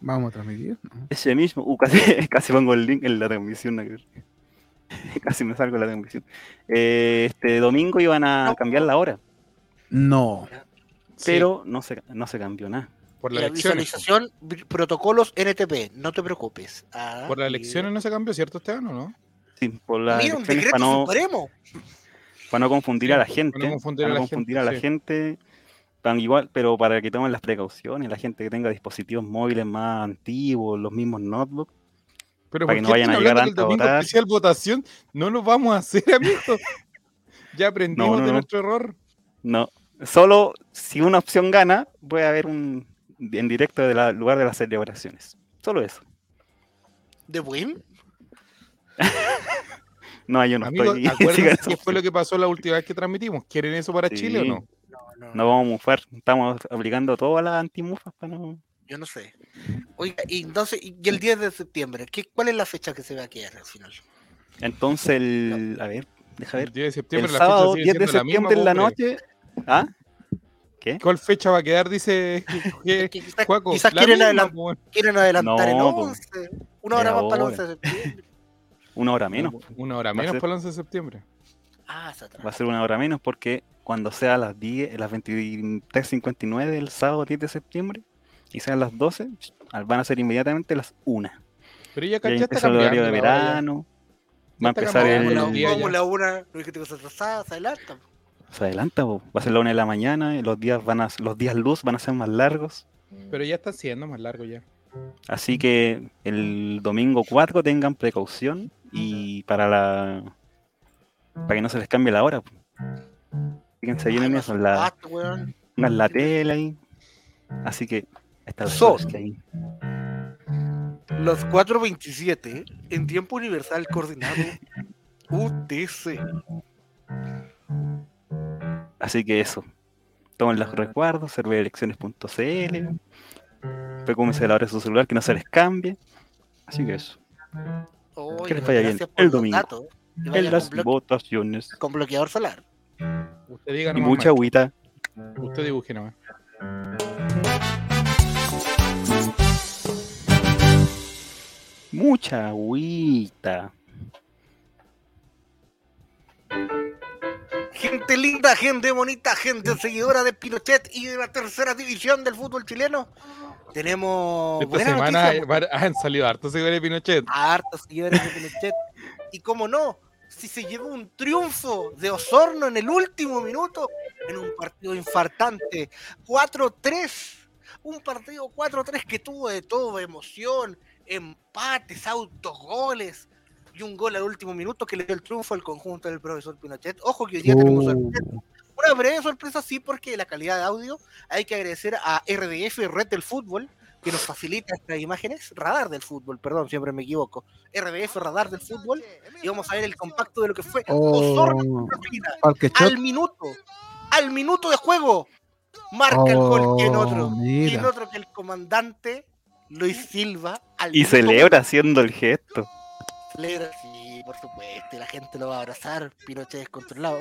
Vamos a transmitir. ¿no? ese mismo, uh, casi, casi pongo el link en la transmisión. casi me salgo de la transmisión. Eh, este domingo iban a cambiar la hora, No. pero no se, no se cambió nada. Por Y la elecciones. visualización, vi- protocolos NTP, no te preocupes. Ah, Por las y- elecciones no se cambió, ¿cierto, Esteban, o no? Sí, por las Mira, elecciones para no, supremo. para no confundir Sí, a la para no gente. confundir para a no la confundir gente, a la sí. gente. Tan igual, pero para que tomen las precauciones, la gente que tenga dispositivos móviles más antiguos, los mismos notebooks, Pero Para ¿por que no vayan a llegar antes votar. especial votación no lo vamos a hacer, amigos? ya aprendimos no, de no. nuestro error. No, solo si una opción gana, puede haber un en directo del lugar de las celebraciones. Solo eso. ¿De Win? No, yo no estoy. acuérdense qué fue lo que pasó la última vez que transmitimos. ¿Quieren eso para Chile o no? No, no. No vamos a mufar. Estamos aplicando todas las antimufas para no. Yo no sé. Oiga, y entonces, y el 10 de septiembre, ¿qué, ¿cuál es la fecha que se va a quedar al final? Entonces, el. A ver, deja ver. El 10 de El septiembre, la fecha sábado sigue 10 de la misma, septiembre en la pobre. noche. ¿Ah? ¿Qué? ¿Cuál fecha va a quedar? Dice que- Que quizás, Juaco, quizás quieren, misma, adelan- po, weón. quieren adelantar el No, po. 11. Una hora más para el hora. 11 de septiembre. Una hora menos. Una hora menos ser- para el 11 de septiembre. Ah, se. Va a ser una hora menos porque cuando sea a las 10, las 23.59 del sábado 10 de septiembre y sean las 12, al- van a ser inmediatamente las 1. Pero ya, ya está empieza el horario de verano. Va a empezar el. la Como la una, no es que te cosas atrasadas, se adelanta. Se adelanta, po. va a ser la 1 de la mañana y los días van a los días luz van a ser más largos. Pero ya está siendo más largo ya. Así que el domingo 4 tengan precaución y para la para que no se les cambie la hora. po. Fíjense bien en eso, en la, pongan la tela ahí. Así que esta vez Son. es que ahí. Los 4.27 en tiempo universal coordinado UTC. Así que eso. Tomen los recuerdos, serverelecciones.cl. Precúmense de la hora de su celular que no se les cambie. Así que eso. Oye, Que les vaya bien el domingo. En las con, votaciones. con bloqueador solar. Usted diga Y mucha agüita. Usted dibuje nomás. Mucha agüita. Gente linda, gente bonita, gente seguidora de Pinochet y de la tercera división del fútbol chileno. Tenemos Esta semana va- han salido hartos seguidores de Pinochet. hartos seguidores de Pinochet. Y como no, si se llevó un triunfo de Osorno en el último minuto, en un partido infartante, 4-3, un partido 4-3 que tuvo de todo, emoción, empates, autogoles y un gol al último minuto que le dio el triunfo al conjunto del profesor Pinochet. Ojo que hoy día tenemos sorpresa. Uh, Una breve sorpresa, sí, porque la calidad de audio hay que agradecer a RDF, Red del Fútbol, que nos facilita estas imágenes. Radar del Fútbol, perdón, siempre me equivoco. RDF, Radar del Fútbol. Y vamos a ver el compacto de lo que fue oh. Al minuto, al minuto de juego, marca el gol. ¿Quién otro? Oh, ¿Quién mira. otro que el comandante Luis Silva? Al Y celebra haciendo el gesto. Celebra, sí, por supuesto, y la gente lo va a abrazar. Pinochet descontrolado.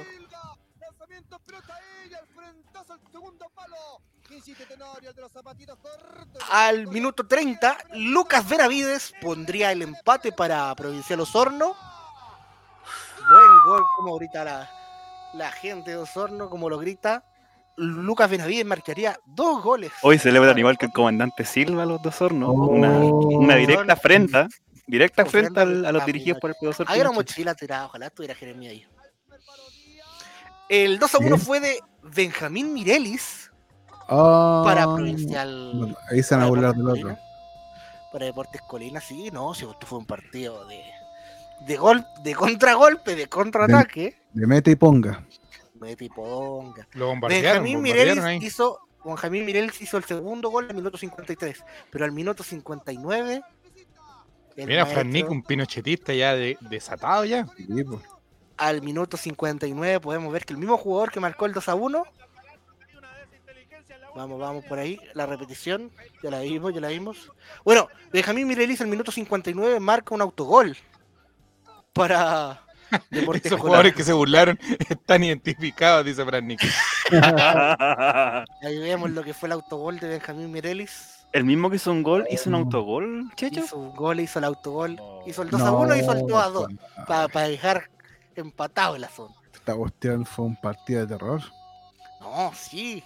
Al minuto 30, Lucas Benavides pondría el empate para Provincial Osorno. Buen gol, como ahorita la, la gente de Osorno, como lo grita. Lucas Benavides marcaría dos goles. Hoy celebran igual que el comandante Silva los dos hornos. Una, una directa afrenta. Directa al- a los dirigidos por el profesor Hay una Pinochet. mochila tirada, ojalá estuviera Jeremia ahí. El 2 a 1 Sí. fue de Benjamín Mirelis Ah, para Provincial. ahí se van a para burlar Deportes del otro. Colina. Para Deportes Colina, sí, no, si esto fue un partido de, de gol, de contragolpe, de contraataque. De mete y ponga. Mete y ponga. Lo bombardearon, Benjamín bombardearon Mirelis ahí. hizo, Benjamín Mirelis hizo el segundo gol al minuto 53, pero al minuto 59. El Mira, Fran Nick, un pinochetista ya de- desatado ya. Sí, pues. al minuto 59 podemos ver que el mismo jugador que marcó el 2 a 1. Vamos, vamos por ahí. La repetición. Ya la vimos, ya la vimos. Bueno, Benjamín Mirelis al minuto 59 marca un autogol. Para Deportes Esos jugadores que se burlaron están identificados, dice Fran Nick. Ahí vemos lo que fue el autogol de Benjamín Mirelis. El mismo que hizo un gol, hizo un autogol, Checho. Hizo un gol, hizo el autogol. Hizo el 2 a 1 y hizo el 2 a 2. No, Para dejar empatado el asunto. Esta cuestión fue un partido de terror. No, sí.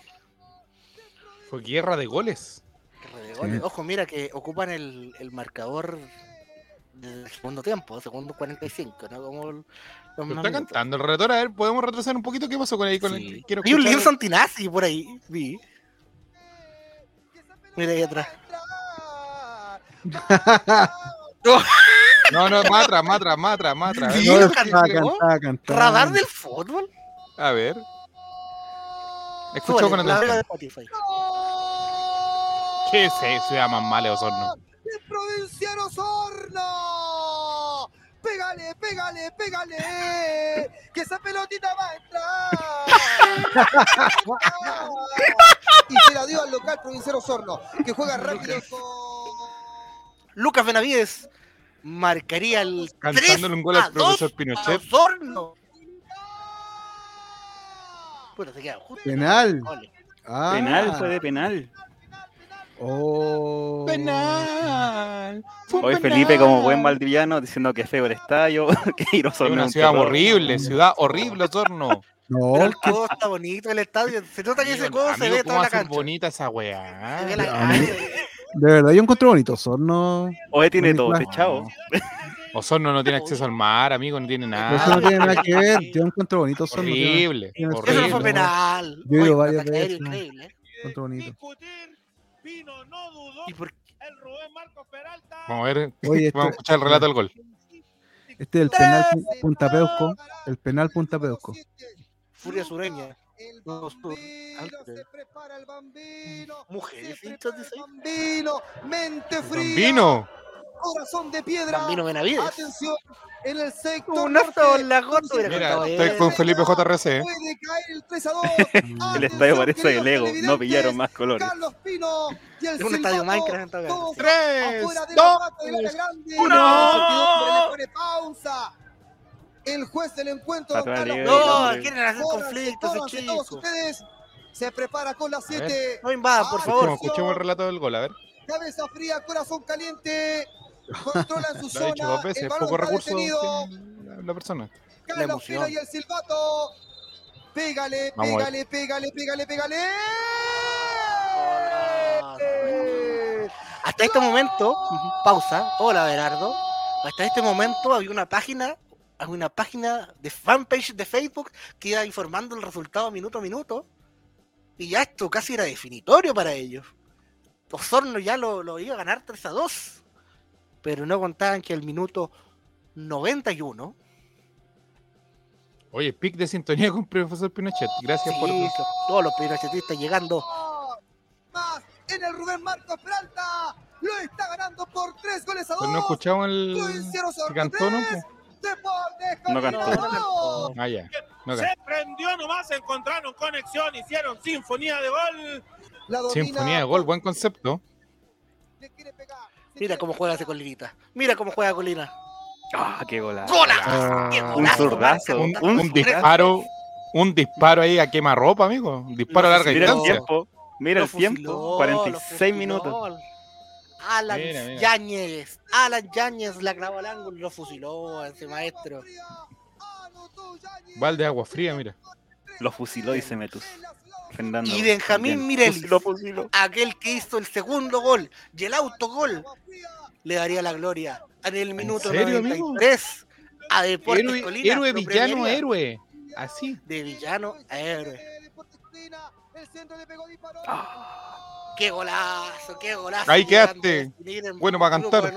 Fue guerra de goles. Guerra de goles. Ojo, mira que ocupan el, el marcador del segundo tiempo, segundo 45, ¿no? Como más está cantando el relator. A ver, ¿podemos retroceder un poquito? ¿Qué pasó con ahí? Con Sí. el... Quiero Hay un escuchar- Leon Santinazzi por ahí, vi. Mira ahí atrás. No, no, más atrás, más atrás, más atrás, más atrás. Sí, A ver, lo estaba cantó. cantaba, cantaba. Radar del fútbol. A ver. Escuchó Súbale, con de atención. Spotify. ¿Qué es eso? Llama mal Osorno. de Provincial Osorno. Pégale, pégale, pégale. Que esa pelotita va a entrar. y se la dio al local provincial Osorno, que juega rápido con. Lucas Benavides marcaría el 3 Cantándole un gol al profesor 2 a Pinochet. Osorno. Puta, se queda justo. Penal. Ah. Penal, fue de penal. Oh. Penal. Fue Hoy penal. Felipe, como buen valdiviano, diciendo que es feo el estadio, que ir a una ciudad horrible, ciudad horrible, Osorno. No, Pero el que- codo está bonito, el estadio. Se nota que ese Amigo, codo se ve ¿cómo toda la cancha. bonita esa Se ve weá? la de verdad, yo encontré bonito Osorno. Hoy tiene Bonito. todo techado. Osorno no tiene acceso al mar, amigo, no tiene Pero eso nada. no tiene nada que ver. Yo encuentro bonito Osorno. tiene- Horrible, tiene- Eso no fue horrible. penal. Yo he ido varias veces. increíble. Encuentro bonito. Discutir, Pino no dudó. ¿Y por El Rubén Marcos Peralta. Vamos a ver, Oye, este, vamos a escuchar el relato del gol. este es el penal pu- Punta Peuco. El penal Punta Peuco. Furia sureña. El bambino, se prepara el bambino. Mujeres, se prepara dice el bambino, mente fría. Bambino. Corazón de piedra. Bambino Benavides. Atención, en el sector. Un oso en norte. la gota. hubiera Mira, estoy bien. con Felipe JRC. Puede caer el 3 a 2. El estadio parece de Lego, no pillaron más colores. Carlos Pino y el Es un estadio Minecraft en todo caso. todos Tres, afuera de la dos, pata del área grande. uno. La incertidumbre le pone pausa. El juez del encuentro, don Carlos. No, quieren hacer conflictos, todos ustedes. Se prepara con las 7. No invadan, por favor. Escuchemos, escuchemos el relato del gol, a ver. Cabeza fría, corazón caliente. Controla en su dicho zona. dos veces, el balón poco está recurso la, la persona. Pino y el silbato. Pégale, ver. pégale, pégale, pégale, pégale. Hasta este momento, pausa, hola Berardo. Hasta este momento había una página, había una página de fanpage de Facebook que iba informando el resultado minuto a minuto. Y ya esto casi era definitorio para ellos. Osorno ya lo, lo iba a ganar 3 a 2. Pero no contaban que el minuto 91. Oye, pic de sintonía con profesor Pinochet. Gracias por Sí, todos los pinochetistas llegando. Más en el Rubén Marcos Peralta. Lo está ganando por tres goles a dos. Pero no escuchamos el cantó, ¿no? Deportes No cantó. dos. Ah, ya. No, Se prendió nomás, encontraron conexión, hicieron sinfonía de gol. La Sinfonía de gol, buen concepto. le quiere pegar, Mira cómo juega ese Colinita. Mira cómo juega Colina. Ah, qué golazo. ¡Golazo! Ah, ¡Qué Un zurdazo. Un, Un un disparo, un disparo ahí a quemarropa, amigo. Un disparo a larga Mira el distancia. tiempo. Mira Lo el tiempo. fusiló, lo 46 fusiló. minutos. Alan. Yáñez. Alan Yáñez la clavó al ángulo y lo fusiló a ese maestro. Balde de agua fría, mira. Lo fusiló, dice Metus. Fernando. Y Benjamín fusiló. aquel que hizo el segundo gol y el autogol, le daría la gloria en el minuto serio, amigo? 93 a Deportes Héroe, Colina. héroe villano, héroe. Así. De villano a héroe. Deportes Colina, el centro le pegó, disparó. ¡Qué golazo! ¡Qué golazo! Ahí quedaste. Bueno para cantar.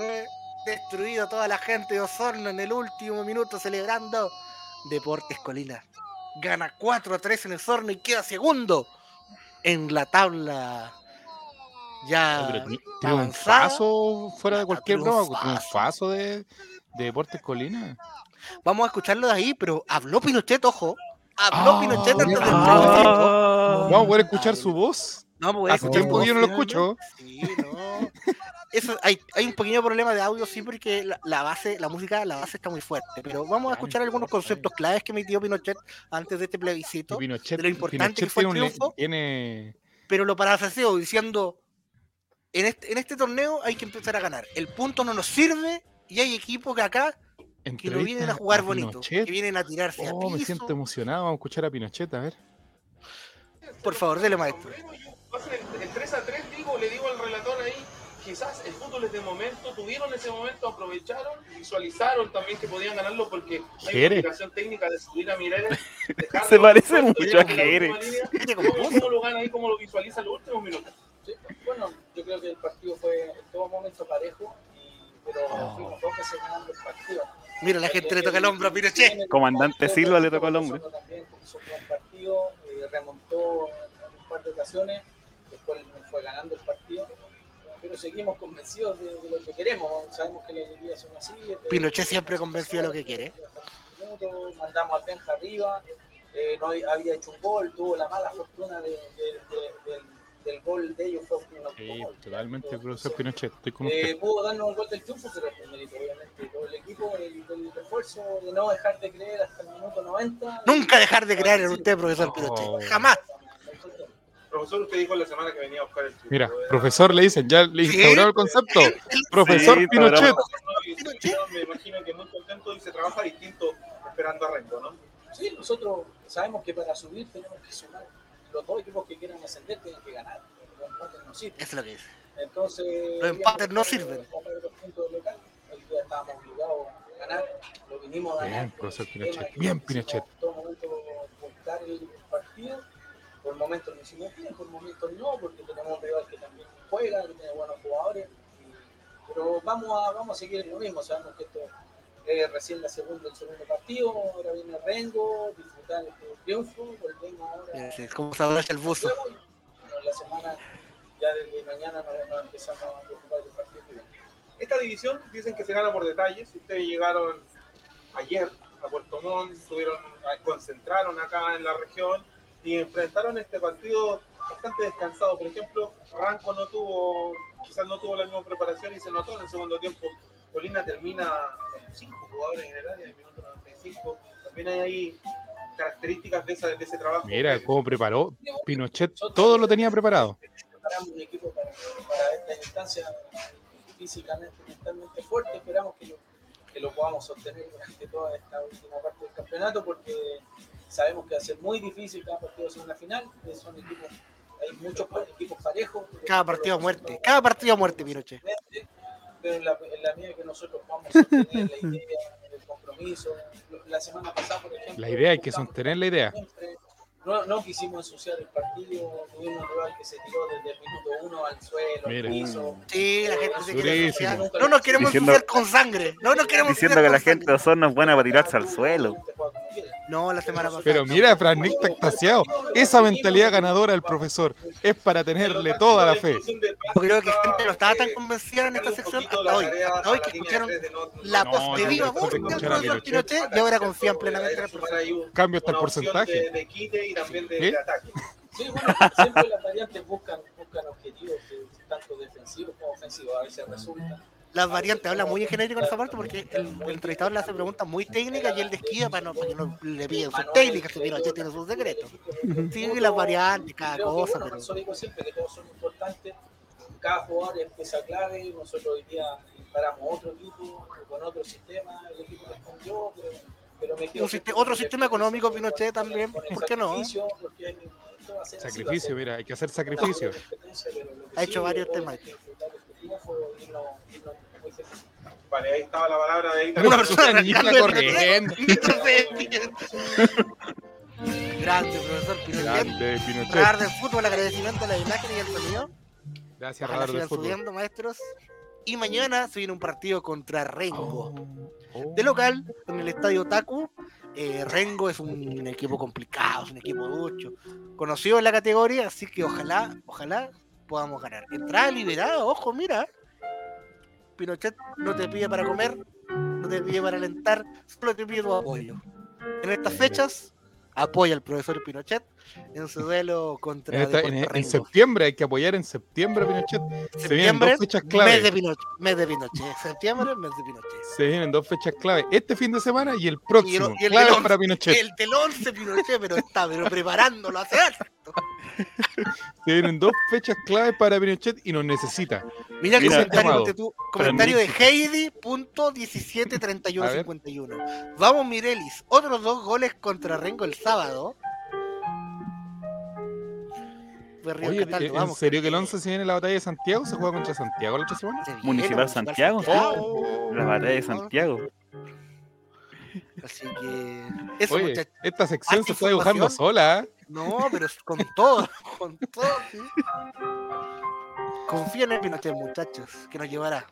Destruido toda la gente de Osorno en el último minuto celebrando Deportes Colina. Gana 4 a 3 en el Osorno y queda segundo en la tabla. Ya Pero. Triunfazo fuera de cualquier broma. Triunfazo. Triunfazo de, de Deportes Colina. Vamos a escucharlo de ahí, pero habló Pinochet, ojo. Habló Ah, Pinochet antes del ah. Vamos a poder escuchar su voz. No, pues, Hace tiempo que yo no lo escucho. Sí, no. Eso, hay, hay un pequeño problema de audio, sí, porque la, la base, la música, la base está muy fuerte. Pero vamos a escuchar algunos conceptos claves que emitió Pinochet antes de este plebiscito. Pinochet, de lo importante que Pinochet fue el triunfo. tiene- Pero lo parafraseo diciendo: en este, en este torneo hay que empezar a ganar. El punto no nos sirve y hay equipos que acá que no vienen a jugar bonito, que vienen a tirarse a Oh, me siento emocionado. Vamos a escuchar a Pinochet, a ver. Por favor, dele maestro. El, el 3 a 3, digo, le digo al relator ahí, quizás el fútbol es de momento, tuvieron ese momento, aprovecharon, visualizaron también que podían ganarlo porque hay una Jere. indicación técnica de subir a Mireles. Se parece mucho a la Jere. última línea. Tiene como ¿Cómo, lo gana ahí? ¿Cómo lo visualiza en los últimos minutos? Sí, bueno, yo creo que el partido fue en todo momento parejo, y, pero fuimos dos veces ganando el partido. Mira, la gente le toca el hombro a Pinochet. Comandante Silva le tocó el hombro. También hizo un buen partido, eh, remontó en un par de ocasiones, después fue ganando el partido. Pero seguimos convencidos de, de lo que queremos. Sabemos que las liguillas son así. Pinochet siempre convencido de lo que quiere. minutos, mandamos al Benja arriba, eh, no había hecho un gol, tuvo la mala fortuna de- de- de- del, del gol de ellos, fue un Sí, autogol. totalmente, profesor Pinochet. Estoy con Eh, pudo darnos el gol del triunfo, pero es mérito, obviamente, todo el equipo, el, del esfuerzo de no dejar de creer hasta el minuto 90. Nunca dejar de creer en usted, profesor Pinochet. Jamás. Profesor, usted dijo la semana que venía a buscar el triunfo. Mira, profesor le dicen, ya le Sí. instauraron el concepto. Profesor Sí, Pinochet. Yo me imagino que muy contento y se trabaja distinto esperando a Rengo, ¿no? Sí, nosotros sabemos que para subir tenemos que sumar. Los dos equipos que quieran ascender tienen que ganar. Los empates no sirven. Eso es lo que dice. Entonces, Los empates no sirven. Hoy día estábamos obligados a ganar. Lo vinimos a ganar. Bien, profesor El Pinochet. Bien, Pinochet. En todo momento el partido. Por momentos lo hicimos bien, por momentos no, porque tenemos un rival que también juega, que tiene buenos jugadores. Pero vamos a, vamos a seguir en lo mismo. Sabemos que esto es recién la segunda, el segundo partido. Ahora viene Rengo, disfrutar este triunfo. Volvemos ahora. Sí, Como se abrocha el buzo. Bueno, la semana, ya desde mañana nos, nos empezamos a preocupar del partido. Esta división dicen que se gana por detalles. Ustedes llegaron ayer a Puerto Montt, estuvieron, concentraron acá en la región y enfrentaron este partido bastante descansado. Por ejemplo, Ranco no tuvo, quizás no tuvo la misma preparación y se notó en el segundo tiempo. Colina termina con cinco jugadores en el área, en el minuto 95. También hay ahí características de, esa, de ese trabajo. Mira cómo preparó Pinochet. Todo lo tenía preparado. preparamos un equipo para, para esta instancia físicamente, mentalmente fuerte. Esperamos que lo, que lo podamos sostener durante toda esta última parte del campeonato, porque sabemos que va a ser muy difícil cada partido es una final. que Son equipos, hay muchos equipos parejos. Cada partido a muerte. Cada partido a muerte, Pinochet. Pero en la, en la medida que nosotros vamos a sostener la idea, el compromiso. La semana pasada, por ejemplo, La idea hay que sostener la idea. siempre no, no quisimos ensuciar el partido, tuvimos un rival que se tiró desde el minuto uno al suelo, Mira. al piso. Sí, la gente se quiere Durísimo. ensuciar. No nos queremos Diciendo- ensuciar con sangre. No nos queremos Diciendo que ensuciar la con gente de Osorno es buena para tirarse al suelo. No, la semana pasada. Pero mira, Fran Nick está extasiado. Esa mentalidad ganadora del profesor es para tenerle toda la fe. Yo creo que gente no estaba tan convencida en esta sección hasta hoy. Hasta hoy que escucharon la No, voz de no, viva no, voz no, del no, profesor. Pinochet y ahora confían plenamente en el profesor. Cambio hasta el porcentaje. También de, ¿Eh? de ataque. Sí, bueno, siempre las variantes buscan, buscan objetivos que, tanto defensivos como ofensivos. A veces resulta. Las variantes habla muy en genérico en esa parte porque el, el entrevistador le hace preguntas muy técnicas y él desquía para, no, para que no le piden sus técnicas, que Pinochet tiene sus secretos. Sí, las variantes, cada cosa, pero. Siempre, que todos son importantes. Cada jugador es pieza clave. Nosotros hoy día paramos otro equipo con otro sistema. El equipo respondió, pero, Un siste- otro sistema económico, Pinochet también, ¿por qué no? sacrificio, mira, hay que hacer sacrificio. Ha hecho varios temas. Vale, ahí estaba la palabra de Una persona corriendo. Grande, profesor Pinochet. Grande Pinochet. Radar del fútbol, agradecimiento a la imagen y al sonido. Gracias, Ojalá Radar del sigan Fútbol. subiendo, maestros. Y mañana se viene un partido contra Rengo. Oh. De local, en el estadio Taku. Eh, Rengo es un equipo complicado, es un equipo ducho. Conocido en la categoría, así que ojalá, ojalá podamos ganar. Entrada liberada, ojo, mira. Pinochet no te pide para comer, no te pide para alentar, solo te pide tu apoyo. En estas fechas, apoya al profesor Pinochet en su duelo contra En, esta- en- septiembre hay que apoyar en septiembre Pinochet. Se vienen Septiembre, dos fechas mes clave. de Pinochet, mes de Pinochet. Septiembre, mes de Pinochet. Se vienen dos fechas clave. Este fin de semana y el próximo. Y el clave del para Pinochet. El del 11 Pinochet, pero está pero preparándolo hace años. Se vienen dos fechas clave para Pinochet y nos necesita. Mira Mira, comentario, tú, comentario de A ver. Heidi.173151. Vamos, Mirelis. Otros dos goles contra Rengo el sábado. Oye, Cataldo, ¿en vamos. serio que el 11 se viene la batalla de Santiago? ¿Se juega contra Santiago la otra semana? Municipal Santiago. Oh. La batalla de Santiago. Así que. Eso, Oye, muchachos. esta sección se está dibujando sola. ¿eh? No, pero es con todo, con todo. sí. Confíen en Pinochet, muchachos, que nos llevará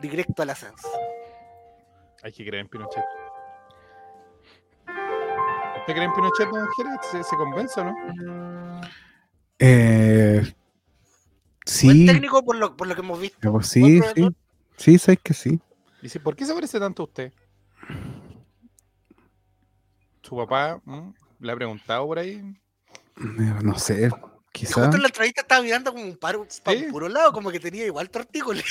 directo al ascenso. Hay que creer en Pinochet. ¿Usted cree en Pinochet, don Jerez? ¿Se, se convence o no? Eh, Sí, Buen técnico por lo, por lo que hemos visto. pero Buen sí, sí. Sí, sabes que sí. Dice, ¿por qué se parece tanto a usted? Su papá ¿m? le ha preguntado por ahí. Eh, No sé, quizá. Justo en la entrevista estaba mirando como un paro pa' un puro lado, como que tenía igual tortícolis.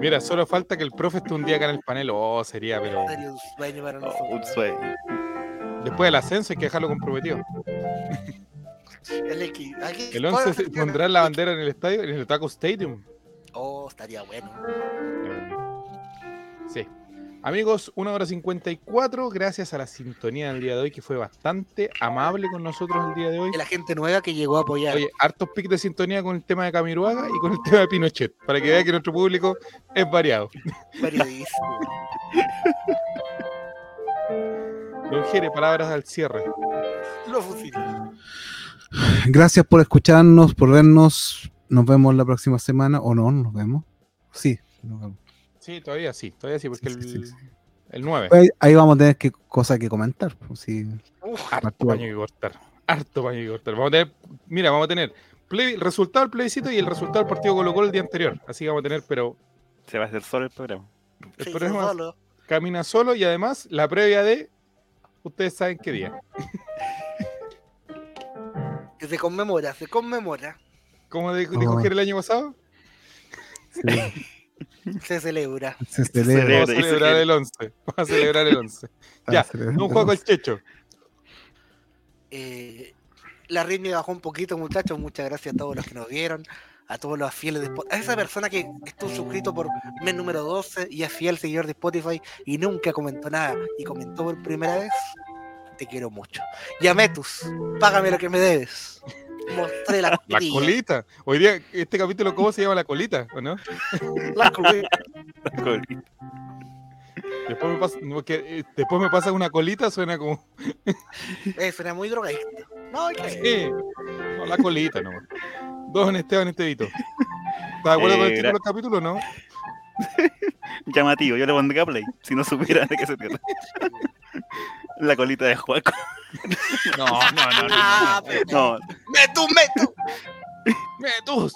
Mira, solo falta que el profe esté un día acá en el panel. Oh, sería, pero. Sería un sueño para nosotros. Un sueño. Después del ascenso hay que dejarlo comprometido. El, equi- aquí- El 11 se pondrá la bandera en el estadio, en el Taco Stadium. Oh, estaría bueno. Sí. Amigos, 1 hora 54, gracias a la sintonía del día de hoy, que fue bastante amable con nosotros el día de hoy. Y la gente nueva que llegó a apoyar. Oye, hartos pics de sintonía con el tema de Camiruaga y con el tema de Pinochet, para que vean que nuestro público es variado. Periodismo. Don Jere, palabras al cierre. Lo fusilé. Gracias por escucharnos, por vernos. Nos vemos la próxima semana. ¿O no? ¿Nos vemos? Sí, nos vemos. Sí, todavía sí, todavía sí, porque Sí, sí, el, sí. el 9. Ahí, ahí vamos a tener que, cosas que comentar. pues, sí. Harto paño que cortar. Harto paño que cortar. Vamos a tener, mira, vamos a tener plebi- resultado del plebiscito y el resultado del partido Colo Colo el día anterior. Así que vamos a tener, pero Se va a hacer solo el programa. el Sí, programa solo. camina solo y además la previa de ustedes saben qué día. Que se conmemora, se conmemora. ¿Cómo dijo, Oh. El año pasado? Se celebra. Se celebra. Vamos a celebrar el 11. Vamos a celebrar el 11. Ah, Ya, un el juego 11. el checho. Eh, la ritmo bajó un poquito, muchachos. Muchas gracias a todos los que nos vieron, a todos los fieles de Spotify. A esa persona que estuvo suscrito por mes número 12 y es fiel seguidor de Spotify y nunca comentó nada y comentó por primera vez. Te quiero mucho. Y a Metus, págame lo que me debes. Mostré la colita. Hoy día, este capítulo, ¿cómo se llama la colita? ¿O no? La colilla. Después me pasa, no, que, eh, después me pasa una colita, suena como. Eh, suena muy drogadicto. No, Sí. La colita, no. Don Esteban Estevito. ¿Estás de acuerdo con el Eh, título del capítulo, no? Llamativo, yo le pondría play, si no supiera de qué se trata. La colita de Juaco. No, no, no, no. Ah, pero- No, ¡Metus, Metus! ¡Metus!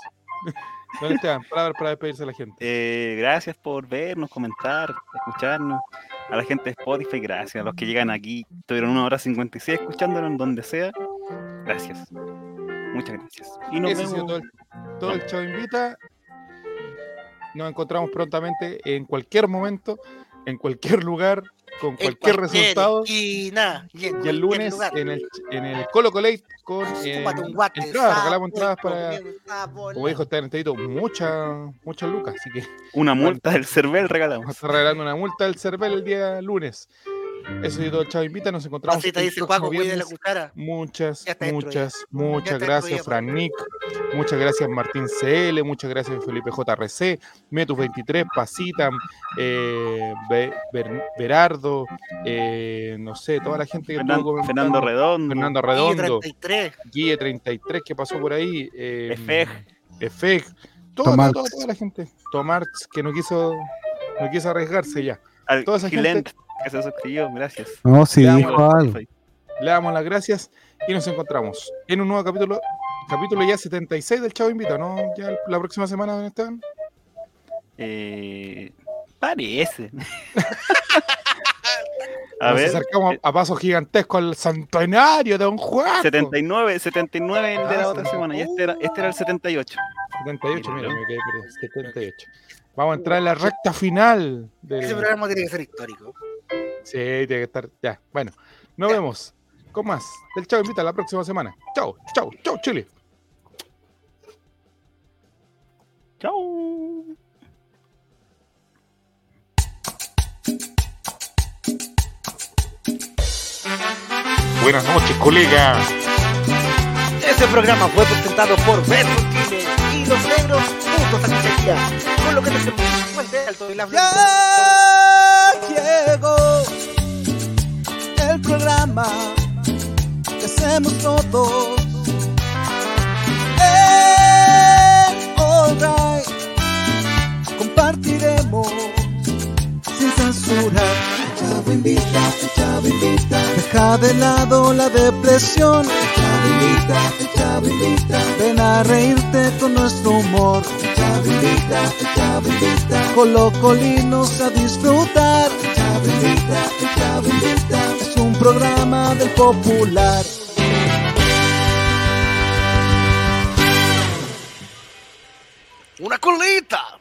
Don Esteban, palabras para despedirse de la gente. eh, gracias por vernos, comentar, escucharnos. A la gente de Spotify, gracias. A los que llegan aquí, tuvieron una hora 56 escuchándolo en donde sea. Gracias. Muchas gracias. Y nos Ese vemos. todo el, todo el Chavo Invita. Nos encontramos prontamente en cualquier momento, en cualquier lugar, con En cualquier resultado. esquina, y, en Y el cualquier lunes lugar. en el, en el Colo Colate con eh, guate, entradas, regalamos sapo, entradas para, como dijo Esteban Estevito, muchas muchas lucas, así que Una multa del Cervel vamos a regalamos. estar regalando una multa del Cervel el día lunes. Eso es todo, Chavo Invita, nos encontramos Pasita el dice cuide la cuchara. Muchas, muchas, muchas gracias, Fran Nick. Muchas gracias, Martín CL. Muchas gracias, Felipe JRC. Metus23, Pasita, eh, Be- Ber- Berardo, eh, no sé, toda la gente que Fernan- estuvo. Fernando Redondo. Fernando Redondo, 33. Guille 33, que pasó por ahí. Eh, Efeg. Efeg. Toda, Tomarx. toda, toda la gente. Tomarx, que no quiso, no quiso arriesgarse ya. Al Toda esa gente- que se suscribió, gracias. No, sí, Le damos dijo algo. Le damos las gracias y nos encontramos en un nuevo capítulo, capítulo ya 76 del Chavo Invita, ¿no? Ya la próxima semana, ¿dónde están? Eh, parece. A Nos ver, acercamos a, a pasos gigantescos al centenario de Don Juan. 79, 79 el de Ah, la otra sí. semana y este era, este era el 78. 78, mira, me quedé perdido. 78. Vamos a entrar en la recta final. Del... Ese programa tiene que ser histórico. Sí, tiene que estar. Ya, bueno. Nos vemos con más del Chavo Invita la próxima semana. Chao, chao, chao, Chile. Chao. Buenas noches, colega. Este programa fue presentado por Betro Chile y los negros juntos a Chichería, con lo que te hacemos un puente alto y la programa que hacemos todos. Eh, alright, compartiremos sin censura. Chavo invita, chavo invita. Deja de lado la depresión. Chavo invita, el Chavo invita. Ven a reírte con nuestro humor. El Chavo invita, el Chavo invita. Colocolinos a disfrutar. El Chavo invita, el Chavo invita. Programa del popular. ¡Una colita!